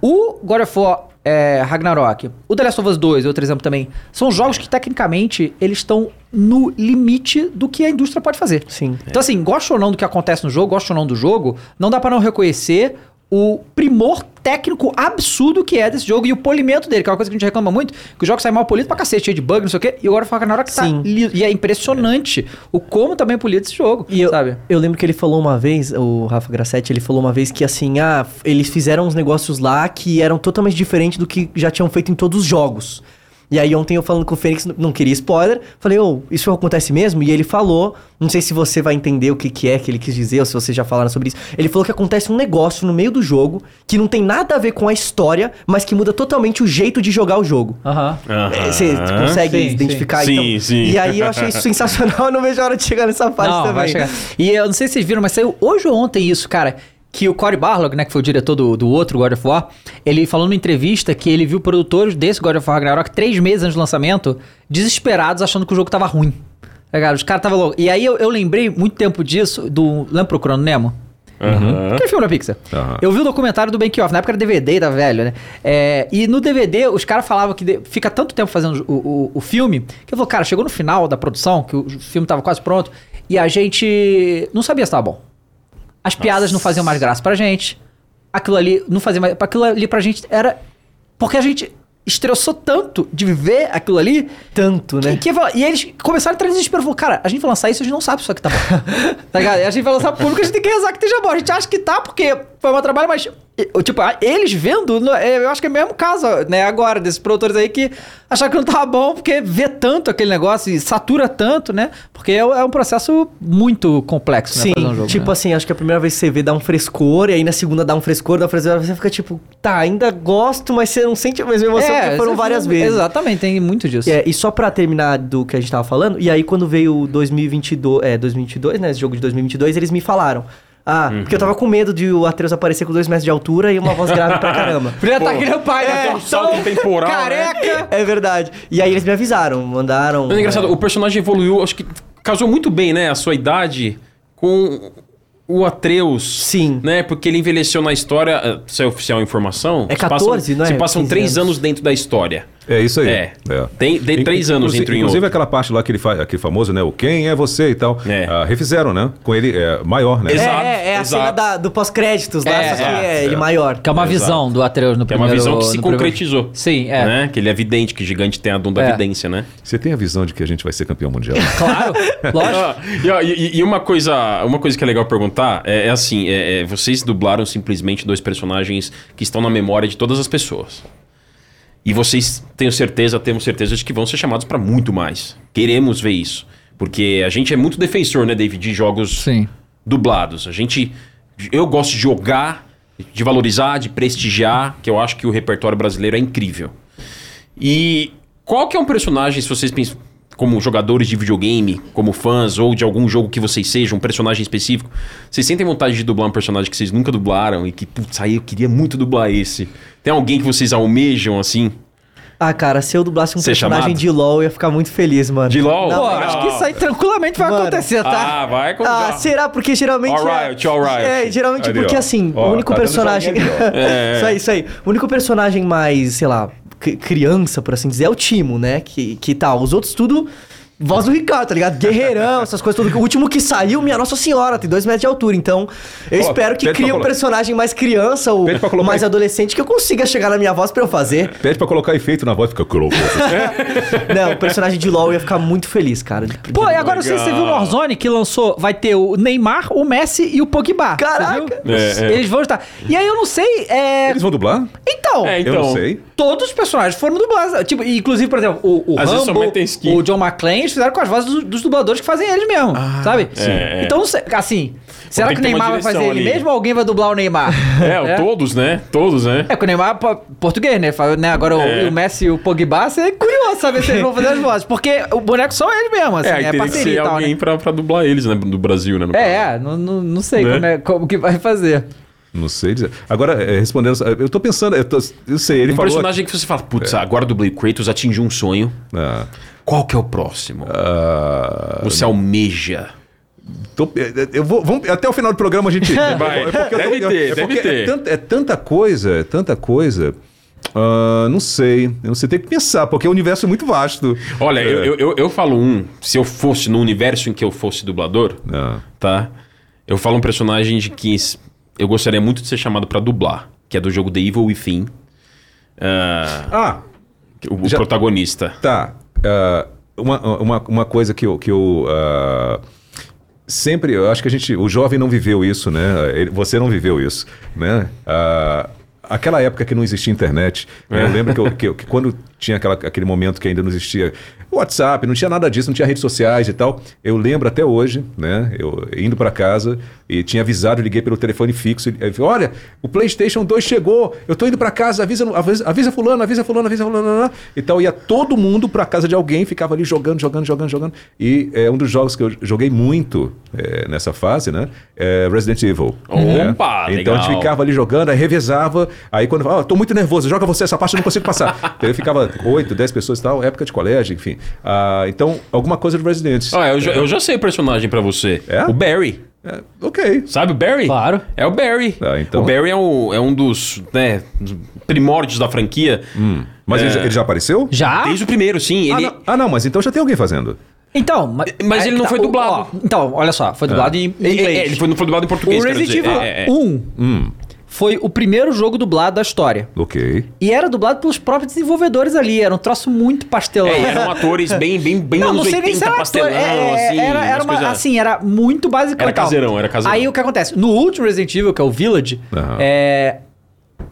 O God of War é, Ragnarok, o The Last of Us 2, outro exemplo também, são jogos que tecnicamente eles estão no limite do que a indústria pode fazer. Sim. Então assim, gosta ou não do que acontece no jogo, gosta ou não do jogo, não dá pra não reconhecer o primor técnico absurdo que é desse jogo e o polimento dele, que é uma coisa que a gente reclama muito, que o jogo sai mal polido pra cacete, cheio de bug, não sei o quê, e o God of War Ragnarok tá Sim. liso. E é impressionante o como também é polido esse jogo, E eu, sabe? eu lembro que ele falou uma vez, o Rafa Grassetti, ele falou uma vez que assim, ah, eles fizeram uns negócios lá que eram totalmente diferentes do que já tinham feito em todos os jogos. E aí ontem eu falando com o Fênix, não queria spoiler, falei, ô, isso acontece mesmo? E ele falou, não sei se você vai entender o que, que é que ele quis dizer, ou se vocês já falaram sobre isso. Ele falou que acontece um negócio no meio do jogo que não tem nada a ver com a história, mas que muda totalmente o jeito de jogar o jogo. Aham. Aham. É, Você consegue Sim, identificar? sim. então? Sim, sim. E aí eu achei isso sensacional, eu não vejo a hora de chegar nessa fase Não, também. vai chegar. E eu não sei se vocês viram, mas saiu hoje ou ontem isso, cara. Que o Cory Barlog, né, que foi o diretor do, do outro God of War, ele falou numa entrevista que ele viu produtores desse God of War Ragnarok três meses antes do lançamento, desesperados, achando que o jogo tava ruim. Tá ligado? Os caras estavam loucos. E aí eu, eu lembrei muito tempo disso, do. Lembra Procurando Nemo? Aham. Aquele filme da Pixar. Aham. Eu vi o documentário do Bank Off, na época era DVD, tá velho, né? É, e no DVD, os caras falavam que de- fica tanto tempo fazendo o, o, o filme, que eu falei, cara, chegou no final da produção, que o filme tava quase pronto, e a gente não sabia se tava bom. As piadas não faziam mais graça pra gente. Aquilo ali não fazia mais. Aquilo ali pra gente era. Porque a gente estressou tanto de viver aquilo ali. Tanto, né? Que, que, e eles começaram a entrar em desespero. Falou, cara, a gente vai lançar isso, a gente não sabe se isso aqui tá bom. tá ligado? E a gente vai lançar pro público, a gente tem que rezar que esteja bom. A gente acha que tá, porque foi um trabalho, mas. Tipo, eles vendo, é, eu acho que é o mesmo caso, né, agora, desses produtores aí que acharam que não tava bom, porque vê tanto aquele negócio e satura tanto, né? Porque é, é um processo muito complexo, né? Sim, um jogo, tipo né? assim, acho que a primeira vez que você vê dá um frescor, e aí na segunda dá um frescor, dá um frescor, você fica tipo, tá, ainda gosto, mas você não sente a mesma emoção porque foram várias foi- vezes. Exatamente, tem muito disso. É, e só pra terminar do que a gente tava falando, e aí quando veio o 2022, é, 2022, né, esse jogo de 2022, eles me falaram, ah, porque eu tava com medo de o Atreus aparecer com dois metros de altura e uma voz grave pra caramba. Estar Pô, que nem o pai, né? aquele salto temporal, né? Careca! É verdade. E aí eles me avisaram, mandaram... Mas é engraçado, é, o personagem evoluiu, acho que casou muito bem, né? A sua idade com o Atreus. Sim. Né? Porque ele envelheceu na história, eh, se é oficial a informação. É se passam- 14, não é? Se passam 15 três anos. anos dentro da história. É isso aí. É. Tem- tem três anos Inclusive- entre um e Inclusive outro. aquela parte lá que ele faz, aquele famoso, né? O quem é você e tal. É. Ah, refizeram, né? Com ele é, maior, né? Exato. é, é, é a exato. cena da- do pós-créditos lá, É, só que exato, é ele é. maior. Que é uma Exato. visão do Atreus no Que é primeiro... uma visão que se no primeiro- concretizou. Sim, é. Né? Que ele é vidente, que gigante tem a dom da É. vidência, né? Você tem a visão de que a gente vai ser campeão mundial? Claro, lógico. E, e- e uma coisa, uma coisa que é legal perguntar é, é assim: é- é, vocês dublaram simplesmente dois personagens que estão na memória de todas as pessoas. E vocês, tenho certeza, temos certeza de que vão ser chamados para muito mais. Queremos ver isso. Porque a gente é muito defensor, né, David, de jogos Sim. dublados. A gente. Eu gosto de jogar, de valorizar, de prestigiar, que eu acho que o repertório brasileiro é incrível. E qual que é um personagem, se vocês pensam, como jogadores de videogame, como fãs, ou de algum jogo que vocês sejam, um personagem específico, vocês sentem vontade de dublar um personagem que vocês nunca dublaram e que, putz, aí eu queria muito dublar esse? Tem alguém que vocês almejam assim? Ah, cara, se eu dublasse um Ser personagem chamado? de LoL, eu ia ficar muito feliz, mano. De LoL? Não, Pô, acho que isso aí tranquilamente vai Mano. acontecer, tá? Ah, vai com Ah, será? Porque geralmente. All é- right, all right. É, geralmente Ali, porque ó. assim, Ó, o único tá personagem. ali, É. isso aí, isso aí. O único personagem mais, sei lá, criança, por assim dizer, é o Timo, né? Que, que tal. Os outros tudo. Voz do Ricardo, tá ligado? Guerreirão, essas coisas tudo. O último que saiu, minha Nossa Senhora, tem dois metros de altura. Então, eu Ó, espero que crie um personagem mais criança ou mais aí. adolescente que eu consiga chegar na minha voz pra eu fazer. Pede pra colocar efeito na voz, fica croco. Não, o personagem de LoL ia ficar muito feliz, cara. de- Pô, de- e agora não sei se você viu Legal. Warzone que lançou, vai ter o Neymar, o Messi e o Pogba. Você Caraca! É, é. Eles vão estar. E aí eu não sei, é... Eles vão dublar? Então, É, Eu não sei. todos os personagens foram dublados. Tipo, inclusive, por exemplo, o, o Rambo, o John McClane, eles fizeram com as vozes dos, dos dubladores que fazem eles mesmo, sabe? sim. É, é. Então, não sei, assim, será que o Neymar vai fazer direção ele ali. mesmo ou alguém vai dublar o Neymar? É, todos, né? Todos, né? É, que o Neymar é po- português, né? Né? Agora o- É. o, Messi e o Pogba, você é curioso saber se eles vão fazer as vozes. Porque o boneco são eles mesmo, assim, é, é, aí teria que parceria ser e tal, alguém né? pra, pra dublar eles, né? Do Brasil, né? É, é, não, não, não sei Né? como, é, como que vai fazer. Não sei dizer. Agora, é, respondendo. Eu tô pensando, eu, tô- eu sei, ele Um falou. personagem que você fala, putz, agora dublei o Kratos, atingiu um sonho. Ah, Qual que é o próximo? ah, Você almeja. tô- é, eu vou, vamos- até o final do programa a gente. Vai. É porque eu tô- Deve ter, é deve ter. É, tanta, é tanta coisa, é tanta coisa. Ah, não sei. Eu não sei, tem que pensar, porque o universo é muito vasto. Olha, É. eu, eu, eu, eu falo um, se eu fosse no universo em que eu fosse dublador, Ah, tá? Eu falo um personagem de que eu gostaria muito de ser chamado pra dublar, que é do jogo The Evil Within. Ah, Ah, o, o Já- protagonista. Tá. Ah, uma, uma, uma coisa que eu. Que eu ah, sempre, eu acho que a gente. O jovem não viveu isso, né? Ele- você não viveu isso, né? Ah, aquela época que não existia internet. né? Eu lembro que, eu- que que quando tinha aquela, aquele momento que ainda não existia WhatsApp, não tinha nada disso, não tinha redes sociais e tal. Eu lembro até hoje, né? Eu indo para casa e tinha avisado, liguei pelo telefone fixo. e- e- Olha, o PlayStation 2 chegou, eu tô indo para casa, avisa, avisa, avisa fulano, avisa fulano, avisa fulano. Então ia todo mundo para casa de alguém, ficava ali jogando, jogando, jogando, jogando. E é um dos jogos que eu joguei muito é, nessa fase, né? É Resident Evil. né? Opa, Então a gente legal. ficava ali jogando, aí revezava. Aí quando falava, ah, tô muito nervoso, joga você essa parte, eu não consigo passar. então eu ficava 8, 10 pessoas e tal, época de colégio, enfim. Ah, então, alguma coisa do Resident. Ah, eu, já, eu já sei o personagem pra você. É? O Barry. É, ok. Sabe o Barry? Claro. É o Barry. Ah, então- O Barry é, o- é um dos né, primórdios da franquia. Mas É. ele, já, ele já apareceu? Já? Desde o primeiro, sim. Ah Ele... não, ah, não, mas então já tem alguém fazendo. Então, mas, Mas ele não tá, foi o- dublado. ó, então, olha só, foi dublado em É, inglês. é, ele foi, não foi dublado em português, o Resident. Evil É, é, é. 1 Hum, foi o primeiro jogo dublado da história. ok. E era dublado pelos próprios desenvolvedores ali. Era um troço muito pastelão. É, e eram atores bem, bem, bem Não, anos não sei nem 80, se era pastelão, ator, é, assim. era, era uma, coisas- assim, era muito básico Era caseirão, era caseirão. Aí o que acontece? No último Resident Evil, que é o Village, Aham. é,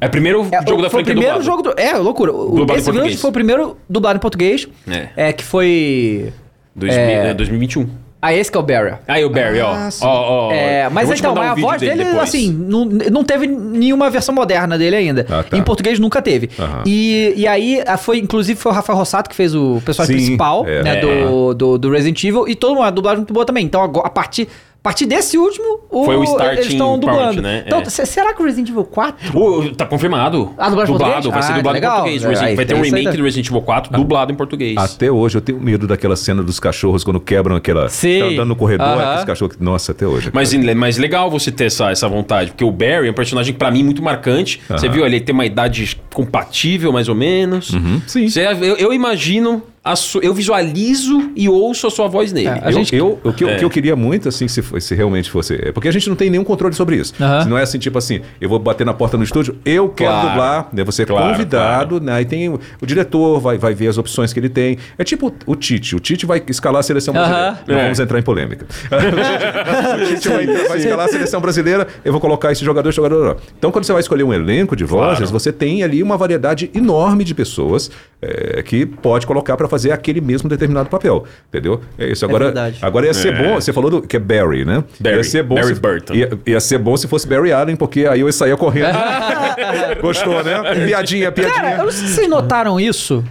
É o primeiro é, jogo da foi franquia o primeiro dublado. jogo do, É, loucura. O, Dublado em esse Village português. foi o primeiro dublado em português. É. É, que foi... 2000, É. é, 2021. Ah, esse que é o Barrier. Aí o Barry, ó. Ah, sim. ó, ó. É, mas então, um a voz dele, depois. assim, não, não teve nenhuma versão moderna dele ainda. Ah, tá. Em português nunca teve. Aham. E, e aí, foi, inclusive, foi o Rafael Rossato que fez o personagem Sim, principal é. né, É. do, do, do Resident Evil. E todo mundo, a dublagem muito boa também. Então, agora, a partir, partir desse último, o, Foi o starting eles estão part, dublando. né? Então, É. se- será que o Resident Evil 4... Ô, tá confirmado. Ah, dublado dublado, vai ser Ah, dublado legal. em português. Resident- Aí, vai ter um remake da- do Resident Evil 4 dublado em português. Até hoje eu tenho medo daquela cena dos cachorros quando quebram aquela. Sim. tá andando no corredor, Aham. aqueles cachorros. Nossa, até hoje. Mas, mas legal você ter essa, essa vontade, porque o Barry é um personagem, pra mim, muito marcante. Você Aham. viu ali, ele tem uma idade compatível, mais ou menos. sim. Você- eu, eu imagino, su- eu visualizo e ouço a sua voz nele. É, a eu, gente- eu- o, que, eu- É. o que eu queria muito, assim, se, se realmente fosse. é Porque a gente não tem nenhum controle sobre isso. Aham. Se não é assim, tipo assim, eu vou bater na porta no estúdio, eu quero Claro. dublar, né? Você é Claro, convidado, né? Aí tem o, o diretor, vai, vai ver as opções que ele tem. É tipo o Tite. O Tite vai escalar a seleção brasileira. Não É. vamos entrar em polêmica. o Tite vai, vai escalar a seleção brasileira, eu vou colocar esse jogador, esse jogador. Então, quando você vai escolher um elenco de vozes, Claro. você tem ali uma variedade enorme de pessoas é, que pode colocar para fazer aquele mesmo determinado papel. Entendeu? É isso. Agora, verdade. agora ia ser É. bom. Você falou do, que é Barry, né? Barry. Ia ser bom Barry se, Burton. Ia, ia ser bom se fosse Barry Allen, porque aí eu saía correndo. Gostou, né? Piadinha, piadinha. Cara, eu não sei se vocês notaram isso.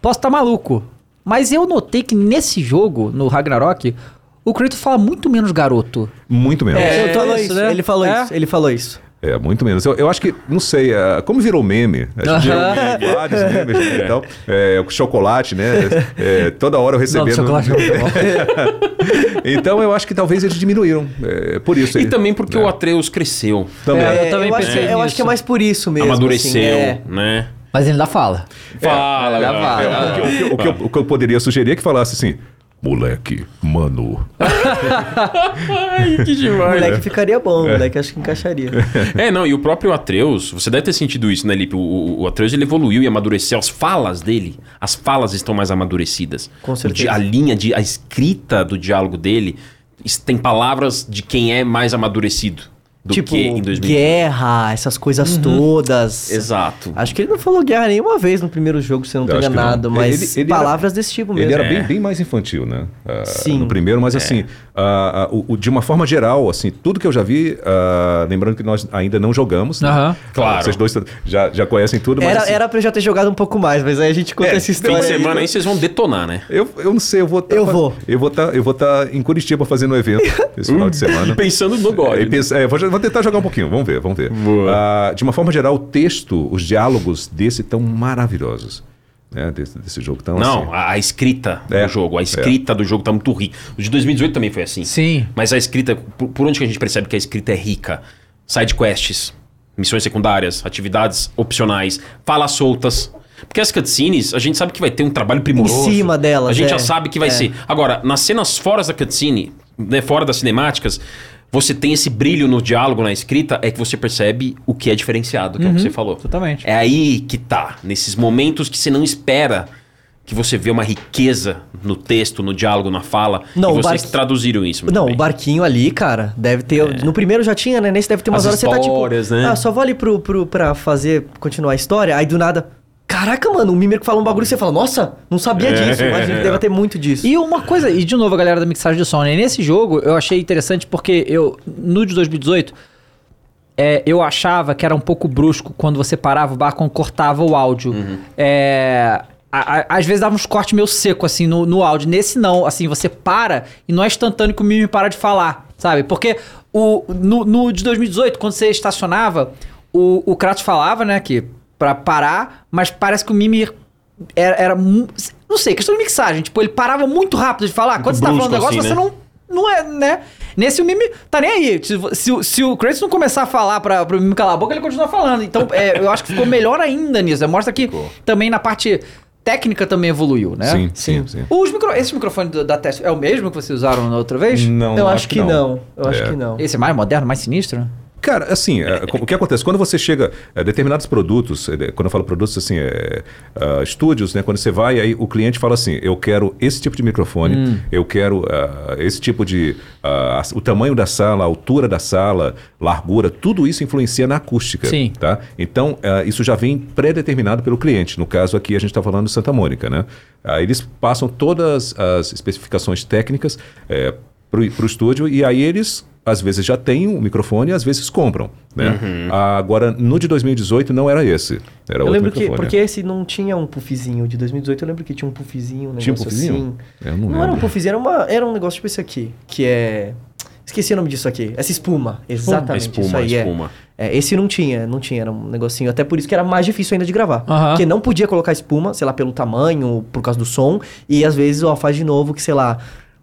Posso estar maluco. Mas eu notei que nesse jogo, no Ragnarok, o Kratos fala muito menos garoto. Muito menos. É, Ele ele falou falou isso, isso, né? ele falou É? isso, ele falou isso. É, muito menos. Eu, eu acho que, não sei, é, como virou meme, a gente viu vários memes né, e tal. É, o chocolate, né? É, toda hora eu recebendo. Não, chocolate é muito bom. então eu acho que talvez eles diminuíram. é, por isso. E aí. também porque É. o Atreus cresceu, Também. É, eu É, também eu, acho, pensei eu acho que é mais por isso mesmo. amadureceu, assim, é. né? Mas ele ainda fala. Fala, fala. É, o, que, o que- o que eu, o que eu poderia sugerir é que falasse assim: moleque, mano. Ai, que O demais. moleque ficaria bom, o moleque acho que encaixaria. É, não, e o próprio Atreus, você deve ter sentido isso, né, Lipe? O, o, o Atreus ele evoluiu e amadureceu. As falas dele, as falas estão mais amadurecidas. Com certeza. A linha, de, a escrita do diálogo dele tem palavras de quem é mais amadurecido do tipo, que em 2000. guerra, essas coisas todas. Exato. Acho que ele não falou guerra nenhuma vez no primeiro jogo, se eu não não. enganado, mas Ele- ele era- palavras desse tipo mesmo. Ele era É. bem, bem mais infantil, né? Ah, Sim. No primeiro, mas assim, ah, ah, o- de uma forma geral, assim, tudo que eu já vi, lembrando que nós ainda não jogamos. né? Aham. Claro. Vocês dois já, já conhecem tudo, mas Era, assim, era pra eu já ter jogado um pouco mais, mas aí a gente conta É, essa Fim história. de aí. semana aí vocês vão detonar, né? eu, eu não sei, eu vou tá, Eu vou. Eu vou estar eu vou tá em Curitiba fazendo um evento esse final de semana. Pensando no É, God. e pensa- é, vou, vou tentar jogar um pouquinho, vamos ver, vamos ver. Boa. Ah, de uma forma geral, o texto, os diálogos desse estão maravilhosos. Né? Desse, desse jogo tão Não, assim. a, a escrita É. do jogo, a escrita do jogo tá muito rica. O de 2018 também foi assim. Sim. Mas a escrita, por, por onde que a gente percebe que a escrita é rica? Side quests, missões secundárias, atividades opcionais, falas soltas. Porque as cutscenes, a gente sabe que vai ter um trabalho primoroso. Em cima delas, A gente é. já sabe que vai É. ser. Agora, nas cenas fora da cutscene, né, fora das cinemáticas, você tem esse brilho no diálogo, na escrita, é que você percebe o que é diferenciado, que é o que você falou. Totalmente. É aí que tá, nesses momentos que você não espera que você vê uma riqueza no texto, no diálogo, na fala. Não, e vocês barqui- traduziram isso. Não, bem. o barquinho ali, cara, deve ter. No primeiro já tinha, né? Nesse deve ter umas As horas você tá tipo. né? Ah, só vou ali pro, pro, pra fazer, continuar a história. Aí do nada. Caraca, mano, um mimer que fala um bagulho e você fala, nossa, não sabia disso. Imagina que deve ter muito disso. E uma coisa, e de novo a galera da mixagem de som, né? Nesse jogo eu achei interessante porque eu, no de 2018, é, eu achava que era um pouco brusco quando você parava o bar, quando cortava o áudio. É, a- a- às vezes dava uns cortes meio seco, assim, no, no áudio. Nesse não, assim, você para e não é instantâneo que o Mimi para de falar, sabe? Porque o, no, no de 2018, quando você estacionava, o, o Kratos falava, né, que pra parar, mas parece que o Mimi era, era não sei, questão de mixagem. Tipo, ele parava muito rápido de falar. Quando você tá falando um negócio, assim, você né? não, não é, né? Nesse o Mimi tá nem aí. Se, se, o- se o Kratos não começar a falar pra, pro Mimi calar a boca, ele continua falando. Então, é, eu acho que ficou melhor ainda nisso. Mostra que também na parte técnica também evoluiu, né? Sim, sim, sim. Os micro, esse microfone da teste é o mesmo que vocês usaram na outra vez? Não, eu acho que não. Eu acho É. que não. Esse é mais moderno, mais sinistro? Cara, assim, é, o que acontece? Quando você chega a determinados produtos, é, quando eu falo produtos, assim, é, ah, estúdios, né? Quando você vai, aí o cliente fala assim, eu quero esse tipo de microfone, eu quero ah, esse tipo de... ah, o tamanho da sala, a altura da sala, largura, tudo isso influencia na acústica. Sim. Tá? Então, ah, isso já vem pré-determinado pelo cliente. No caso aqui, a gente está falando de Santa Mônica, né? Eles passam todas as especificações técnicas é, para o estúdio e aí eles às vezes já têm um microfone e às vezes compram. Né? Agora, no de 2018 não era esse. Era Eu outro lembro que. microfone. Porque esse não tinha um puffzinho. De 2018 eu lembro que tinha um puffzinho, um Tinha um negócio puffzinho? assim. Eu não Não era um puffzinho, era, uma, era um negócio tipo esse aqui. Que é. Esqueci o nome disso aqui. Essa espuma. Exatamente. Espuma, isso aí, é. espuma. É, esse não tinha, não tinha, era um negocinho. Até por isso que era mais difícil ainda de gravar. Aham. Porque não podia colocar espuma, sei lá, pelo tamanho, por causa do som. E às vezes, ó, faz de novo que, sei lá,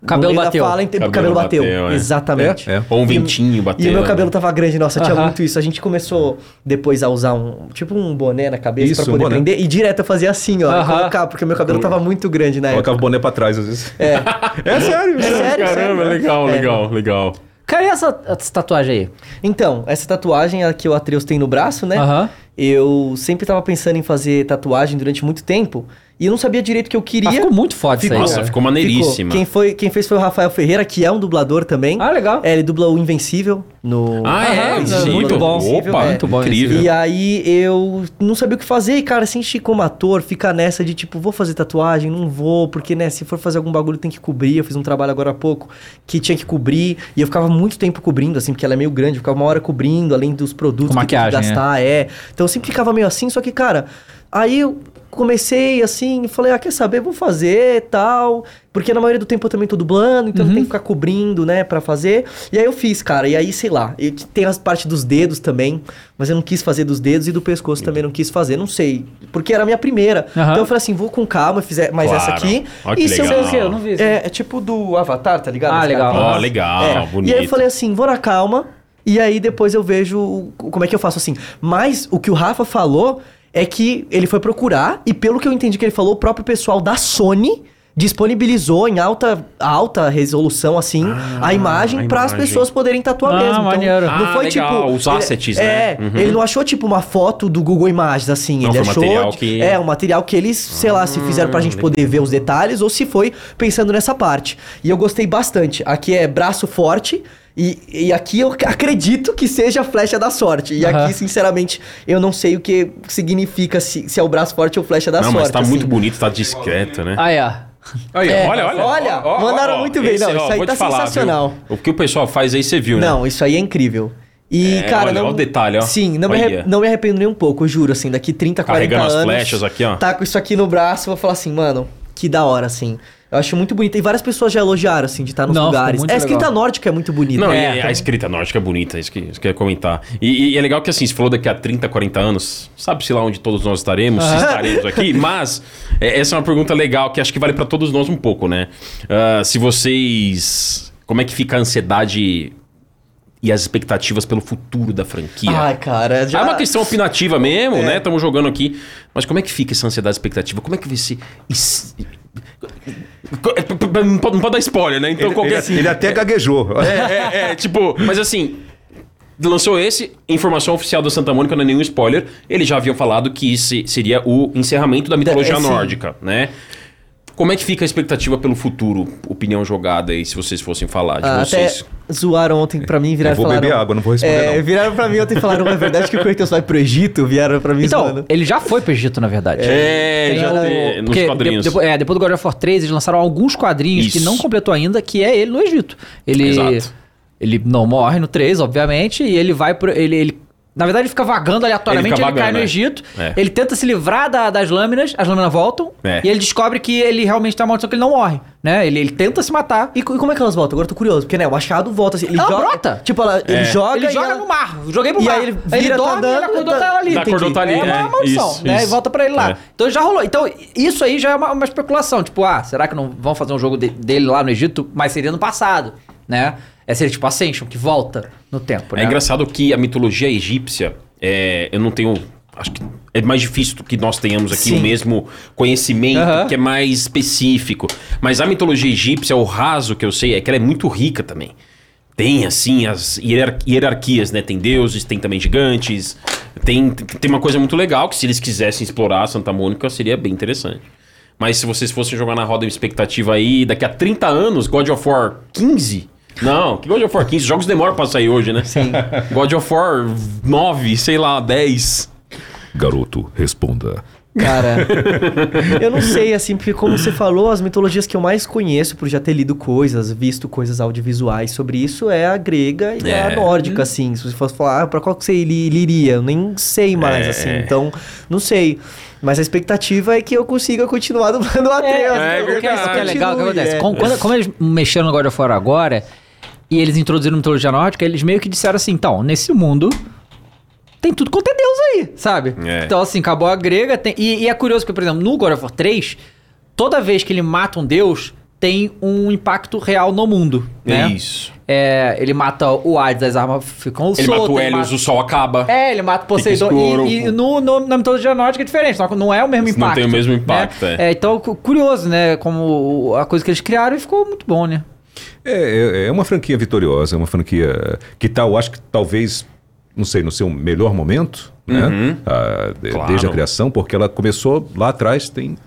cabelo bateu. Fala, Cabelo cabelo bateu. bateu, é. Exatamente. É, é. Ou um E ventinho bateu. E o meu né? cabelo tava grande, nossa, tinha Aham. muito isso. A gente começou depois a usar um, tipo um boné na cabeça Isso, pra um poder boné. prender. E direto eu fazia assim, ó, e Aham. colocar, porque o meu cabelo tava muito grande na Colocava o boné pra trás às vezes. É, É sério. é sério, Caramba, sério. legal, É. legal, legal. Cara, e essa, essa tatuagem aí? Então, essa tatuagem a que o Atreus tem no braço, né? Aham. Eu sempre tava pensando em fazer tatuagem durante muito tempo. E eu não sabia direito o que eu queria. Ah, ficou muito foda isso aí. Nossa, cara. ficou maneiríssima. Quem, foi, quem fez foi o Rafael Ferreira, que é um dublador também. Ah, legal. É, ele dubla o Invencível no. Ah, é? Aham, Invencível. muito bom. Opa, É. Muito bom incrível. E aí eu não sabia o que fazer, e cara, assim, como ator, fica nessa de tipo, vou fazer tatuagem, não vou, porque né, se for fazer algum bagulho tem que cobrir. Eu fiz um trabalho agora há pouco que tinha que cobrir, e eu ficava muito tempo cobrindo, assim, porque ela é meio grande, eu ficava uma hora cobrindo, além dos produtos Com que tem que maquiagem, gastar, é. Então eu sempre ficava meio assim, só que, cara, aí eu comecei assim, falei, ah, quer saber, vou fazer tal. Porque na maioria do tempo eu também tô dublando, então Uhum. eu tenho que ficar cobrindo, né, pra fazer. E aí eu fiz, cara. E aí, sei lá, eu- tem as partes dos dedos também, mas eu não quis fazer dos dedos e do pescoço também não quis fazer, não sei. Porque era a minha primeira. Aham. Então eu falei assim, vou com calma, fizer mais Claro. essa aqui. Olha que e se eu legal. Quê? Eu não vi isso. é, é tipo do Avatar, tá ligado? Ah, As legal. Ó, legal, É. bonito. E aí eu falei assim, vou na calma, e aí depois eu vejo como é que eu faço assim. Mas o que o Rafa falou é que ele foi procurar, e pelo que eu entendi que ele falou, o próprio pessoal da Sony disponibilizou em alta, alta resolução, assim, a imagem para as pessoas poderem tatuar Ah, mesmo. Então, não Ah, foi legal, tipo. os ele- assets, é, né? Uhum. ele não achou tipo uma foto do Google Imagens, assim. Não, ele achou. material que- É, um material que eles, sei lá, se fizeram pra gente poder ver os detalhes ou se foi pensando nessa parte. E eu gostei bastante. Aqui é braço forte. E, e aqui eu acredito que seja a flecha da sorte. E Aham. aqui, sinceramente, eu não sei o que significa se, se é o braço forte ou flecha da Não, sorte. mas tá assim. muito bonito, tá discreto, né? Aí, ó. Aí, É, olha, olha. olha, mandaram muito bem. Não, isso aí tá falar, sensacional. viu? O que o pessoal faz aí, você viu, né? Não, isso aí é incrível. E, É, cara, olha, não... olha o detalhe, ó. Sim, não me, Olha. não me arrependo nem um pouco, eu juro, assim, daqui 30, 40 Carregando as anos... flechas aqui, ó. Tá com isso aqui no braço, eu vou falar assim, mano, que da hora, assim. Eu acho muito bonito. E várias pessoas já elogiaram, assim, de estar nos Não, ficou lugares. muito É, a escrita legal. nórdica é muito bonita. Não, é, e a escrita nórdica é bonita, isso que, isso que eu ia comentar. E, e é legal que assim, você falou daqui a 30, 40 anos, sabe-se lá onde todos nós estaremos, se estaremos aqui, mas é, essa é uma pergunta legal que acho que vale pra todos nós um pouco, né? Ah, se vocês. Como é que fica a ansiedade e as expectativas pelo futuro da franquia? Ai, cara, já... É uma questão opinativa mesmo, É. né? Estamos jogando aqui. Mas como é que fica essa ansiedade expectativa? Como é que vai ser. Não pode, não pode dar spoiler, né? Então Ele, qualquer. ele- ele até gaguejou. É, é, é, tipo, mas assim, lançou esse, informação oficial da Santa Mônica, não é nenhum spoiler. Eles já haviam falado que esse seria o encerramento da mitologia é, nórdica, né? Como é que fica a expectativa pelo futuro? Opinião jogada aí, se vocês fossem falar de Ah, até vocês. zoaram ontem pra mim, viraram Eu vou e falaram... beber água, não vou responder, É, não. viraram pra mim ontem e falaram, é verdade que o Kratos vai pro Egito? Vieram pra mim Então, zoando. ele já foi pro Egito, na verdade. É, Tem já o- tem, nos quadrinhos. de- depois, é, depois do God of War 3, eles lançaram alguns quadrinhos que Isso. não completou ainda, que é ele no Egito. Ele, Exato. ele não morre no 3, obviamente, e ele vai pro. Ele, ele- na verdade, ele fica vagando aleatoriamente, Ele ele, fica cai no vagando, é. Egito, É. ele tenta se livrar da- das lâminas, as lâminas voltam, É. e ele descobre que ele realmente tem uma maldição que ele não morre, né? Ele, ele tenta se matar. E, e como é que elas voltam? Agora eu tô curioso, porque, né, o machado volta assim, ele Ela joga... brota. Tipo, ela, ele joga ele e joga ela- no mar. Joguei pro E mar. aí ele vira, tá dorme e andando, acordou tá- tá ali. Da acordou tá ali, É uma é. maldição, Isso, né? isso. E volta pra ele lá. É. Então já rolou. Então, isso aí já é uma, uma especulação. Tipo, ah, será que não vão fazer um jogo de- dele lá no Egito? Mas seria no passado, né? É seria tipo Ascension, que volta no tempo, É né? engraçado que a mitologia egípcia, é, eu não tenho. Acho que é mais difícil que nós tenhamos aqui Sim. o mesmo conhecimento, Aham. que é mais específico. Mas a mitologia egípcia, o raso que eu sei, é que ela é muito rica também. Tem, assim, as hierar- hierarquias, né? Tem deuses, tem também gigantes. Tem, tem uma coisa muito legal que, se eles quisessem explorar a Santa Mônica, seria bem interessante. Mas se vocês fossem jogar na roda de expectativa aí, daqui a 30 anos, God of War 15. Não, que God of War 15? Jogos demoram pra sair hoje, né? Sim. God of War 9, sei lá, 10. Garoto, responda. Cara, eu não sei, assim, porque como você falou, as mitologias que eu mais conheço, por já ter lido coisas, visto coisas audiovisuais sobre isso, é a grega e É. a nórdica, assim. Se você fosse falar, ah, pra qual que você iria? Eu nem sei mais, É. assim. Então, não sei. Mas a expectativa é que eu consiga continuar dublando o Atreus. é né? o que, é, é Continue, legal, o que acontece? é. Com- quando, como eles mexeram no God of War agora, e eles introduziram mitologia nórdica, eles meio que disseram assim, então, nesse mundo tem tudo quanto é Deus aí, sabe? É. Então, assim, acabou a grega. tem- e, e é curioso porque, por exemplo, no God of War 3, toda vez que ele mata um Deus, tem um impacto real no mundo, né? Isso. É, ele mata o Hades, as armas ficam Ele soltas. mata o ele Helios, mata- o sol acaba. É, ele mata o Poseidon. escuro. E, e no, no- na mitologia nórdica é diferente, não- não é o mesmo Não impacto. tem o mesmo né? impacto, é. então, cu- curioso, né? Como a coisa que eles criaram e ficou muito bom, né? É, é, é uma franquia vitoriosa, é uma franquia que tá, eu acho que talvez, não sei, no seu melhor momento, né? Ah, de- Claro. Desde a criação, porque ela começou lá atrás, tem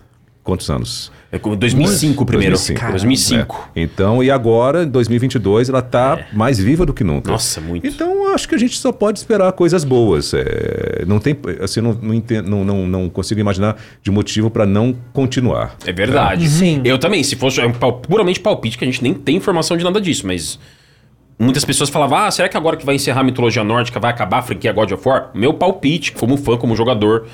quantos anos? É como 2005 primeiro. 2005. 2005. É. Então, e agora, em 2022, ela tá mais viva do que nunca. Nossa, muito. Então, acho que a gente só pode esperar coisas boas. É, não tem, assim, não, não, entendo- não, não, não consigo imaginar de motivo para não continuar. É verdade. Sim. Eu também, se fosse é um pal- puramente palpite, que a gente nem tem informação de nada disso, mas muitas pessoas falavam: ah, será que agora que vai encerrar a mitologia nórdica vai acabar a franquia God of War? Meu palpite, como fã, como jogador,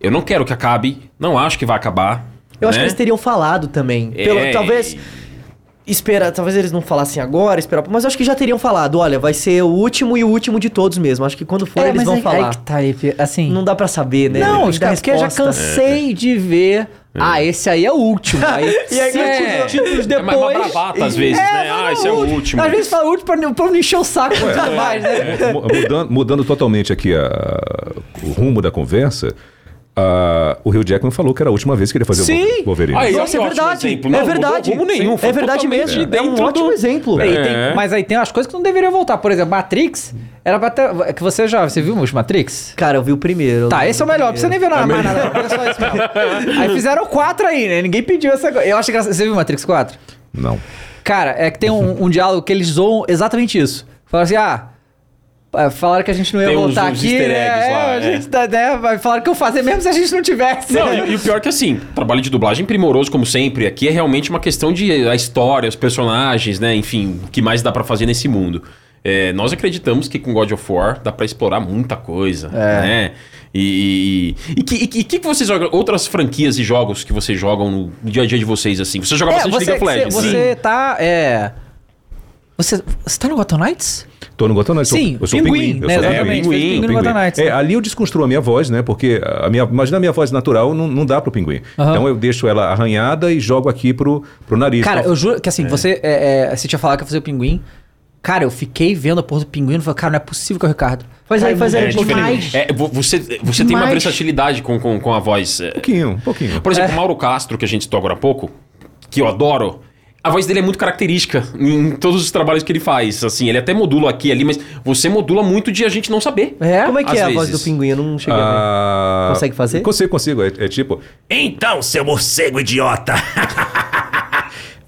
eu não quero que acabe, não acho que vai acabar. Eu acho né? que eles teriam falado também. Pelo- É, talvez. Espera, talvez eles não falassem agora, esperar, mas eu acho que já teriam falado, olha, vai ser o último e o último de todos mesmo. Acho que quando for eles vão aí, falar. aí que tá aí, assim... Não dá pra saber, né? Não, dar caras, porque eu já cansei de ver. Ah, esse aí é o último. Aí, E aí, cinco títulos É mais uma depois. bravata às vezes, né? Ah, esse é o último. Às vezes fala o último pra, não- pra não encher o saco e tudo mais, né? É, mu- mudando, mudando totalmente aqui a- o rumo da conversa, a- o Hugh Jackman falou que era a última vez que ele ia fazer Sim. o Wolverine. Aí, Nossa, é ótimo verdade. é Não, verdade. mudou rumo nenhum, é verdade mesmo. É um ótimo do- exemplo. É. tem- mas aí tem umas coisas que não deveriam voltar. Por exemplo, Matrix era pra ter. Que você já. Você viu os Matrix? Cara, eu vi o primeiro. Tá, esse é o melhor. Não precisa nem ver nada mais nada. não. Olha só isso mesmo. Aí fizeram quatro aí, né? Ninguém pediu essa coisa. Eu acho que Você viu Matrix 4? Não. Cara, é que tem um, um diálogo que eles zoam exatamente isso. Falaram assim, ah. É, Falaram que a gente não ia Tem uns- voltar uns aqui, easter né? eggs É, lá, a é. gente tá, né? Falaram que eu fazer mesmo se a gente não tivesse. Não, e, e o pior é que assim, trabalho de dublagem primoroso, como sempre. Aqui é realmente uma questão de a história, os personagens, né? Enfim, o que mais dá pra fazer nesse mundo. É, nós acreditamos que com God of War dá pra explorar muita coisa, né? E, e, e que, e que- vocês jogam? Outras franquias e jogos que vocês jogam no dia a dia de vocês, assim? Você joga É, bastante você, League of Legends, você, né? você tá. É. Você, você tá no Gotham Knights? Tô no Gotham Knights. eu sou- Sim, eu sou pinguim, pinguim. eu né? sou Exatamente, pinguim, fez pinguim no pinguim. Gotham Knights. É, ali eu desconstruo a minha voz, né? Porque a minha, imagina a minha voz natural, não, não dá pro pinguim. Aham. Então eu deixo ela arranhada e jogo aqui pro, pro nariz. Cara, Então, eu juro que assim, você, é, é, você tinha falado que ia fazer o pinguim. Cara, eu fiquei vendo a porra do pinguim e falei, cara, não é possível que é o Ricardo. Faz aí, faz aí. É diferente. É, vo- você você tem uma Demais. versatilidade com, com, com a voz. é. Um pouquinho, um pouquinho. Por exemplo, o Mauro Castro, que a gente citou agora há pouco, que eu adoro, a voz dele é muito característica em todos os trabalhos que ele faz. Assim, ele até modula aqui ali, mas você modula muito de a gente não saber. É? Como é que é a voz vezes. do pinguim? Eu não cheguei a ver. Ah, Consegue fazer? Consigo, consigo. É, é tipo, Então, seu morcego idiota!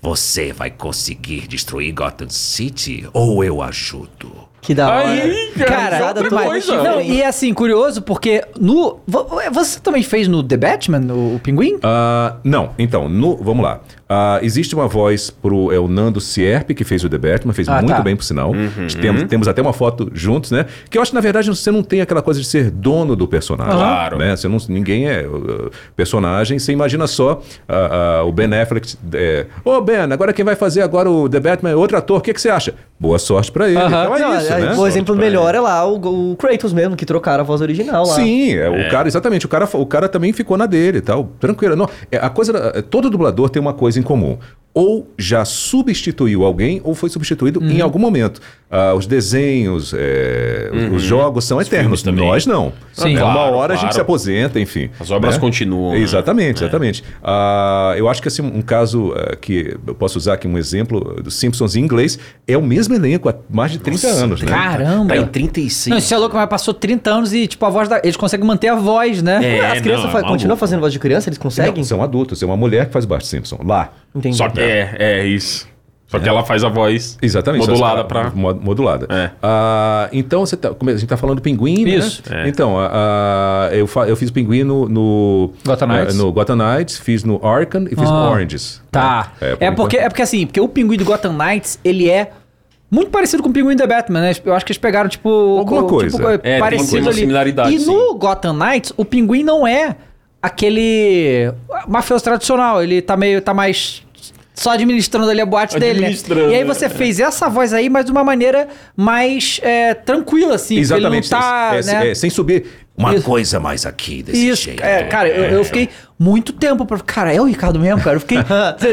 Você vai conseguir destruir Gotham City ou eu ajudo? Que da hora. Aí, Cara, outra toda coisa. Não, e é assim, curioso, porque no. vo- Você também fez no The Batman, o, o pinguim? Ah, não, então, no- vamos lá. Ah, existe uma voz pro é o Nando Sierpe, que fez o The Batman, fez Ah, muito tá. bem, por sinal. Uhum. Temos, temos até uma foto juntos, né? Que eu acho que, na verdade, você não tem aquela coisa de ser dono do personagem. Claro. Né? Você não, ninguém é uh, personagem. Você imagina só ah, o Ben Affleck. é, Ô, Ben, agora quem vai fazer agora o The Batman é outro ator. O que, que você acha? Boa sorte pra ele. Então é Não, isso, é- né? O exemplo melhor é lá o, o Kratos mesmo, que trocaram a voz original lá. Sim, é, o cara, exatamente. O cara, o cara também ficou na dele e tal. Tranquilo. Não, é, a coisa, é, todo dublador tem uma coisa em comum. Ou já substituiu alguém, ou foi substituído Uhum. em algum momento. Ah, os desenhos, é, os- os jogos são eternos. filmes também. Nós não. Sim. É, uma Claro, hora a gente claro. se aposenta, enfim. As obras né? continuam, né? Exatamente, exatamente. Ah, eu acho que assim, um caso ah, que eu posso usar aqui um exemplo dos Simpsons em inglês é o mesmo elenco há mais de 30 anos, né? Caramba! Tá em 36. Não, isso é louco, mas passou 30 anos e, tipo, a voz da. Eles conseguem manter a voz, né? É, As crianças não, fa- é continuam maluco. fazendo voz de criança? Eles conseguem? Não, são adultos. É uma mulher que faz o Bart Simpson. Lá. Entendi. Só que é, é isso. Só que ela faz a voz Exatamente. modulada mo- Modulada. É. Ah, então, você tá, a gente tá falando do pinguim, Isso. né? É. Então, ah, eu, fa- eu fiz pinguim no... no Gotham Knights. ah, no Gotham Knights, fiz no Arkham e fiz no Ah. Oranges. Tá. É, É, por porque, enquanto. é porque assim, porque o pinguim do Gotham Knights, ele é muito parecido com o pinguim The Batman, né? Eu acho que eles pegaram, tipo. Alguma co- coisa. Tipo, É, tem parecido uma ali. similaridade, E sim. no Gotham Knights, o pinguim não é aquele mafioso tradicional. Ele tá meio. tá mais. Só administrando ali a boate dele, né? E aí é. você fez essa voz aí, mas de uma maneira mais é, tranquila, assim. Exatamente. Ele não tá, É, né? é, sem subir. Uma Isso. coisa mais aqui desse Isso, jeito. é, cara, eu, eu fiquei muito tempo pra. Cara, é o Ricardo mesmo, cara. Eu fiquei.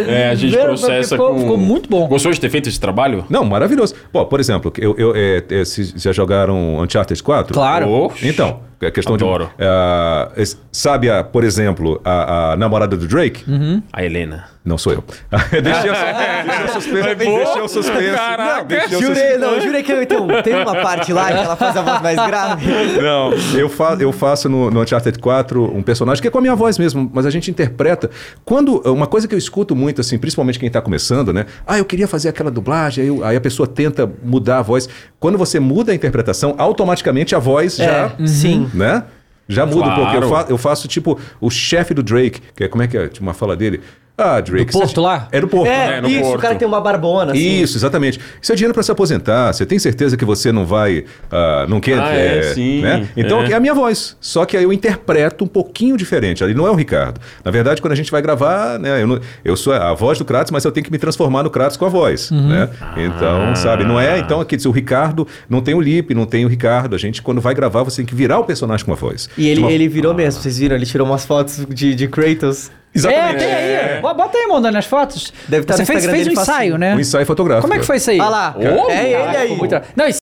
É, a gente processa ficou, com... ficou muito bom. Gostou de ter feito esse trabalho? Não, maravilhoso. Pô, por exemplo, eu, eu, é, é, se já jogaram Uncharted 4? Claro. Oxe. Então, a questão Adoro. de. ah, es- sabe, a, por exemplo, a, a namorada do Drake? Uhum. A Helena. Não sou eu. deixei o deixei suspense. Deixei o suspense. Caraca. Deixei o Jurei, não, jurei que eu, então, tem uma parte lá que ela faz a voz mais grave. Não, eu, fa eu faço no, no Uncharted 4 um personagem que é com a minha voz mesmo, mas a gente interpreta. Quando. Uma coisa que eu escuto muito, assim, principalmente quem tá começando, né? Ah, eu queria fazer aquela dublagem, aí, eu- aí a pessoa tenta mudar a voz. Quando você muda a interpretação, automaticamente a voz já. É, sim. Né? Já muda um Claro. pouco. Eu, fa- eu faço tipo o chefe do Drake, que é como é que é? Uma fala dele. Ah, Drake. Do Porto você- lá? É do Porto. É, É, no isso, Porto. o cara tem uma barbona, assim. Isso, exatamente. Isso é dinheiro para se aposentar. Você tem certeza que você não vai. ah, não quer. Ah, é, sim, né? Então é. é. a minha voz. Só que aí eu interpreto um pouquinho diferente. Ali não é o Ricardo. Na verdade, quando a gente vai gravar, né, eu, não- eu sou a voz do Kratos, mas eu tenho que me transformar no Kratos com a voz. Né? Então, Ah. sabe? Não é. Então, aqui, o Ricardo não tem o Lip, não tem o Ricardo. A gente, quando vai gravar, você tem que virar o personagem com a voz. E ele, Uma- ele virou mesmo, vocês viram? Ele tirou umas fotos de, de Kratos. É, Exatamente. tem aí. Bo- Bota aí, mandando as fotos. Deve tá Você no fez, fez um ensaio, facinho. né? Um ensaio fotográfico. Como é que foi isso aí? Olha lá, Ô, é ele aí. muito- Não, isso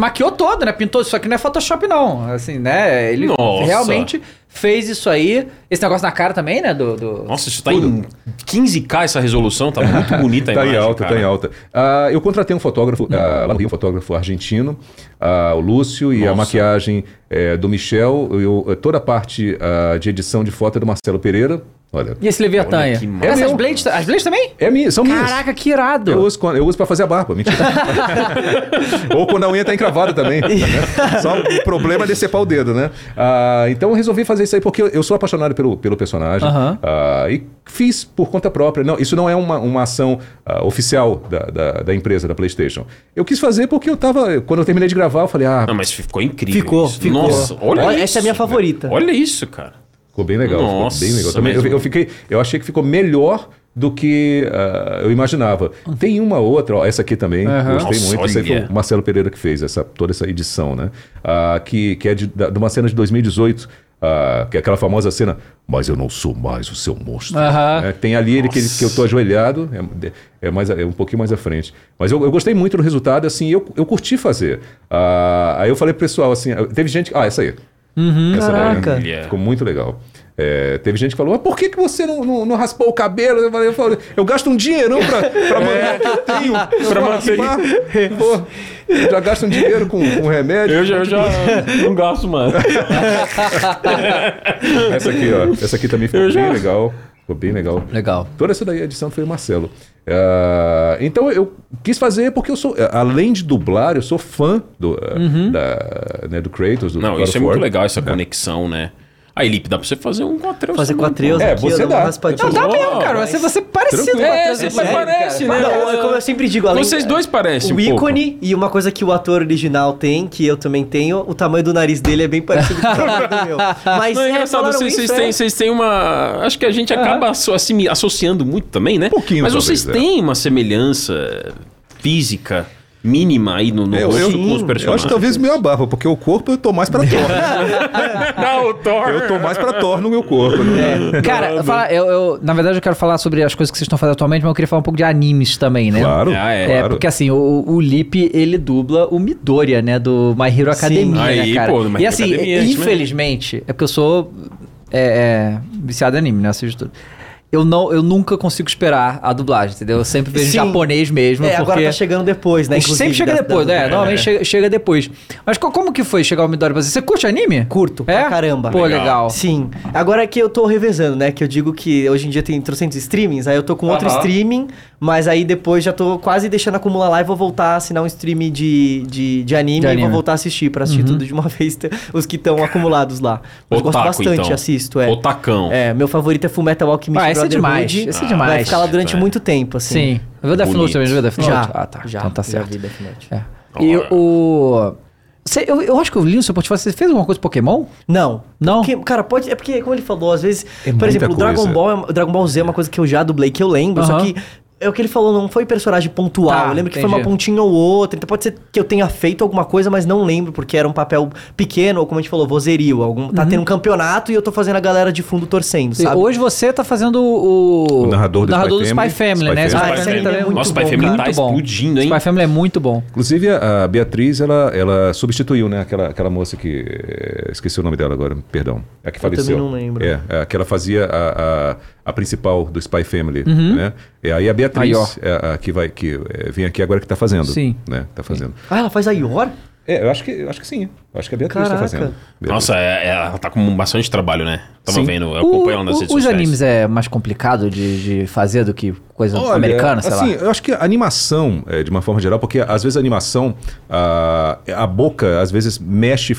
maquiou todo, né? Pintou. Isso aqui não é Photoshop, não. Assim, né? Ele Nossa. realmente fez isso aí. Esse negócio na cara também, né? Do, do- Nossa, isso tá em 15K essa resolução, tá muito bonita a Tá imagem, em alta, cara. tá em alta. Ah, eu contratei um fotógrafo, ah, lá no Rio, um fotógrafo argentino, ah, o Lúcio, e a Nossa. maquiagem é, do Michel, eu, toda a parte de edição de foto é do Marcelo Pereira. Olha, E esse que massa. Essas É meu. blades, as blades também? é minha, são minhas. Caraca, que irado. Eu uso, eu uso pra fazer a barba, mentira. Ou quando a unha tá encravada também. né? Só o problema é decepar o dedo, né? Ah, então eu resolvi fazer isso aí porque eu, sou apaixonado pelo, pelo personagem. Ah, e fiz por conta própria. Não, isso não é uma, uma ação ah, oficial da, da, da empresa, da PlayStation. Eu quis fazer porque eu tava. Quando eu terminei de gravar, eu falei, ah, Não, mas ficou incrível. Ficou, isso. ficou. Nossa, olha, Olha, isso. essa é a minha favorita. Olha isso, cara. Ficou bem legal. Nossa, ficou bem legal. Também, eu, eu fiquei. Eu achei que ficou melhor do que ah, eu imaginava. Tem uma outra, ó, essa aqui também, Aham. gostei Nossa, muito. Isso aí foi o Marcelo Pereira que fez essa, toda essa edição, né? Ah, que, que é de, de uma cena de 2018. ah, que é aquela famosa cena, mas eu não sou mais o seu monstro. Né? Tem ali ele que, ele- que eu tô ajoelhado, é, é, mais, a- é um pouquinho mais à frente. Mas eu, eu gostei muito do resultado, assim, eu, eu curti fazer. Ah, aí eu falei pro pessoal, assim, teve gente. Ah, essa aí. Essa daí, Caraca. Ficou muito legal. É, teve gente que falou, mas por que, que você não, não, não raspou o cabelo? Eu falei, eu, falei, eu gasto um dinheirão pra, pra manter o que eu tenho. pra manter. Pô, eu já gasto um dinheiro com, com remédio. Eu já, eu já não gasto, mano. Essa aqui, ó. Essa aqui também ficou Eu bem já- legal. Ficou bem legal. Legal. Toda essa daí a edição foi o Marcelo. Ah, então eu quis fazer porque eu sou, além de dublar, eu sou fã do, ah, da, né, do Kratos, do Não, God isso é muito legal, essa conexão, né? Aí, Lipe, dá pra você fazer um quatreus. Fazer quatreus É, aqui, você dá. Não, dá mesmo, cara. mas- Você, você parecido Tranquilo. com a É, você Sério, parece, cara. né? Não, é como eu sempre digo, além Vocês dois parecem o um pouco. ícone e uma coisa que o ator original tem, que eu também tenho, o tamanho do nariz dele é bem parecido com o tamanho do meu. Mas Não, é é, engraçado, vocês, isso, vocês é. têm, vocês têm uma. Acho que a gente acaba associando muito também, né? pouquinho, Mas talvez, vocês é. têm uma semelhança física mínima aí no, no Eu, rosto eu, com os eu acho personagens. que talvez meio a barba, porque o corpo eu tô mais pra Thor. Não, o Thor. eu tô mais pra Thor no meu corpo. né? Cara, fala, eu, eu- na verdade eu quero falar sobre as coisas que vocês estão fazendo atualmente, mas eu queria falar um pouco de animes também, né? Claro, Ah, é. É, claro. porque assim, o, o Lip, ele dubla o Midoriya, né? Do My Hero Academia, Aí, né, cara? pô, e assim, Academia, é infelizmente, é porque eu sou é, é, viciado em anime, né? Assisto tudo. Eu, não, eu nunca consigo esperar a dublagem, entendeu? Eu sempre vejo Sim. japonês mesmo, É, porque... agora tá chegando depois, né? sempre chega da- depois, da- né? Normalmente É. chega, chega depois. Mas co- como que foi chegar o Midori pra você? Você curte anime? Curto, É? pra caramba. Pô, legal. Legal. Sim. Agora é que eu tô revezando, né? Que eu digo que hoje em dia tem trocentos streamings, aí eu tô com outro Aham. streaming, mas aí depois já tô quase deixando acumular lá e vou voltar a assinar um stream de, de, de anime De e anime. vou voltar a assistir, pra assistir tudo de uma vez, os que estão acumulados lá. Mas eu gosto Otaku, bastante, então. assisto, é. Otacão. É, meu favorito é Fullmetal Alchemist Ah, esse é demais, esse é Vai demais. ficar lá durante É. muito tempo, assim. Sim. Viu Death Note também? Já viu Death Note? Já. Ah, tá. Já, então tá já certo. vi Death Note. É. E o... Você, eu, eu acho que eu li no seu portfólio, você fez alguma coisa de Pokémon? Não. Não? Porque, cara, pode. É porque, como ele falou, às vezes. É por exemplo, o Dragon. Ball, é- o Dragon Ball Z é uma coisa que eu já dublei, que eu lembro, só Aham. que. É o que ele falou, não foi personagem pontual. Tá, eu lembro que foi uma entendi. pontinha ou outra. Então pode ser que eu tenha feito alguma coisa, mas não lembro, porque era um papel pequeno, ou como a gente falou, vozerio. Algum, tá tendo um campeonato e eu tô fazendo a galera de fundo torcendo, E sabe? Hoje você tá fazendo o, O narrador do Spy Spy Family. Family, né? Spy Spy Family. Ah, esse aí também é muito Nossa, bom, Spy Family muito tá bom. explodindo, hein? Spy Family é muito bom. Inclusive, a Beatriz, ela, ela substituiu, né? Aquela, aquela moça que. eh, Esqueci o nome dela agora, perdão. É a que também faleceu. não lembro. É, é a que ela fazia a, a, a principal do Spy Family, né? E aí a Beatriz, ó. é a que, vai, que eh, vem aqui agora que tá fazendo. Sim. Né? Tá fazendo. Ah, ela faz a Ior? É, eu acho que, eu acho que sim. Eu acho que a Beatriz Caraca. tá fazendo. Nossa, é- é- ela tá com bastante trabalho, né? Tava Sim. vendo, eu O- nas redes os sociais. animes é mais complicado de, de fazer do que coisa Olha, americana, sei assim, lá. eu acho que a animação, é, de uma forma geral, porque às vezes a animação, a, a boca às vezes mexe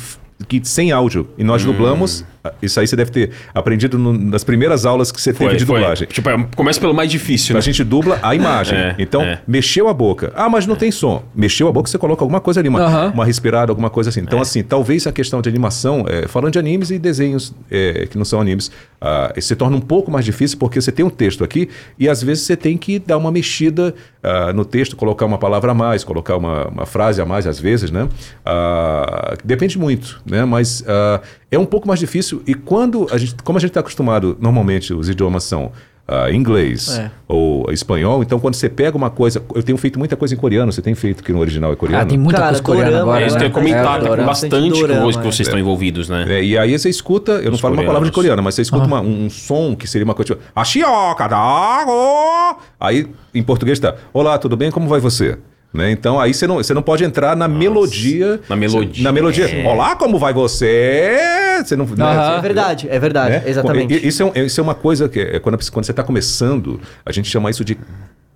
que, sem áudio. E Hum. nós dublamos. Isso aí você deve ter aprendido no- nas primeiras aulas que você teve Foi, de foi. dublagem. Tipo, é, começa pelo mais difícil, A né? gente dubla a imagem. É, então, é. mexeu a boca. Ah, mas não tem som. Mexeu a boca, você coloca alguma coisa ali, uma, Aham. uma respirada, alguma coisa assim. É. Então, assim, talvez a questão de animação, é, falando de animes e desenhos é, que não são animes, ah, se torna um pouco mais difícil porque você tem um texto aqui e às vezes você tem que dar uma mexida ah, no texto, colocar uma palavra a mais, colocar uma, uma frase a mais às vezes, né? Ah, depende muito, né? Mas ah, é um pouco mais difícil e quando a gente, como a gente está acostumado, normalmente os idiomas são ah, inglês É. ou espanhol, então quando você pega uma coisa, eu tenho feito muita coisa em coreano, você tem feito que no original é coreano? Ah, tem muita Cara, coisa coreana agora. É isso né? comentar, É, tá com dorama. bastante dorama, que é. vocês estão envolvidos, né? É, e aí você escuta, eu não Os falo uma palavra de coreanos. coreano, mas você escuta uma- um, som que seria uma coisa tipo. Aí em português tá Olá, tudo bem? Como vai você? Né? Então aí você não, você não pode entrar na melodia. Na melodia. Na melodia. É. Olá, como vai você? Você não. né? Aham. É verdade, é verdade, né? exatamente. Isso é, isso é uma coisa que é, quando, quando você está começando, a gente chama isso de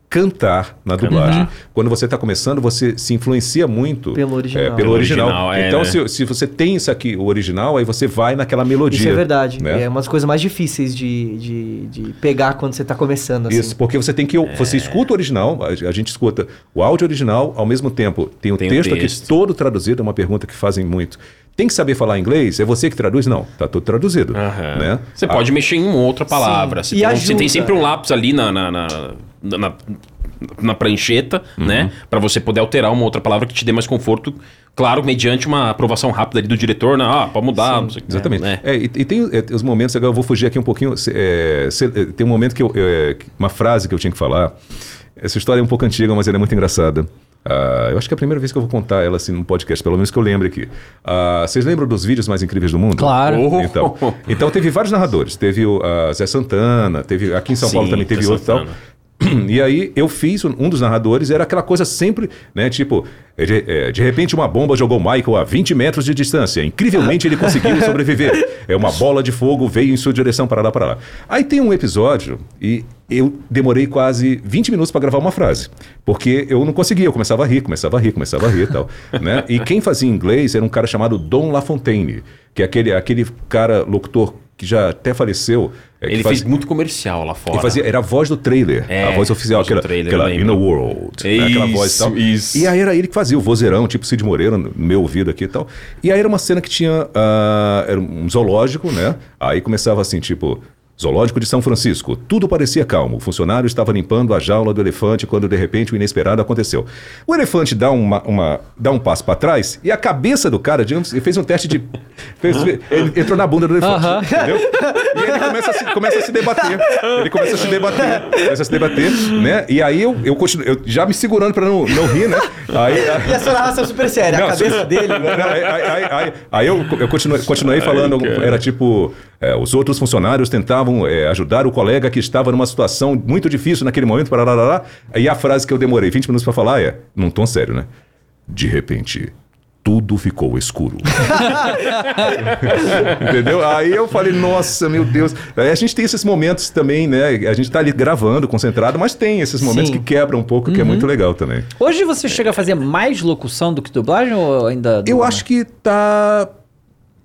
cantar na dublagem. Quando você está começando, você se influencia muito Pelo original. é, pelo Pelo original. original, é, então, né? se, se você tem isso aqui, o original, aí você vai naquela melodia. Isso é verdade. né? É uma das coisas mais difíceis de, de, de pegar quando você tá começando, assim. Isso, porque você tem que. Você escuta o original, a, a gente escuta o áudio original, ao mesmo tempo tem o Tem texto, texto. aqui todo traduzido, é uma pergunta que fazem muito. Tem que saber falar inglês? É você que traduz? Não, tá tudo traduzido. Aham. Né? Você Ah, pode mexer em uma outra palavra. Sim. Você, E tem, um- ajuda. você tem sempre um lápis ali na, na, na, na- na prancheta, Uhum. né? Pra você poder alterar uma outra palavra que te dê mais conforto. Claro, mediante uma aprovação rápida ali do diretor, né? Ah, pode mudar, não sei o que. Exatamente. Né? É, e, e tem é, os momentos, agora eu vou fugir aqui um pouquinho. é, é, tem um momento que eu. é, uma frase que eu tinha que falar. Essa história é um pouco antiga, mas ela é muito engraçada. Ah, eu acho que é a primeira vez que eu vou contar ela assim num podcast, pelo menos que eu lembre aqui. Ah, vocês lembram dos vídeos mais incríveis do mundo? Claro. Oh. Então, então teve vários narradores. Teve o ah, Zé Santana, teve aqui em São Sim, Paulo também teve Zé outro e tal. E aí eu fiz um dos narradores, era aquela coisa sempre, né? Tipo, de, é, de repente uma bomba jogou Michael a 20 metros de distância. Incrivelmente ele conseguiu sobreviver. É uma bola de fogo veio em sua direção para lá, para lá. Aí tem um episódio e eu demorei quase 20 minutos para gravar uma frase. Porque eu não conseguia, eu começava a rir, começava a rir, começava a rir e tal. né? E quem fazia inglês era um cara chamado Don LaFontaine, que é aquele, aquele cara locutor que já até faleceu. é, Ele faz- fez muito comercial lá fora. ele fazia, era a voz do trailer, É, a voz oficial, voz aquela, trailer, aquela In the World, né, aquela voz e tal. Isso, E aí era ele que fazia o vozeirão, tipo Cid Moreira, no meu ouvido aqui e tal. E aí era uma cena que tinha, ah, era um zoológico, né? Aí começava assim, tipo... Zoológico de São Francisco. Tudo parecia calmo. O funcionário estava limpando a jaula do elefante quando de repente o inesperado aconteceu. O elefante dá, uma, uma- dá um passo para trás e a cabeça do cara digamos, ele fez um teste de. fez- ele entrou na bunda do elefante. Aham. Entendeu? E ele começa a, se, começa a se debater. Ele começa a se debater. Começa a se debater, né? E aí eu, eu continuo, eu já me segurando para não, não rir, né? Aí, E a sua narração super séria, Não, a cabeça dele. né? Aí- aí- aí- aí eu, eu continuei, continuei falando, era tipo, é, os outros funcionários tentavam é, ajudar o colega que estava numa situação muito difícil naquele momento, parará, e a frase que eu demorei 20 minutos para falar é, num tom sério, né? De repente, tudo ficou escuro. Entendeu? Aí eu falei, nossa, meu Deus. Aí a gente tem esses momentos também, né? A gente tá ali gravando, concentrado, mas tem esses momentos Sim. que quebram um pouco, que é muito legal também. Hoje você chega a fazer mais locução do que dublagem ou ainda. Eu acho que tá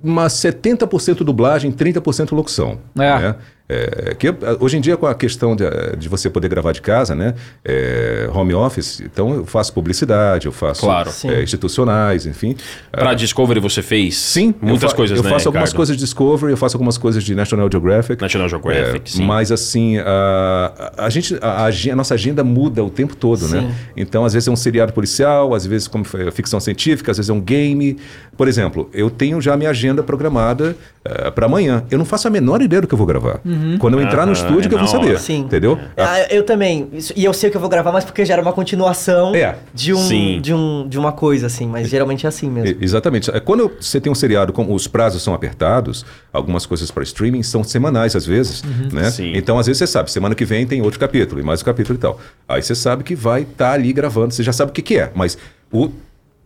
uma 70% dublagem, 30% locução. É. né? É, que, ah, hoje em dia, com a questão de, de você poder gravar de casa, né? é, home office, então eu faço publicidade, eu faço Claro. Sim. é, institucionais, enfim. Pra Discovery você fez Sim, muitas coisas, Eu né, faço algumas Ricardo? coisas de Discovery, eu faço algumas coisas de National Geographic. National Geographic, É, sim. Mas assim, a, a, gente, a, a nossa agenda muda o tempo todo, né? Então, às vezes é um seriado policial, às vezes como foi, ficção científica, às vezes é um game. Por exemplo, eu tenho já minha agenda programada para amanhã. Eu não faço a menor ideia do que eu vou gravar. Quando eu entrar no Ah, estúdio é que eu vou na saber. Sim. Entendeu? Ah, eu também. Isso- e eu sei que eu vou gravar, mas porque gera uma continuação É. de, um, de, um, de uma coisa, assim. Mas geralmente é assim mesmo. E- Exatamente. É, Quando você tem um seriado, como os prazos são apertados, algumas coisas para streaming são semanais às vezes, né? Sim. Então às vezes você sabe, semana que vem tem outro capítulo e mais um capítulo e tal. Aí você sabe que vai estar ali gravando, você já sabe o que, que é, mas o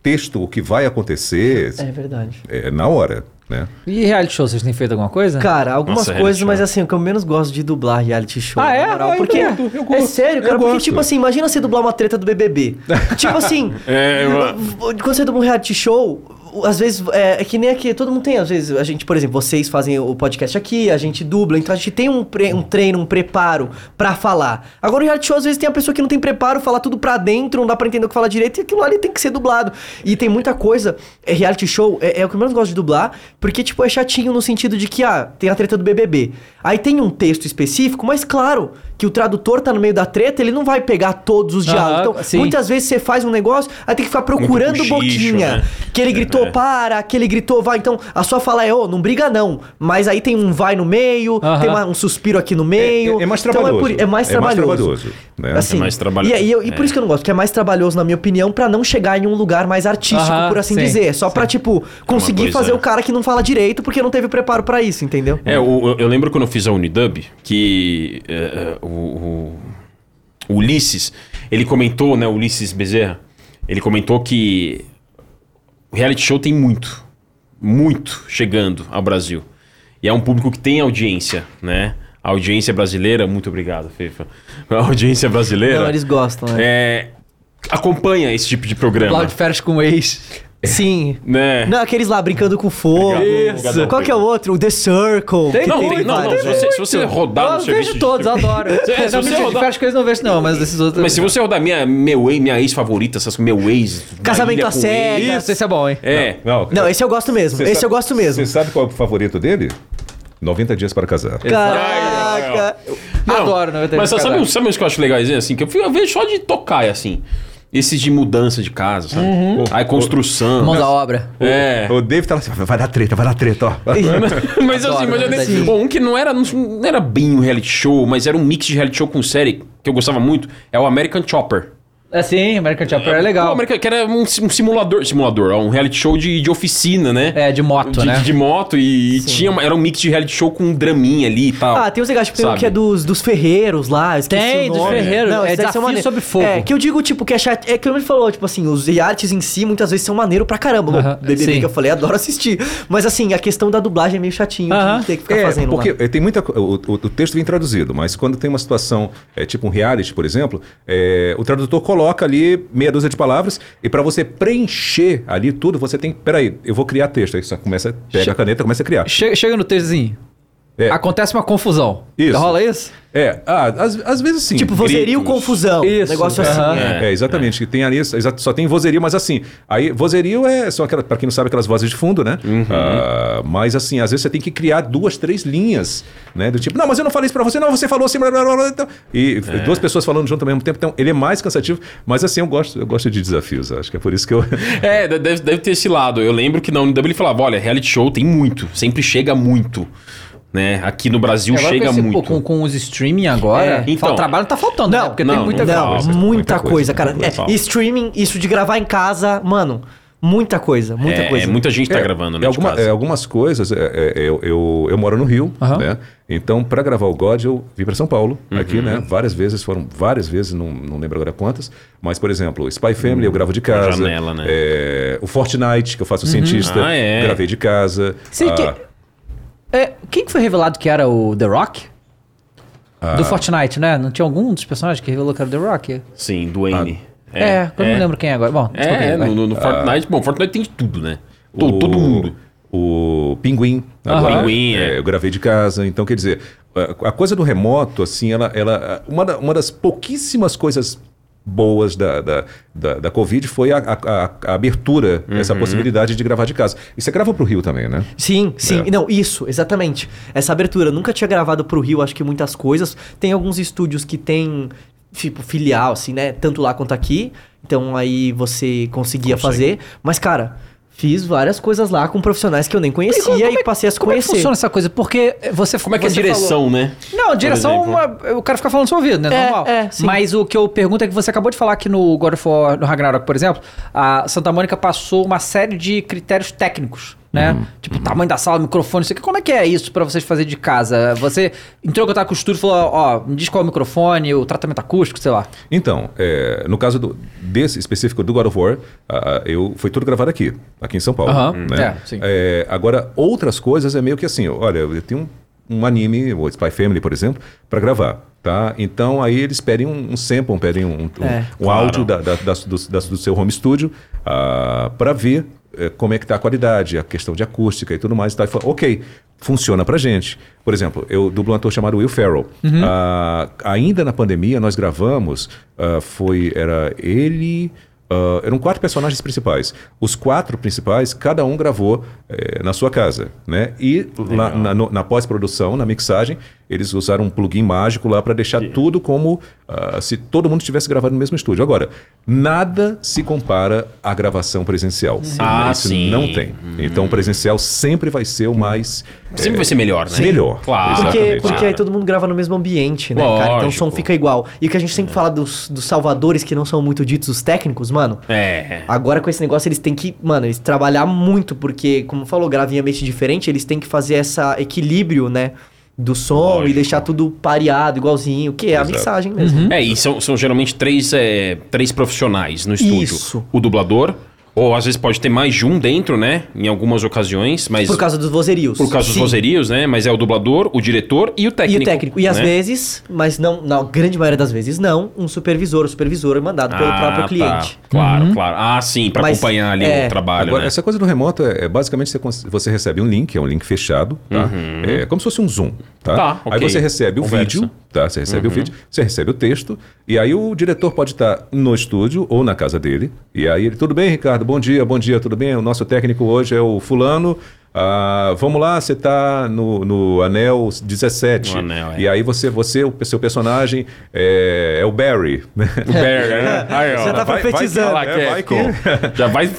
texto, o que vai acontecer É verdade. é, na hora, né? E reality show, vocês têm feito alguma coisa? Cara, algumas Nossa, coisas, mas show. assim, o que eu menos gosto de dublar reality show. Ah, na é? moral, Ah, eu porque gosto, eu é gosto, sério, eu cara, porque gosto. tipo assim, imagina você dublar uma treta do BBB. tipo assim, É, eu- quando você dubla um reality show, às vezes é, é que nem aqui, todo mundo tem, às vezes a gente, por exemplo, vocês fazem o podcast aqui, a gente dubla, então a gente tem um, pre- um treino, um preparo pra falar. Agora o reality show às vezes tem a pessoa que não tem preparo, fala tudo pra dentro, não dá pra entender o que fala direito e aquilo ali tem que ser dublado. E tem muita coisa, é, reality show é, é o que eu menos gosto de dublar, porque tipo é chatinho no sentido de que ah, tem a treta do BBB. Aí tem um texto específico, mas claro, que o tradutor tá no meio da treta, ele não vai pegar todos os diálogos. Então, sim. muitas vezes você faz um negócio, aí tem que ficar procurando cochicho, boquinha. né? Que ele gritou É. para, que ele gritou vai. Então a sua fala é, ô, não briga não. Mas aí tem um vai no meio, Aham. tem uma- um suspiro aqui no meio. É, é mais Então trabalhoso. por- é mais trabalhoso. Né? Assim, É mais trabalhoso. E, e eu- e por É. isso que eu não gosto, que é mais trabalhoso, na minha opinião, pra não chegar em um lugar mais artístico, por assim sim, dizer. Só pra, tipo, conseguir coisa- fazer o cara que não fala direito porque não teve preparo pra isso, entendeu? É, o- eu lembro quando eu fiz a Unidub que é, é, o, o- o Ulisses, ele comentou, né, o Ulisses Bezerra, ele comentou que o reality show tem muito, muito chegando ao Brasil. E é um público que tem audiência, né? A audiência brasileira, muito obrigado, Fefa. A audiência brasileira Não, eles gostam, né? é, acompanha esse tipo de programa. Cláudio com ex. Sim. Né? Não, aqueles lá brincando com fogo. Isso. Qual que é o outro? O The Circle. Tem que Não, muito, tem, não, não, vários, se você, se você rodar eu no serviço vejo todos, eu adoro. se não, você rodar- com eles não vejo não, mas desses outros... Mas se você rodar minha, meu ex, minha ex-favorita, essas meu ex. Casamento ex. Isso, esse é bom, hein? É. Não, Não, esse eu gosto mesmo. Esse sabe- eu gosto mesmo. Você sabe qual é o favorito dele? 90 dias para casar. Caraca. Adoro, na verdade, Mas sabe, casar. sabe, uns que eu acho legais, assim? Que eu, fui- eu vejo só de tocar, assim. Esses de mudança de casa, sabe? Aí construção. Mão da obra. É. O David tá lá assim, vai dar treta, vai dar treta, ó. mas assim, mas eu verdade. Bom, um que não era, não era bem um reality show, mas era um mix de reality show com série, que eu gostava muito, é o American Chopper. É sim, American Chopper é Pô, legal. American, que era um, sim- um simulador, simulador, um reality show de, de oficina, né? É, de moto, de, né? de moto e, e tinha uma- era um mix de reality show com um draminha ali e tal. Ah, tem os legais, tipo, tem um que é dos, dos ferreiros lá, eu esqueci Tem, o dos nome. ferreiros, é esse deve ser desafio maneiro. sob fogo. É, que eu digo, tipo, que é chato, é que ele falou, tipo assim, os realities em si muitas vezes são maneiro pra caramba. Bom, Aham, BBB sim. que eu falei, adoro assistir. Mas assim, a questão da dublagem é meio chatinho Aham. de ter que ficar É, fazendo porque lá. eh, tem muita o, o, o texto vem traduzido, mas quando tem uma situação, é, tipo um reality, por exemplo, é, o tradutor coloca ali meia dúzia de palavras e para você preencher ali tudo, você tem, peraí, eu vou criar texto, aí você começa, pega Che- a caneta, começa a criar. Chega, chega no textozinho. É. Acontece uma confusão. Isso. Rola isso? É, ah, às, às vezes sim. Tipo, vozerio gritos. confusão. Isso, Negócio assim. aham. é. É, exatamente. que Tem ali, só tem vozerio, mas assim. Aí, vozerio é só aquela, pra quem não sabe, aquelas vozes de fundo, né? Ah, mas assim, às vezes você tem que criar duas, três linhas, né? Do tipo, não, mas eu não falei isso pra você, não, você falou assim, blá, blá, blá, blá, então. E duas pessoas falando junto ao mesmo tempo. Então, ele é mais cansativo, mas assim, eu gosto, eu gosto de desafios. Acho que é por isso que eu. É, de- deve, deve ter esse lado. Eu lembro que na UNW ele falava: olha, reality show tem muito, sempre chega muito. Né? Aqui no Brasil Agora chega esse- muito. pô, com, com os streaming agora, É, então. fala, trabalho não tá faltando, né? Não, Porque não, tem muita não Não, falta. muita, muita coisa, coisa, cara. muita É, coisa. e streaming, isso de gravar em casa, mano, muita coisa, muita é, coisa. muita gente tá É, gravando, né? é alguma- é, algumas coisas, é, é, eu, eu, eu moro no Rio, Aham. né? Então, para gravar o God, eu vim para São Paulo, Uhum. aqui, né? Várias vezes, foram várias vezes, não, não lembro agora quantas. Mas, por exemplo, Spy Family eu gravo de casa. janela, né? É, o Fortnite, que eu faço o cientista, Ah, é. gravei de casa. Sei Ah, que- É, quem que foi revelado que era o The Rock? Ah. Do Fortnite, né? Não tinha algum dos personagens que revelou que era o The Rock? Sim, Dwayne. É, eu não lembro quem é agora. Bom, É, no, no- no Fortnite. Bom, Fortnite tem de tudo, né? O- Todo mundo. O Pinguim. Aham. agora, Pinguim, é. Eu gravei de casa. Então, quer dizer, a- a coisa do remoto, assim, ela, ela uma, da- uma das pouquíssimas coisas boas da, da, da, da Covid foi a, a- a- abertura, essa possibilidade de gravar de casa. E você grava pro Rio também, né? Sim, sim. É. Não, isso, exatamente. Essa abertura. Nunca tinha gravado pro Rio, acho que muitas coisas. Tem alguns estúdios que tem, tipo, filial, assim, né? Tanto lá quanto aqui. Então aí você conseguia Consegue. fazer. Mas, cara, fiz várias coisas lá com profissionais que eu nem conhecia como é e, passei a se Como é que conhecer. funciona essa coisa? Porque você Como é que é direção, falou- né? Não, direção, exemplo. uma- o cara fica falando no seu ouvido, né? É, Normal. é, sim. Mas o que eu pergunto é que você acabou de falar que no God of War, no Ragnarok, por exemplo, a Santa Mônica passou uma série de critérios técnicos, né? Uhum. Tipo, tamanho da sala, microfone, isso aqui. Como é que é isso pra vocês fazer de casa? Você entrou em contato com o estúdio e falou, ó, me diz qual é o microfone, o tratamento acústico, sei lá. Então, é, no caso do- desse específico do God of War, ah, eu, foi tudo gravado aqui, aqui em São Paulo. Aham, né? é, sim. É, agora, outras coisas é meio que assim, olha, eu tenho um, um anime, o Spy Family, por exemplo, para gravar. Tá? Então aí eles pedem um, um sample, pedem um, um, É. um Claro. áudio da, da- das- do, do seu home studio para ver como é que está a qualidade, a questão de acústica e tudo mais. E tal. E fala, ok, funciona pra gente. Por exemplo, eu dublo um ator chamado Will Ferrell. Ah, ainda na pandemia, nós gravamos, ah, foi, era ele... ah, eram quatro personagens principais. Os quatro principais, cada um gravou eh, na sua casa, né? E lá na, na pós-produção, na mixagem, eles usaram um plugin mágico lá para deixar tudo como ah, se todo mundo tivesse gravado no mesmo estúdio. Agora, nada se compara à gravação presencial. Ah, Isso sim. não tem. Então, o presencial sempre vai ser o mais Sempre vai ser melhor, né? melhor. Claro. Porque, porque aí todo mundo grava no mesmo ambiente, né, cara? Então o som Lógico. fica igual. E o que a gente sempre fala dos, dos salvadores que não são muito ditos os técnicos, mano. É. Agora com esse negócio eles têm que, mano, eles trabalhar muito, porque, como falou, grava em ambiente diferente, eles têm que fazer essa equilíbrio, né? Do som Lógico. e deixar tudo pareado, igualzinho, que é a Exato. mixagem mesmo. É, e são, são geralmente três, é, três profissionais no estúdio. Isso. O dublador, ou às vezes pode ter mais de um dentro, né? Em algumas ocasiões, mas... Por causa dos vozerios. por causa dos Sim. vozerios, né? Mas é o dublador, o diretor e o E técnico. o técnico. E às né? vezes, mas não, na grande maioria das vezes não, um supervisor. O supervisor é mandado pelo Ah, próprio tá. cliente. Claro, claro. Ah, sim, pra Mas, acompanhar ali é, o trabalho, Agora, né? essa coisa do remoto é, é basicamente você, você recebe um link, é um link fechado, tá? É como se fosse um Zoom, tá? Tá, Aí ok. você recebe o Conversa. vídeo, tá? Você recebe o vídeo, você recebe o texto, e aí o diretor pode estar no estúdio ou na casa dele, e aí ele, tudo bem, Ricardo? Bom dia, bom dia, tudo bem? O nosso técnico hoje é o fulano. Ah, vamos lá, você tá no, no anel 17. No anel, é. E aí você, você, o seu personagem é, é o Barry, né? O Barry, né? Aí, ó. Você tá vai- vai profetizando. Olha lá, É, vai Capcom. Já vai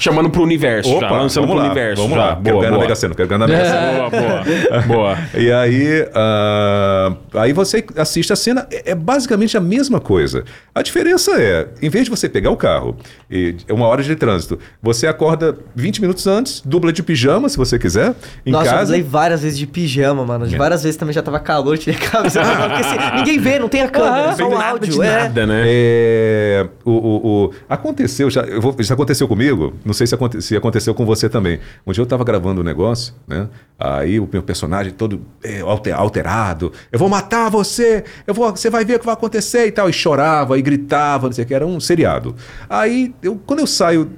chamando pro universo, já Opa, lançando vamos pro lá, universo. vamos já. lá. quero Boa, ganhar na boa. Quero ganhar na Mega Sena. boa, boa, boa. E aí, ah, aí você assiste a cena, é é basicamente a mesma coisa. A diferença é, em vez de você pegar o carro, e é uma hora de trânsito, você acorda 20 minutos antes, dubla de pijama, se você quiser, em Nossa, eu casa. dublei várias vezes de pijama, mano. De É. várias vezes também já tava calor, tirei a camisa. porque assim, ninguém vê, não tem a câmera, Não só o nada áudio. de é. nada, né? É, o, o- o- aconteceu, já, eu vou- isso aconteceu comigo, não sei se, aconte- se aconteceu com você também. Um dia eu estava gravando um negócio, né? Aí o meu personagem todo é, alter- alterado, eu vou matar você, eu vou, você vai ver o que vai acontecer e tal. E chorava e gritava, não sei o que, era um seriado. Aí, eu, quando eu saio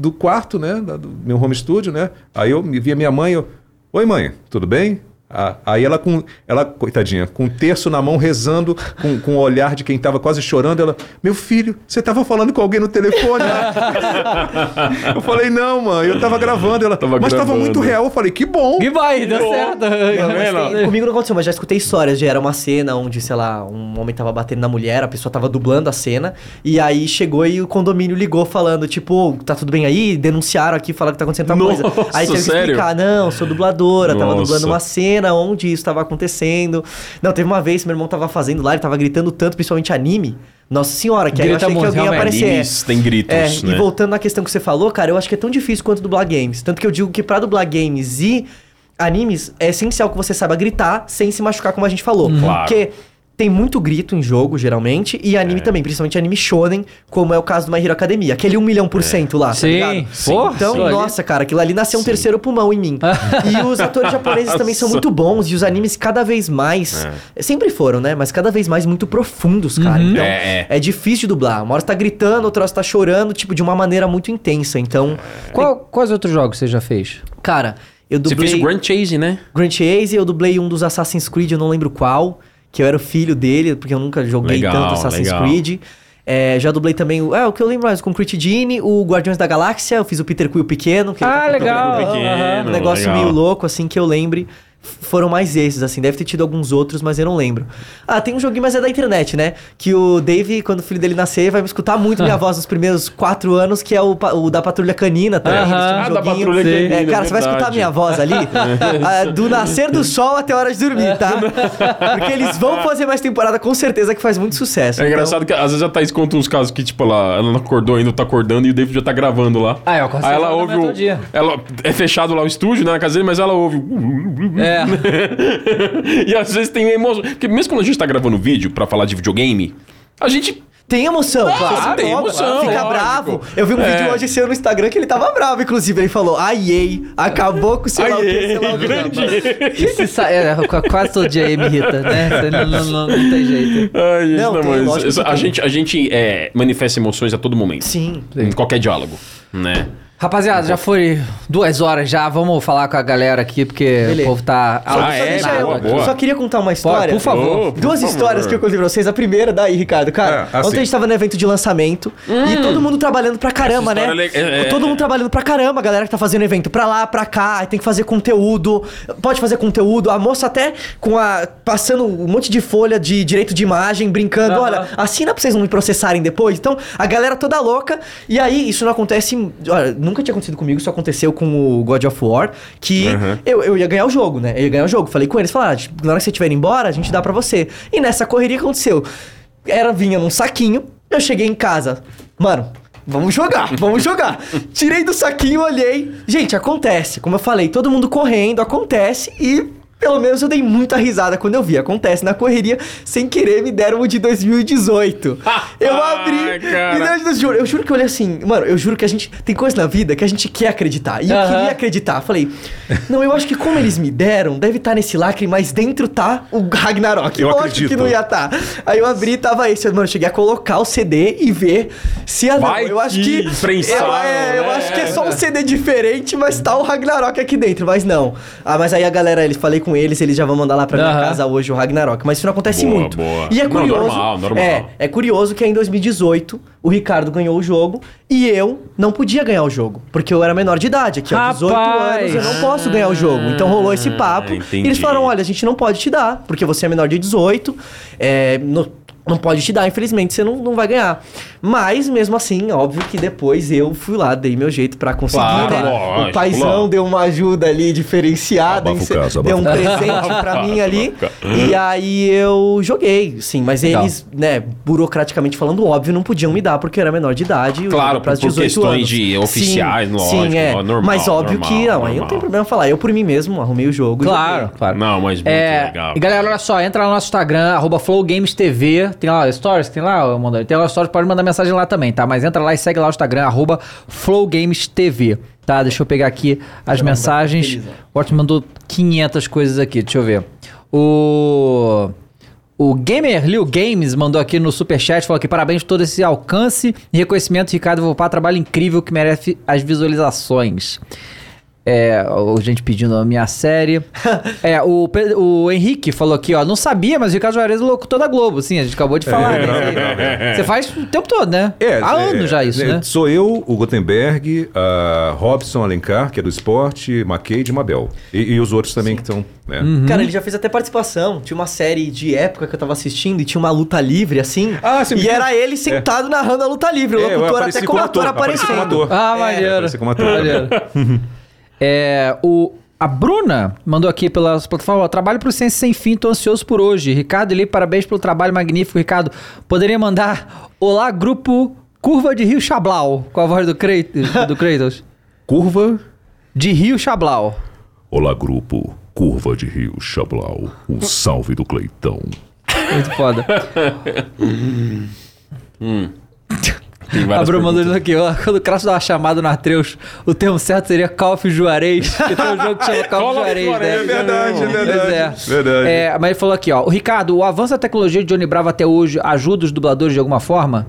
do quarto, né, do meu home studio, né? Aí eu via minha mãe, eu, oi mãe, tudo bem? Ah, aí ela com, ela, coitadinha, com um terço na mão, rezando, com, com o olhar de quem estava quase chorando, ela, meu filho, você estava falando com alguém no telefone? eu falei, não, mãe, eu estava gravando. Ela, Tava mas estava gravando." muito real. Eu falei, que bom. E vai, deu certo. Não, mas vendo? tem- comigo não aconteceu, mas já escutei histórias de era uma cena onde, sei lá, um homem tava batendo na mulher, a pessoa tava dublando a cena, e aí chegou e o condomínio ligou falando, tipo, "Ô, tá tudo bem aí? Denunciaram aqui, falaram que tá acontecendo tal Nossa, coisa. Aí teve que explicar, não, sou dubladora, tava Nossa. dublando uma cena onde isso tava acontecendo. Não, teve uma vez que meu irmão tava fazendo lá, ele tava gritando tanto, principalmente anime. Nossa senhora, que aí eu achei que alguém ia aparecer. Animes tem gritos, É, né? e voltando na questão que você falou, cara, eu acho que é tão difícil quanto dublar games. Tanto que eu digo que pra dublar games e animes, é essencial que você saiba gritar sem se machucar, como a gente falou. Claro. Porque tem muito grito em jogo, geralmente, e anime também, principalmente anime shonen, como é o caso do My Hero Academia. Aquele 1 milhão por cento lá, tá Sim. ligado? Porra, Então, ali. nossa, cara, aquilo ali nasceu um terceiro pulmão em mim. e os atores japoneses também são muito bons, e os animes cada vez mais, sempre foram, né? Mas cada vez mais muito profundos, cara. Então, É, é. é difícil de dublar. Uma hora você tá gritando, outra hora você tá chorando, tipo, de uma maneira muito intensa. Então, Qual- quais outros jogos você já fez? cara, Eu Você dublei fez o Grand Chase, né? Grand Chase, eu dublei um dos Assassin's Creed, eu não lembro qual, que eu era o filho dele, porque eu nunca joguei Legal, tanto Assassin's legal. Creed. É, já dublei também, o- é, o que eu lembro mais, com o Crit Genie, o Guardiões da Galáxia, eu fiz o Peter Quill pequeno. Ah, tá legal. Pequeno, Um negócio legal. meio louco, assim, que eu lembre. Foram mais esses, assim, deve ter tido alguns outros, mas eu não lembro. Ah, tem um joguinho, mas é da internet, né? Que o Dave, quando o filho dele nascer, vai me escutar muito minha voz nos primeiros quatro anos, que é o, o da Patrulha Canina também. Eles tinham um Ah, da joguinho. Patrulha É, Canina, cara, você vai escutar a verdade. minha voz ali, ah, do nascer do sol até a hora de dormir, tá? Porque eles vão fazer mais temporada, com certeza, que faz muito sucesso. É Então, engraçado que às vezes a Thaís conta uns casos que, tipo, ela, ela não acordou ainda, tá acordando e o David já tá gravando lá. Ah, eu consigo Aí ela ouve o. Ela, é fechado lá o estúdio, né, na casa dele, mas ela ouve. o- É. e às vezes tem emoção. Porque mesmo quando a gente tá gravando vídeo pra falar de videogame, a gente. Tem emoção, claro. Ah, tem Logo, emoção, Fica lógico. bravo. Eu vi um É. vídeo hoje seu no Instagram que ele tava bravo, inclusive. Ele falou, ai, ei, acabou com o que. grande. Esse sa- é, qu- quase todo dia aí me irrita, né? Isso Não, não, não, não tem jeito. Ai, gente, Não, não, tem, mas isso- a tem. gente, a gente é, manifesta emoções a todo momento. Sim. Em qualquer diálogo, né? Rapaziada, já foi duas horas já. Vamos falar com a galera aqui, porque Beleza. o povo tá Ah, Só é? eu- Boa, boa. Só queria contar uma história. por favor. Ô, por Duas favor. histórias que eu contei pra vocês. A primeira, daí, Ricardo. Cara, É, assim. ontem a gente tava no evento de lançamento e todo mundo trabalhando pra caramba, né? é le- é- todo é- mundo trabalhando pra caramba, a galera que tá fazendo evento pra lá, pra cá, tem que fazer conteúdo, pode fazer conteúdo. A moça até com a. passando um monte de folha de direito de imagem, brincando. Olha, assina pra vocês não me processarem depois. Então, a galera toda louca. E aí, isso não acontece. Olha, nunca tinha acontecido comigo, isso aconteceu com o God of War, que Uhum. eu, eu ia ganhar o jogo, né? Eu ia ganhar o jogo. Falei com eles, falaram, ah, na hora que você estiver indo embora, a gente dá pra você. E nessa correria aconteceu? Era, vinha num saquinho, eu cheguei em casa. Mano, vamos jogar, vamos jogar. Tirei do saquinho, olhei. Gente, acontece. Como eu falei, todo mundo correndo, acontece e. Pelo menos eu dei muita risada quando eu vi. Acontece na correria, sem querer, me deram o de 2018. eu abri. cara. Me deram de 2018. Eu juro que eu olhei assim, mano, eu juro que a gente. Tem coisa na vida que a gente quer acreditar. E eu Aham. queria acreditar. Falei, não, eu acho que como eles me deram, deve estar nesse lacre, mas dentro tá o Ragnarok. Eu Lógico acredito. que não ia estar. Aí eu abri e tava esse. Mano, eu cheguei a colocar o CD e ver se ia. Vai não, eu acho que prensaram, eu, é, eu né? acho que é só um CD diferente, mas tá o Ragnarok aqui dentro. Mas não. Ah, mas aí a galera, eles falei com eles, eles já vão mandar lá pra minha Aham. casa hoje o Ragnarok. Mas isso não acontece Boa, muito. boa. E é Não, curioso. normal, normal. É, é curioso que em 2018 o Ricardo ganhou o jogo e eu não podia ganhar o jogo. Porque eu era menor de idade. Aqui, ó, 18 Rapaz! anos, eu não posso ganhar o jogo. Então rolou esse papo. Ah, E entendi. eles falaram: olha, a gente não pode te dar, porque você é menor de 18. É, no- não pode te dar, infelizmente, você não, não vai ganhar. Mas, mesmo assim, óbvio que depois eu fui lá, dei meu jeito pra conseguir, Claro, né? lógico, o paizão deu uma ajuda ali diferenciada, Abafa caso, deu um presente pra mim ali. E aí eu joguei, sim. Mas Legal. eles, né, burocraticamente falando, óbvio, não podiam me dar porque eu era menor de idade. e Claro, por 18 questões anos. de oficiais, sim, lógico, Sim, é. normal, Mas óbvio normal, que, não, aí não normal. tem problema falar. Eu por mim mesmo arrumei o jogo Claro, claro. Não, mas muito É, legal. e galera, olha só, entra lá no nosso Instagram, arroba FlowGamesTV, tem lá stories, tem lá, mandando, tem lá stories, pode mandar mensagem lá também, tá? Mas entra lá e segue lá o Instagram, arroba FlowGamesTV, tá? Deixa eu pegar aqui as mensagens. feliz, O Otto mandou 500 coisas aqui, deixa eu ver. O... O Gamer Liu Games mandou aqui no superchat, falou que parabéns por todo esse alcance e reconhecimento, Ricardo Vopá, trabalho incrível que merece as visualizações. É, o gente pedindo a minha série. é, o, o Henrique falou aqui, ó, não sabia, mas o Ricardo Juarez é o locutor da Globo, sim, a gente acabou de falar, né? Você faz o tempo todo, né? Há é, anos já isso, né? Sou eu, o Gutenberg, a Robson Alencar, que é do esporte, Mackay e Mabel. E, e os outros também que estão. Né? Uhum. Cara, ele já fez até participação. Tinha uma série de época que eu tava assistindo e tinha uma luta livre, assim. Ah, me E viu? era ele sentado narrando a luta livre. O É, locutor até como ator como aparecendo. ator. Ah, É, maneiro. como ator. Maneiro. é, o, a Bruna mandou aqui pela plataforma, ó, trabalho pro Ciência Sem Fim, tô ansioso por hoje. Ricardo Eli, parabéns pelo trabalho magnífico, Ricardo. Poderia mandar Olá, grupo Curva de Rio Chablau, com a voz do Kratos. Do Kratos. Curva. De Rio Chablau. Olá, grupo. Curva de Rio Chablau. Um salve do Cleitão. Muito foda. Tem A várias Bruna mandou perguntas. isso aqui, ó. Quando o Kratos dá uma chamada no Atreus, o termo certo seria Call of Juarez. Que tem um jogo que chama Call of Juarez, né? é verdade, é Pois verdade. é. Verdade. É, mas ele falou aqui, ó. O Ricardo, o avanço da tecnologia de Johnny Bravo até hoje ajuda os dubladores de alguma forma?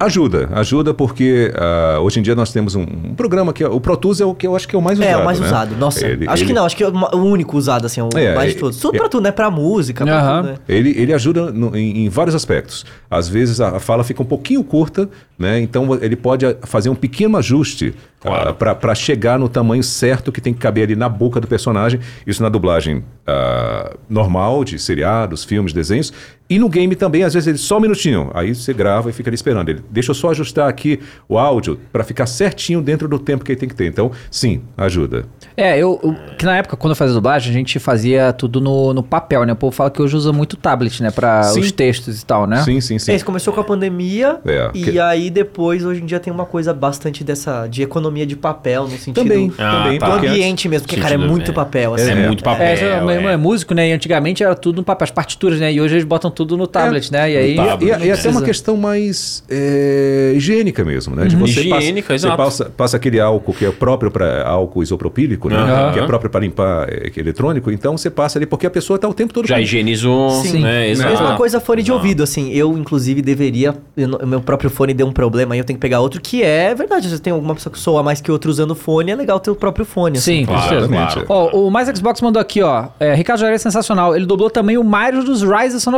Ajuda, ajuda porque ah, hoje em dia nós temos um, um programa que é, o Pro Tools é o que eu acho que é o mais usado. É, o mais né? usado. Nossa, Ele- acho que ele- não, acho que é o único usado, assim, o É, mais é, de todos. Tudo é. pra tudo, né? Pra música, pra Aham. tudo, né? Ele, ele ajuda no- em, em vários aspectos. Às vezes a, a fala fica um pouquinho curta, né? Então ele pode ah, fazer um pequeno ajuste Claro. para chegar no tamanho certo que tem que caber ali na boca do personagem. Isso na dublagem ah, normal de seriados, filmes, desenhos. E no game também, às vezes, ele só um minutinho. Aí você grava e fica ali esperando. Ele, deixa eu só ajustar aqui o áudio para ficar certinho dentro do tempo que ele tem que ter. Então, sim, ajuda. É, eu, eu- Que na época, quando eu fazia dublagem, a gente fazia tudo no, no papel, né? O povo fala que hoje usa muito tablet, né? Pra Sim. os textos e tal, né? Sim, sim, sim. É, isso começou com a pandemia É, e que- aí depois, hoje em dia, tem uma coisa bastante dessa de economia de papel, no sentido Também, Ah, também. tá. do ambiente mesmo, porque, cara, é muito é. papel, assim. É, É, muito papel. É, é, meu irmão é é. músico, né? E antigamente era tudo no papel, as partituras, né? E hoje eles botam tudo no tablet, né? E aí. E, tablet. e, e até uma questão mais é, higiênica mesmo, né? De você Higiênica, passa, exato. Você passa, passa aquele álcool que é próprio para álcool isopropílico, né? Que é próprio para limpar é, que é eletrônico. Então você passa ali porque a pessoa está o tempo todo Já com- higienizou, Sim. né? Exato. Mesma coisa fone de ouvido, assim. Eu, inclusive, deveria. eu meu próprio fone deu um problema aí, eu tenho que pegar outro, que é verdade. Se você tem alguma pessoa que soa mais que outra usando fone, é legal ter o próprio fone. assim. Sim, Claro, claro. Ó, o Mais Xbox mandou aqui, ó. É, Ricardo Jair é sensacional. Ele dublou também o Mario dos Rise of Son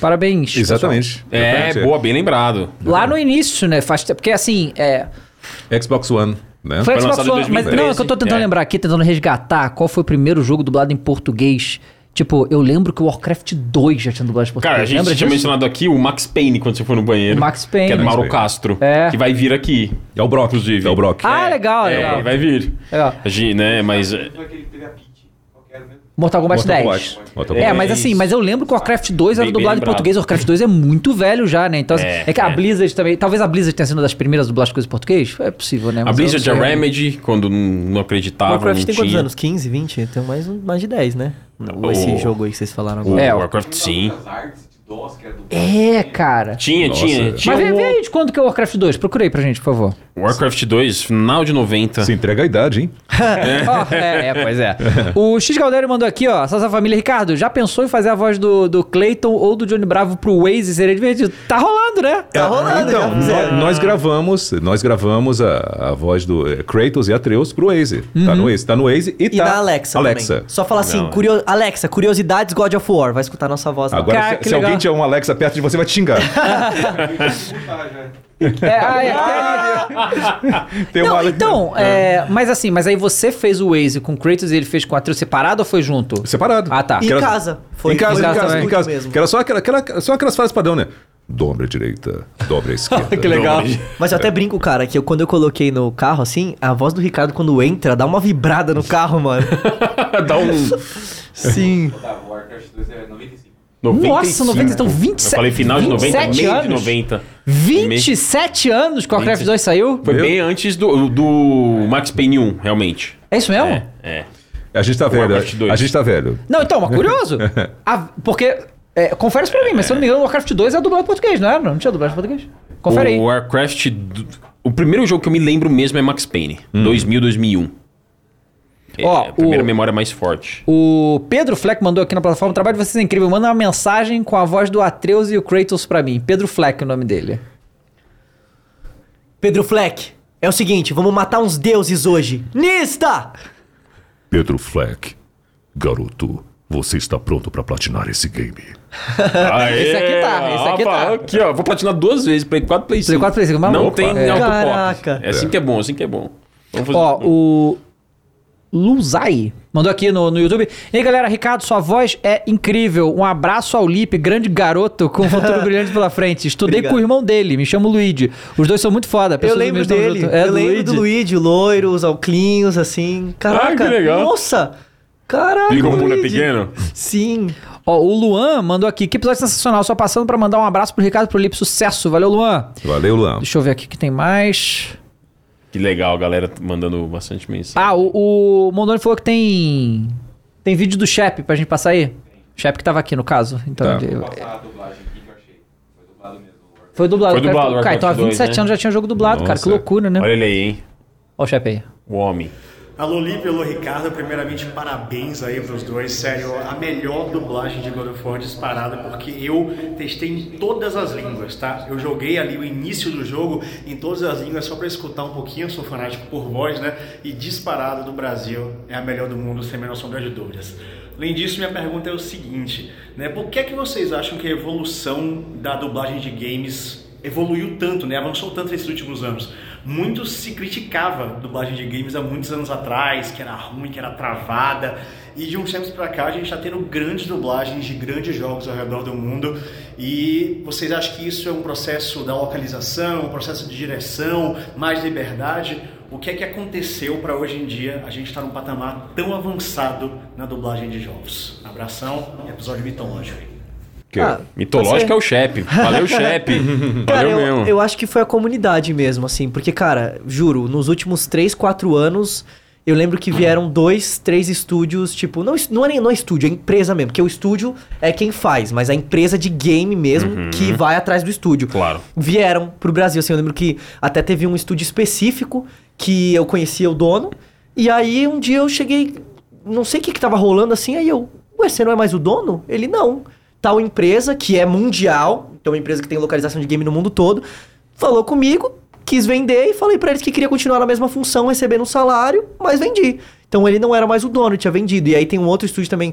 Parabéns. Exatamente. É, Exatamente. boa, bem lembrado. Lá no início, né? Faz tempo. Porque assim, é. Xbox One, né? Foi Foi Xbox lançado em One, mas 2013, não, é que eu tô tentando é. lembrar aqui, tentando resgatar qual foi o primeiro jogo dublado em português. Tipo, eu lembro que o Warcraft 2 já tinha dublagem em português. Cara, a gente Lembra tinha disso? mencionado aqui o Max Payne quando você for no banheiro. O Max Payne. Que é do Max Mauro Payne. Castro. É. Que vai vir aqui. É o Brock, Inclusive. É o Brock. Ah, legal, É, legal. vai vir. Legal. A gente, né, mas... Mortal Kombat Mortal 10. Kombat. Mortal É, Kombat. mas assim, mas eu lembro que o Warcraft 2 era dublado em português. O Warcraft 2 é muito velho já, né? Então, assim, é, É, que a é. Blizzard também. Talvez a Blizzard tenha sido uma das primeiras a dublar as coisas em português. É possível, né? A Mas Blizzard a não sei. Remedy, quando não acreditava, Warcraft não tem quantos tinha. anos? 15, 20? Tem mais, um- mais de 10, né? O- Esse jogo aí que vocês falaram O agora. É, o- Warcraft, sim. É, cara. Tinha, Nossa. tinha. tinha Mas vê, o vê aí de quando que é o Warcraft 2. Procura aí pra gente, por favor. Warcraft 2, final de 90. Se entrega a idade, hein? Ó, é, é, pois é. O X Galdério mandou aqui, ó. Salsa família. Ricardo, já pensou em fazer a voz do, do Clayton ou do Johnny Bravo pro Waze? Seria divertido. Tá rolando, né? Tá rolando, Então, nós, nós gravamos, nós gravamos a, a voz do eh, Kratos e Atreus pro Waze. Tá no Waze, tá no Waze e, E tá na Alexa, Alexa. também. Só fala assim, curio... Alexa, curiosidades God of War. Vai escutar nossa voz. Agora, Cara, se, se alguém tiver um Alexa perto de você, vai te xingar. É, ah, é. Tem Não, uma Ale- então, é, mas assim, mas aí você fez o Waze com o Kratos e ele fez com a Atreus separado ou foi junto? Separado. Ah, tá. Em era- casa. Foi em casa, em casa, em muito casa. mesmo. Que era só, aquela, aquela- só aquelas frases padrão, né? Dobra a direita, dobra a esquerda. Que legal. Mas eu até brinco, cara, que eu, quando eu coloquei no carro, assim, a voz do Ricardo, quando entra, dá uma vibrada no carro, mano. Dá um... Sim. O Warcraft 2 é 95. 95. Nossa, 90, então 27 Eu falei final de 90, 27 meio de anos? 90. 27 anos que o Warcraft 2 saiu? Foi Meu. bem antes do, do Max Payne 1, realmente. É isso mesmo? É, é. A gente tá velho. Warcraft dois. A gente tá velho. Não, então, mas curioso. A- porque, é, confere isso pra mim, mas se eu não me engano, o Warcraft 2 é dublado em português, não era? Não tinha dublagem em português? Confere aí. O Warcraft... O primeiro jogo que eu me lembro mesmo é Max Payne. 2000, 2001. É Ó, a primeira o- memória mais forte. O Pedro Fleck mandou aqui na plataforma, o trabalho de vocês é incrível. Manda uma mensagem com a voz do Atreus e o Kratos pra mim. Pedro Fleck é o nome dele. Pedro Fleck, é o seguinte, vamos matar uns deuses hoje. Nista! Pedro Fleck. Garoto, você está pronto para platinar esse game? Aê, Esse aqui tá, esse aqui opa, tá. Aqui, ó. Vou platinar duas vezes. Play 4, Play 5. Play 4, Play 5, maluco, Não tem é. autopop. Caraca. É assim que é bom, assim que é bom. Vamos fazer... Ó, o Luzai mandou aqui no, no YouTube. E aí, galera, Ricardo, sua voz é incrível. Um abraço ao Lipe, grande garoto com um futuro brilhante pela frente. Estudei Obrigado. com o irmão dele, me chamo Luigi. Os dois são muito foda. Eu lembro dele. É, eu do lembro Luigi. do Luigi, o loiro, os alclinhos, assim. Caraca, Ah, que legal. nossa! Caraca, o mundo é pequeno? Sim. Ó, o Luan mandou aqui. Que episódio sensacional. Só passando pra mandar um abraço pro Ricardo e pro Lipe. Sucesso. Valeu, Luan. Valeu, Luan. Deixa eu ver aqui que tem mais. Que legal, a galera mandando bastante mensagem. Ah, o, o Mondoni falou que tem. Tem vídeo do Shep pra gente passar aí. Shep que tava aqui no caso. Então, Tá. ele- Passar a dublagem aqui que eu achei. Foi dublado foi dublado. Foi cara. dublado, Cara, então há Warcraft 27 2, né? anos já tinha jogo dublado, cara. Que Nossa. loucura, né? Olha ele aí, hein? Ó o Shep aí. O homem. Alô Lipe, alô Ricardo, primeiramente parabéns aí pros dois, sério, a melhor dublagem de God of War disparada, porque eu testei em todas as línguas, tá? Eu joguei ali o início do jogo em todas as línguas só para escutar um pouquinho, eu sou fanático por voz, né? E disparada do Brasil é a melhor do mundo, sem menor sombra de dúvidas. Além disso, minha pergunta é o seguinte, né? Por que é que vocês acham que a evolução da dublagem de games evoluiu tanto, né? Avançou tanto nesses últimos anos? Muito se criticava a dublagem de games há muitos anos atrás, que era ruim, que era travada. E de uns tempos para cá a gente está tendo grandes dublagens de grandes jogos ao redor do mundo. E vocês acham que isso é um processo da localização, um processo de direção, mais liberdade? O que é que aconteceu para hoje em dia a gente estar tá num patamar tão avançado na dublagem de jogos? Abração, episódio mitológico aí. Que- Ah, Mitológico é o chefe. Valeu, chefe. Cara, Valeu eu, mesmo. eu acho que foi a comunidade mesmo, assim, porque, cara, juro, nos últimos 3, 4 anos, eu lembro que vieram dois, três estúdios, tipo, não, não é nem não é estúdio, é empresa mesmo, porque o estúdio é quem faz, mas a empresa de game mesmo que vai atrás do estúdio. Claro. Vieram pro Brasil, assim, eu lembro que até teve um estúdio específico que eu conhecia o dono, e aí um dia eu cheguei, não sei o que que tava rolando assim, aí eu, ué, você não é mais o dono? Ele, não. Tal empresa, que é mundial, então é uma empresa que tem localização de game no mundo todo, falou comigo, quis vender e falei pra eles que queria continuar na mesma função, recebendo um salário, mas vendi. Então ele não era mais o dono, ele tinha vendido. E aí tem um outro estúdio também,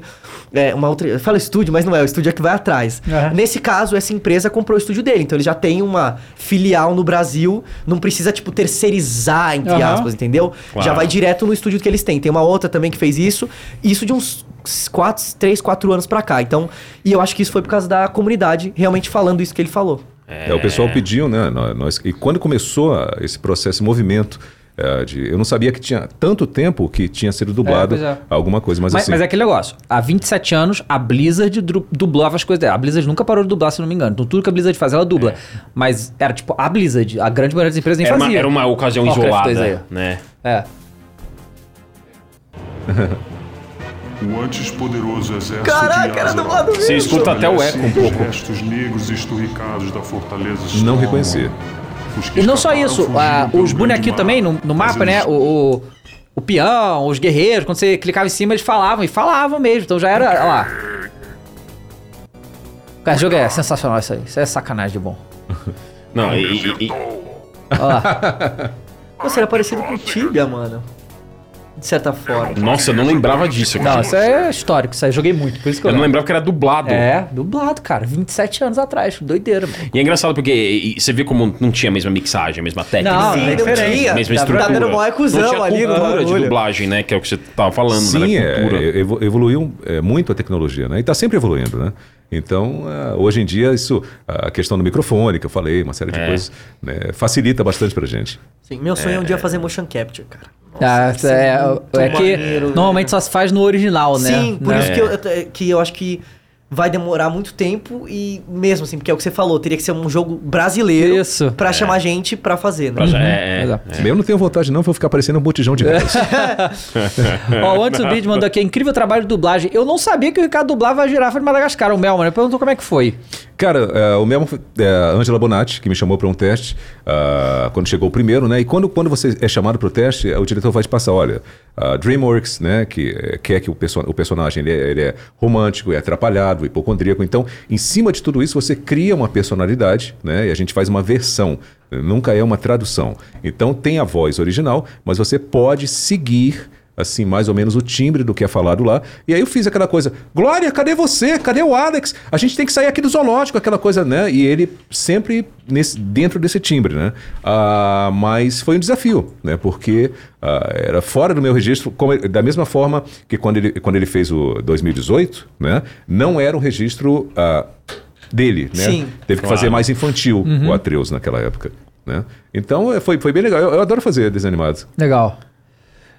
é, uma outra, eu falo estúdio, mas não é, o estúdio é que vai atrás. Aham. Nesse caso, essa empresa comprou o estúdio dele, então ele já tem uma filial no Brasil, não precisa, tipo, terceirizar, entre Aham. aspas, entendeu? Claro. Já vai direto no estúdio que eles têm. Tem uma outra também que fez isso, isso de uns 4, 3, 4 anos pra cá. Então, e eu acho que isso foi por causa da comunidade realmente falando isso que ele falou. É, o pessoal pediu, né? nó- Nós, e quando começou esse processo, esse movimento, é, de, eu não sabia que tinha tanto tempo que tinha sido dublado pois é. alguma coisa, mas, Mas, assim. mas é aquele negócio. Há 27 anos, a Blizzard dublava as coisas dela. A Blizzard nunca parou de dublar, se não me engano. Então, tudo que a Blizzard faz, ela dubla. Mas era tipo a Blizzard. A grande maioria das empresas nem Era uma, fazia. era uma ocasião Craft isolada, 2 aí. né? É. O antes poderoso exército Caraca, de era Azeroth mesmo. Você escuta até o eco um pouco. Os restos negros e esturricados da fortaleza Não Stormwind. Que E não só isso, os bonequinhos também no, no mapa, né? O, o, o peão, os guerreiros, quando você clicava em cima, eles falavam, e falavam mesmo. Então já era, olha lá. Cara, esse jogo é sensacional isso aí. Isso é sacanagem de bom. Não, e, e- e- Olha lá. Nossa, era parecido com Tibia, mano. De certa forma. nossa, eu não lembrava disso, cara. Não, isso é histórico, isso aí. Joguei muito, por isso que eu, Eu não lembrava que era dublado. É, dublado, cara. 27 anos atrás. Doideira, mano. E é engraçado porque e- e você vê como não tinha a mesma mixagem, a mesma técnica. Não, Sim, é não tinha. mesma Tá- estrutura. Tá dando não tinha ali no cultura de dublagem, né? Que é o que você tava falando, Sim, né? é, Cultura. evo- evoluiu é, muito a tecnologia, né? E está sempre evoluindo, né? Então, ah, hoje em dia, isso, a questão do microfone, que eu falei, uma série de É. coisas, né, facilita bastante pra gente. Sim, meu sonho é um dia fazer motion capture, cara. Ah, Nossa, é, muito é que maneiro, normalmente velho. só se faz no original, né? Sim, por Né? isso que eu, que eu acho que vai demorar muito tempo e mesmo assim, porque é o que você falou, teria que ser um jogo brasileiro Isso. pra chamar gente pra fazer, né? Já- é, é, Exato. Eu não tenho vontade não, vou ficar parecendo um botijão de gás. Ó, o Anderson Bid mandou aqui, incrível trabalho de dublagem. Eu não sabia que o Ricardo dublava a girafa de Madagascar, o Melman. Ele perguntou como é que foi. Cara, é, o mesmo é, a Angela Bonatti, que me chamou para um teste, ah, quando chegou o primeiro, né? E quando, quando você é chamado para o teste, o diretor vai te passar, olha, a DreamWorks, né? Que quer que o, perso o personagem ele é, ele é romântico, é atrapalhado, hipocondríaco. Então, em cima de tudo isso, você cria uma personalidade, né? E a gente faz uma versão. Nunca é uma tradução. Então, tem a voz original, mas você pode seguir assim, mais ou menos o timbre do que é falado lá. E aí eu fiz aquela coisa, Glória, cadê você? Cadê o Alex? A gente tem que sair aqui do zoológico, aquela coisa, né? E ele sempre nesse, dentro desse timbre, né? Ah, mas foi um desafio, né? Porque ah, era fora do meu registro, como- da mesma forma que quando ele, quando ele fez o 2018, né? Não era um registro ah, dele, né? Sim. Teve que Claro. fazer mais infantil o Atreus naquela época, né? Então eh, foi, foi bem legal. Eu, eu adoro fazer desenho animado. Legal.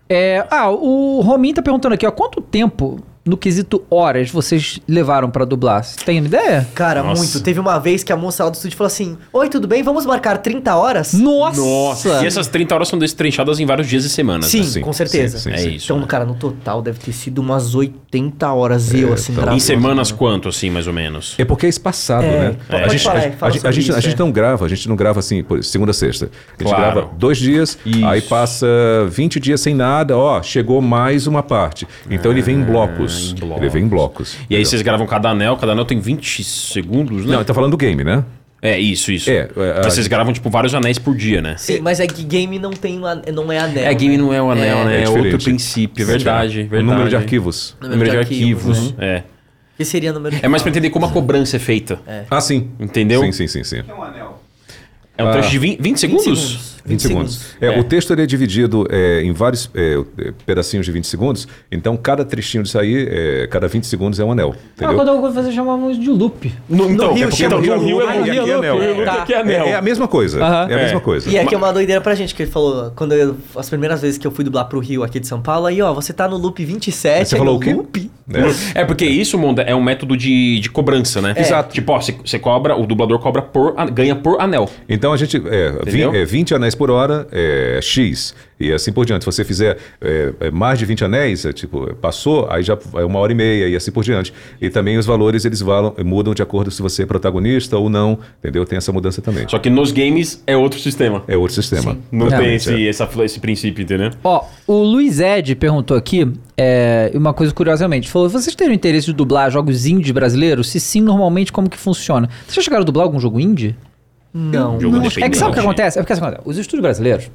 É, ah, o Romin tá perguntando aqui, ó, quanto tempo no quesito horas vocês levaram pra dublar? Vocês têm ideia? Cara, Nossa. muito. Teve uma vez que a moça lá do estúdio falou assim: Oi, tudo bem? Vamos marcar 30 horas? Nossa! Nossa. E essas 30 horas são destrinchadas em vários dias e semanas. Sim, né? Sim, com certeza. sim, sim, É sim. isso. Então, né? cara, no total deve ter sido umas 80 horas eu, assim, então-. Em semanas quanto, assim, mais ou menos? É porque é espaçado, É, né? pode a gente, falar, a, gente- a sobre gente, a isso, gente é. não grava, a gente não grava assim, segunda a sexta. A gente Claro. grava dois dias, Isso. aí passa 20 dias sem nada, ó, chegou mais uma parte. Então ele vem em blocos. Em blocos. Ele vem em blocos. E aí vocês gravam cada anel, cada anel tem 20 segundos, né? Não, tá falando do game, né? É, isso, isso. É, é, Mas a- vocês gravam, tipo, vários anéis por dia, né? Sim, mas é que game não tem não é anel. É, game né? não é o anel, né? É, é outro princípio, é verdade, O verdade. número de arquivos. Número de arquivos, né? é. Que seria número de É mais pra entender como a cobrança é feita. Ah, sim. Entendeu? Sim, sim, sim, sim. que é um anel? É um Ah. trecho de 20, 20 20 segundos? Segundos. 20 segundos. É, É. O texto ele é dividido é, em vários é, é, pedacinhos de 20 segundos, então cada trechinho disso aí, é, cada 20 segundos é um anel. Ah, Entendeu? quando alguma vez chamamos de loop. No, então, Rio é porque chama no Rio Rio, é é anel. Rio Loop Tá. aqui é anel. A mesma coisa. É a É. mesma coisa. E aqui é uma doideira pra gente, que ele falou, quando eu, as primeiras vezes que eu fui dublar pro Rio aqui de São Paulo, aí ó, você tá no loop 27, Você aí falou no o quê? loop? É. É porque isso, Monda, é um método de, de cobrança, né? Exato. Tipo, ó, você, você cobra, o dublador cobra por, ganha por anel. Então a gente. É 20 anéis por hora é X. E assim por diante. Se você fizer é, é, mais de 20 anéis, é, tipo, passou, aí já é uma hora e meia e assim por diante. E também os valores eles valam, mudam de acordo se você é protagonista ou não. Entendeu? Tem essa mudança também. Só que nos games é outro sistema. É outro sistema. Não tem esse, é. essa, esse princípio, entendeu? Ó, o Luiz Ed perguntou aqui é, uma coisa curiosamente. Falou, vocês teriam interesse de dublar jogos indie brasileiros? Se sim, normalmente como que funciona? Vocês já chegaram a dublar algum jogo indie? Não. Jogo É que sabe o que acontece? É porque assim, olha, os estúdios brasileiros,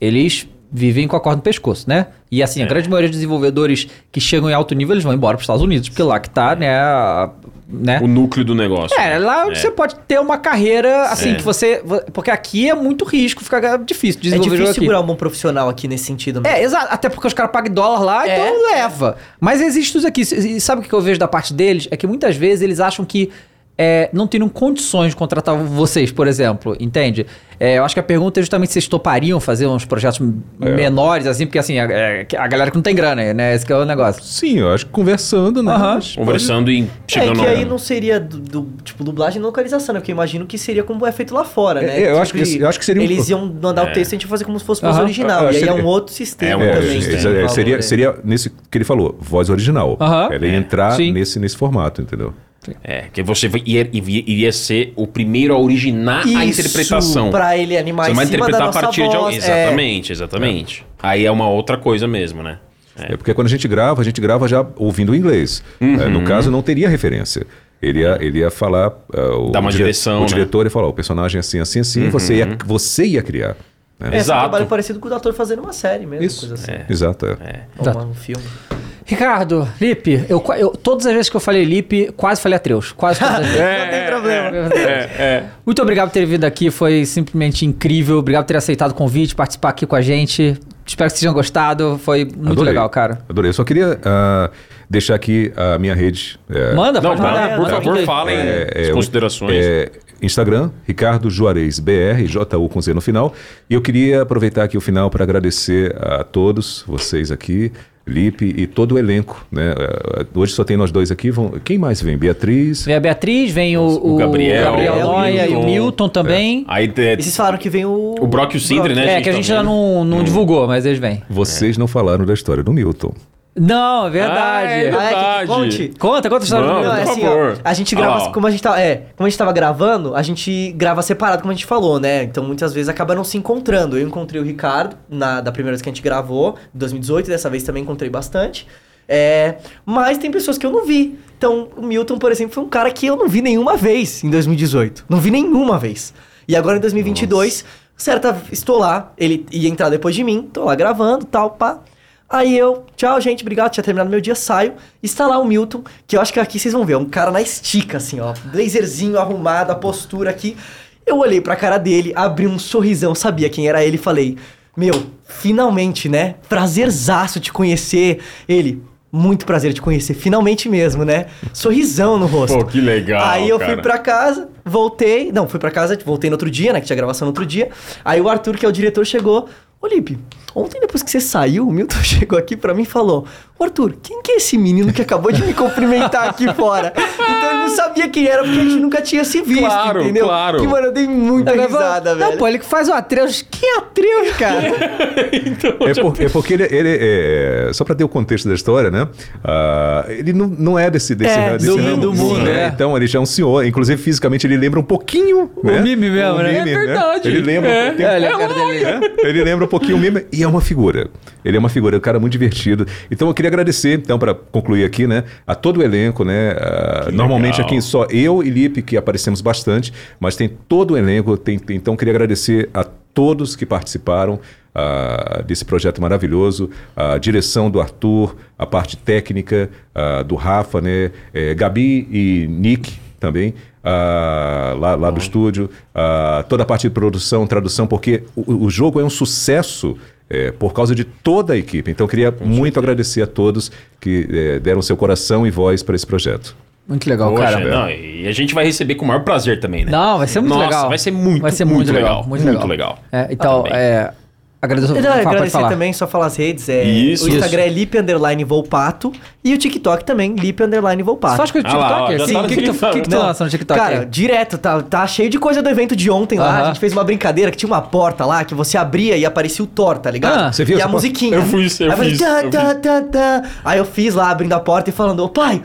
eles vivem com a corda no pescoço, né? E assim, a grande maioria dos desenvolvedores que chegam em alto nível, eles vão embora para os Estados Unidos, porque lá que tá, né, a- né? O núcleo do negócio. É, lá onde É. você pode ter uma carreira, assim, É. que você... Porque aqui é muito risco, fica difícil É desenvolver difícil jogo aqui. segurar um bom profissional aqui nesse sentido. É, exato. Até porque os caras pagam dólar lá, É. então leva. Mas existe isso aqui. E sabe o que eu vejo da parte deles? É que muitas vezes eles acham que é, não teriam condições de contratar vocês, por exemplo, entende? É, eu acho que a pergunta é justamente se vocês topariam fazer uns projetos menores, assim, porque assim, a, é, a galera que não tem grana, né? Esse que é o negócio. Sim, eu acho que conversando, né? Mas Conversando e É chegando que aí a- não seria do, do- tipo dublagem e localização, né? Porque eu imagino que seria como é feito lá fora, né? É, eu Tipo acho que- eu acho que seria um- Eles iam mandar É. o texto e a gente ia fazer como se fosse voz Aham. original. Eu e aí seria- é um outro sistema É É, também. sistema. né? é, Valor, seria, seria nesse que ele falou, voz original. Aham. Ela ia entrar Sim. nesse, nesse formato, entendeu? É, que você ia, iria, ser o primeiro a originar a Isso, interpretação. Pra ele animar Você vai interpretar a partir de alguém. voz. é. Exatamente, exatamente. Aí é uma outra coisa mesmo, né? É. porque quando a gente grava, a gente grava já ouvindo o inglês. Uhum. É, no caso, não teria referência. Ele ia, ele ia falar. é, o, Dar uma dire- direção, O né? Uhum. diretor ia falar: o personagem é assim, assim, assim. Você, ia, você ia criar. né? É, Exato. trabalho parecido com o ator fazendo uma série mesmo, Isso. coisa assim. Exato. é. Ou Exato. um filme. Ricardo, Lipe, eu, eu- todas as vezes que eu falei Lipe, quase falei Atreus. Quase todas as vezes. Não tem problema. É, Muito obrigado por ter vindo aqui, foi simplesmente incrível. Obrigado por ter aceitado o convite, participar aqui com a gente. Espero que vocês tenham gostado, foi muito Adorei. legal, cara. Adorei. Eu só queria ah, deixar aqui a minha rede. é, Manda, Não, pode mandar. por manda favor, tudo aí. falem É, as é, considerações. é, Instagram, Ricardo Juarez BR, JU com Z no final. E eu queria aproveitar aqui o final para agradecer a todos vocês aqui, Lipe e todo o elenco. Né? Eh, Hoje só tem nós dois aqui. Vão... Quem mais vem? Beatriz. Vem a Beatriz, vem o, O o Gabriel, Gabriel Noia e o Milton. Milton também. Aí é, E vocês falaram que vem o... o Brock e o Sindri, né? É, que a gente ainda não, não divulgou, mas eles vêm. Vocês não falaram da história do Milton. Não, é verdade. Ah, é Ah, é, que- verdade. conte. Conta, conta a história do Não. Não, é por assim, favor. ó, a gente grava, ó. como a gente, tá, é, como a gente tava gravando, a gente grava separado, como a gente falou, né? Então muitas vezes acaba não se encontrando. Eu encontrei o Ricardo na, da primeira vez que a gente gravou, em 2018, e dessa vez também encontrei bastante. É, mas tem pessoas que eu não vi. Então, o Milton, por exemplo, foi um cara que eu não vi nenhuma vez em 2018. Não vi nenhuma vez. E agora em 2022, certa, estou lá, ele ia entrar depois de mim, tô lá gravando, tal, pá. Aí eu, tchau, gente, obrigado, tinha terminado meu dia, saio. Está lá o Milton, que eu acho que aqui vocês vão ver, um cara na estica, assim, ó. Blazerzinho arrumado, a postura aqui. Eu olhei pra cara dele, abri um sorrisão, sabia quem era ele e falei: Meu, finalmente, né? Prazerzaço te conhecer. Ele, muito prazer te conhecer, finalmente mesmo, né? Sorrisão no rosto. Pô, que legal, Aí eu cara. fui pra casa, voltei. Não, fui pra casa, voltei no outro dia, né? Que tinha gravação no outro dia. Aí o Arthur, que é o diretor, chegou. Ô, Lipe, ontem depois que você saiu, o Milton chegou aqui pra mim e falou: "Ô, Arthur, quem que é esse menino que acabou de me cumprimentar aqui fora? Então ele não sabia quem era, porque a gente nunca tinha se visto, Claro, entendeu? claro. E, mano, eu dei muita Não, risada, não, velho. pô, ele que faz o Atreus. Que Atreus, cara? É, por- é porque ele, ele é. Só para ter o contexto da história, né? Ah, ele não, não é desse, desse, É, desse do- ramo, do mundo, né? é. Então ele já é um senhor. Inclusive, fisicamente, ele lembra um pouquinho. O mime mesmo, né? É verdade. Ele lembra. É. tem- É, olha a cara dele. É, ele lembra um pouquinho o mime e é uma figura. Ele é uma figura, é um cara muito divertido. Então eu queria agradecer, então, para concluir aqui, né, a todo o elenco, né? normalmente legal. aqui só eu e Lipe que aparecemos bastante, mas tem todo o elenco. Tem, tem- então queria agradecer a todos que participaram. ah, desse projeto maravilhoso, a direção do Arthur, a parte técnica ah, do Rafa, né, eh, Gabi e Nick também, ah, lá, lá do estúdio, toda a parte de produção, tradução, porque o, o jogo é um sucesso eh, por causa de toda a equipe. Então, eu queria muito agradecer a todos que eh, deram seu coração e voz para esse projeto. Muito legal, Poxa, cara. não, e a gente vai receber com o maior prazer também, né? Não, vai ser muito Nossa, legal. vai ser muito, vai ser muito muito, legal, legal, Muito muito legal. legal. É, então, bem. é, agradeço. Não, fala, agradecer falar. também, só falar as redes. É, Isso. O Instagram é Lipe Underline Volpato. E o TikTok também, Lipe Underline Volpato. Você faz coisa do Ah lá, TikTok? ó, Sim, tá o que, que, tu, no que que tu lança no TikTok? Cara, aí? direto, tá, tá cheio de coisa do evento de ontem lá. Aham. A gente fez uma brincadeira que tinha uma porta lá que você abria e aparecia o Thor, tá ligado? Ah, você viu E a musiquinha. Eu fiz, eu Aí falei, fiz, tá, eu tá, tá, tá. Aí eu fiz lá, abrindo a porta e falando, ô pai.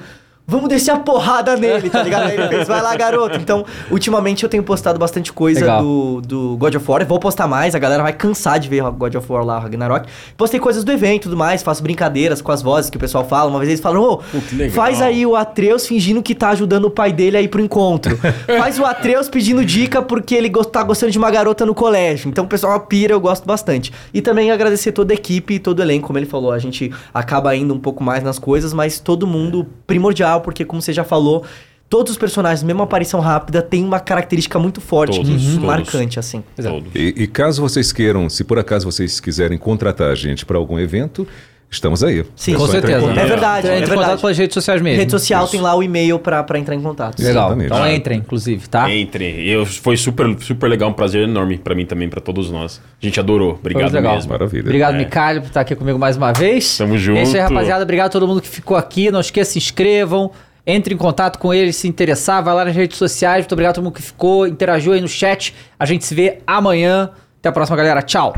Vamos descer a porrada nele, tá ligado? Aí ele fez, vai lá, garoto. Então, ultimamente eu tenho postado bastante coisa Legal. do, do God of War. Eu vou postar mais, a galera vai cansar de ver God of War lá, Ragnarok. Postei coisas do evento e tudo mais, faço brincadeiras com as vozes que o pessoal fala. Uma vez eles falam, ô, legal. faz aí o Atreus fingindo que tá ajudando o pai dele a ir pro encontro. Faz o Atreus pedindo dica porque ele tá gostando de uma garota no colégio. Então o pessoal pira, eu gosto bastante. E também agradecer toda a equipe e todo o elenco, como ele falou. A gente acaba indo um pouco mais nas coisas, mas todo mundo primordial, porque como você já falou, todos os personagens, mesmo aparição rápida, tem uma característica muito forte, Todos, todos. marcante, assim. Todos. E, e caso vocês queiram, se por acaso vocês quiserem contratar a gente para algum evento, estamos aí. Sim, É Com em certeza. É verdade, Entra é em verdade. contato pelas redes sociais mesmo. Rede social Isso. tem lá o e-mail pra, pra entrar em contato. Legal. Exatamente. Então Ah. entrem, inclusive, tá? Entre. Eu, foi super, super legal, um prazer enorme pra mim também, pra todos nós. A gente adorou. Obrigado legal. mesmo. Maravilha. Obrigado, É. Micalho, por estar aqui comigo mais uma vez. Tamo junto. É isso aí, rapaziada. Obrigado a todo mundo que ficou aqui. Não esqueça, se inscrevam. Entre em contato com eles se interessar. Vai lá nas redes sociais. Muito obrigado a todo mundo que ficou. Interagiu aí no chat. A gente se vê amanhã. Até a próxima, galera. Tchau.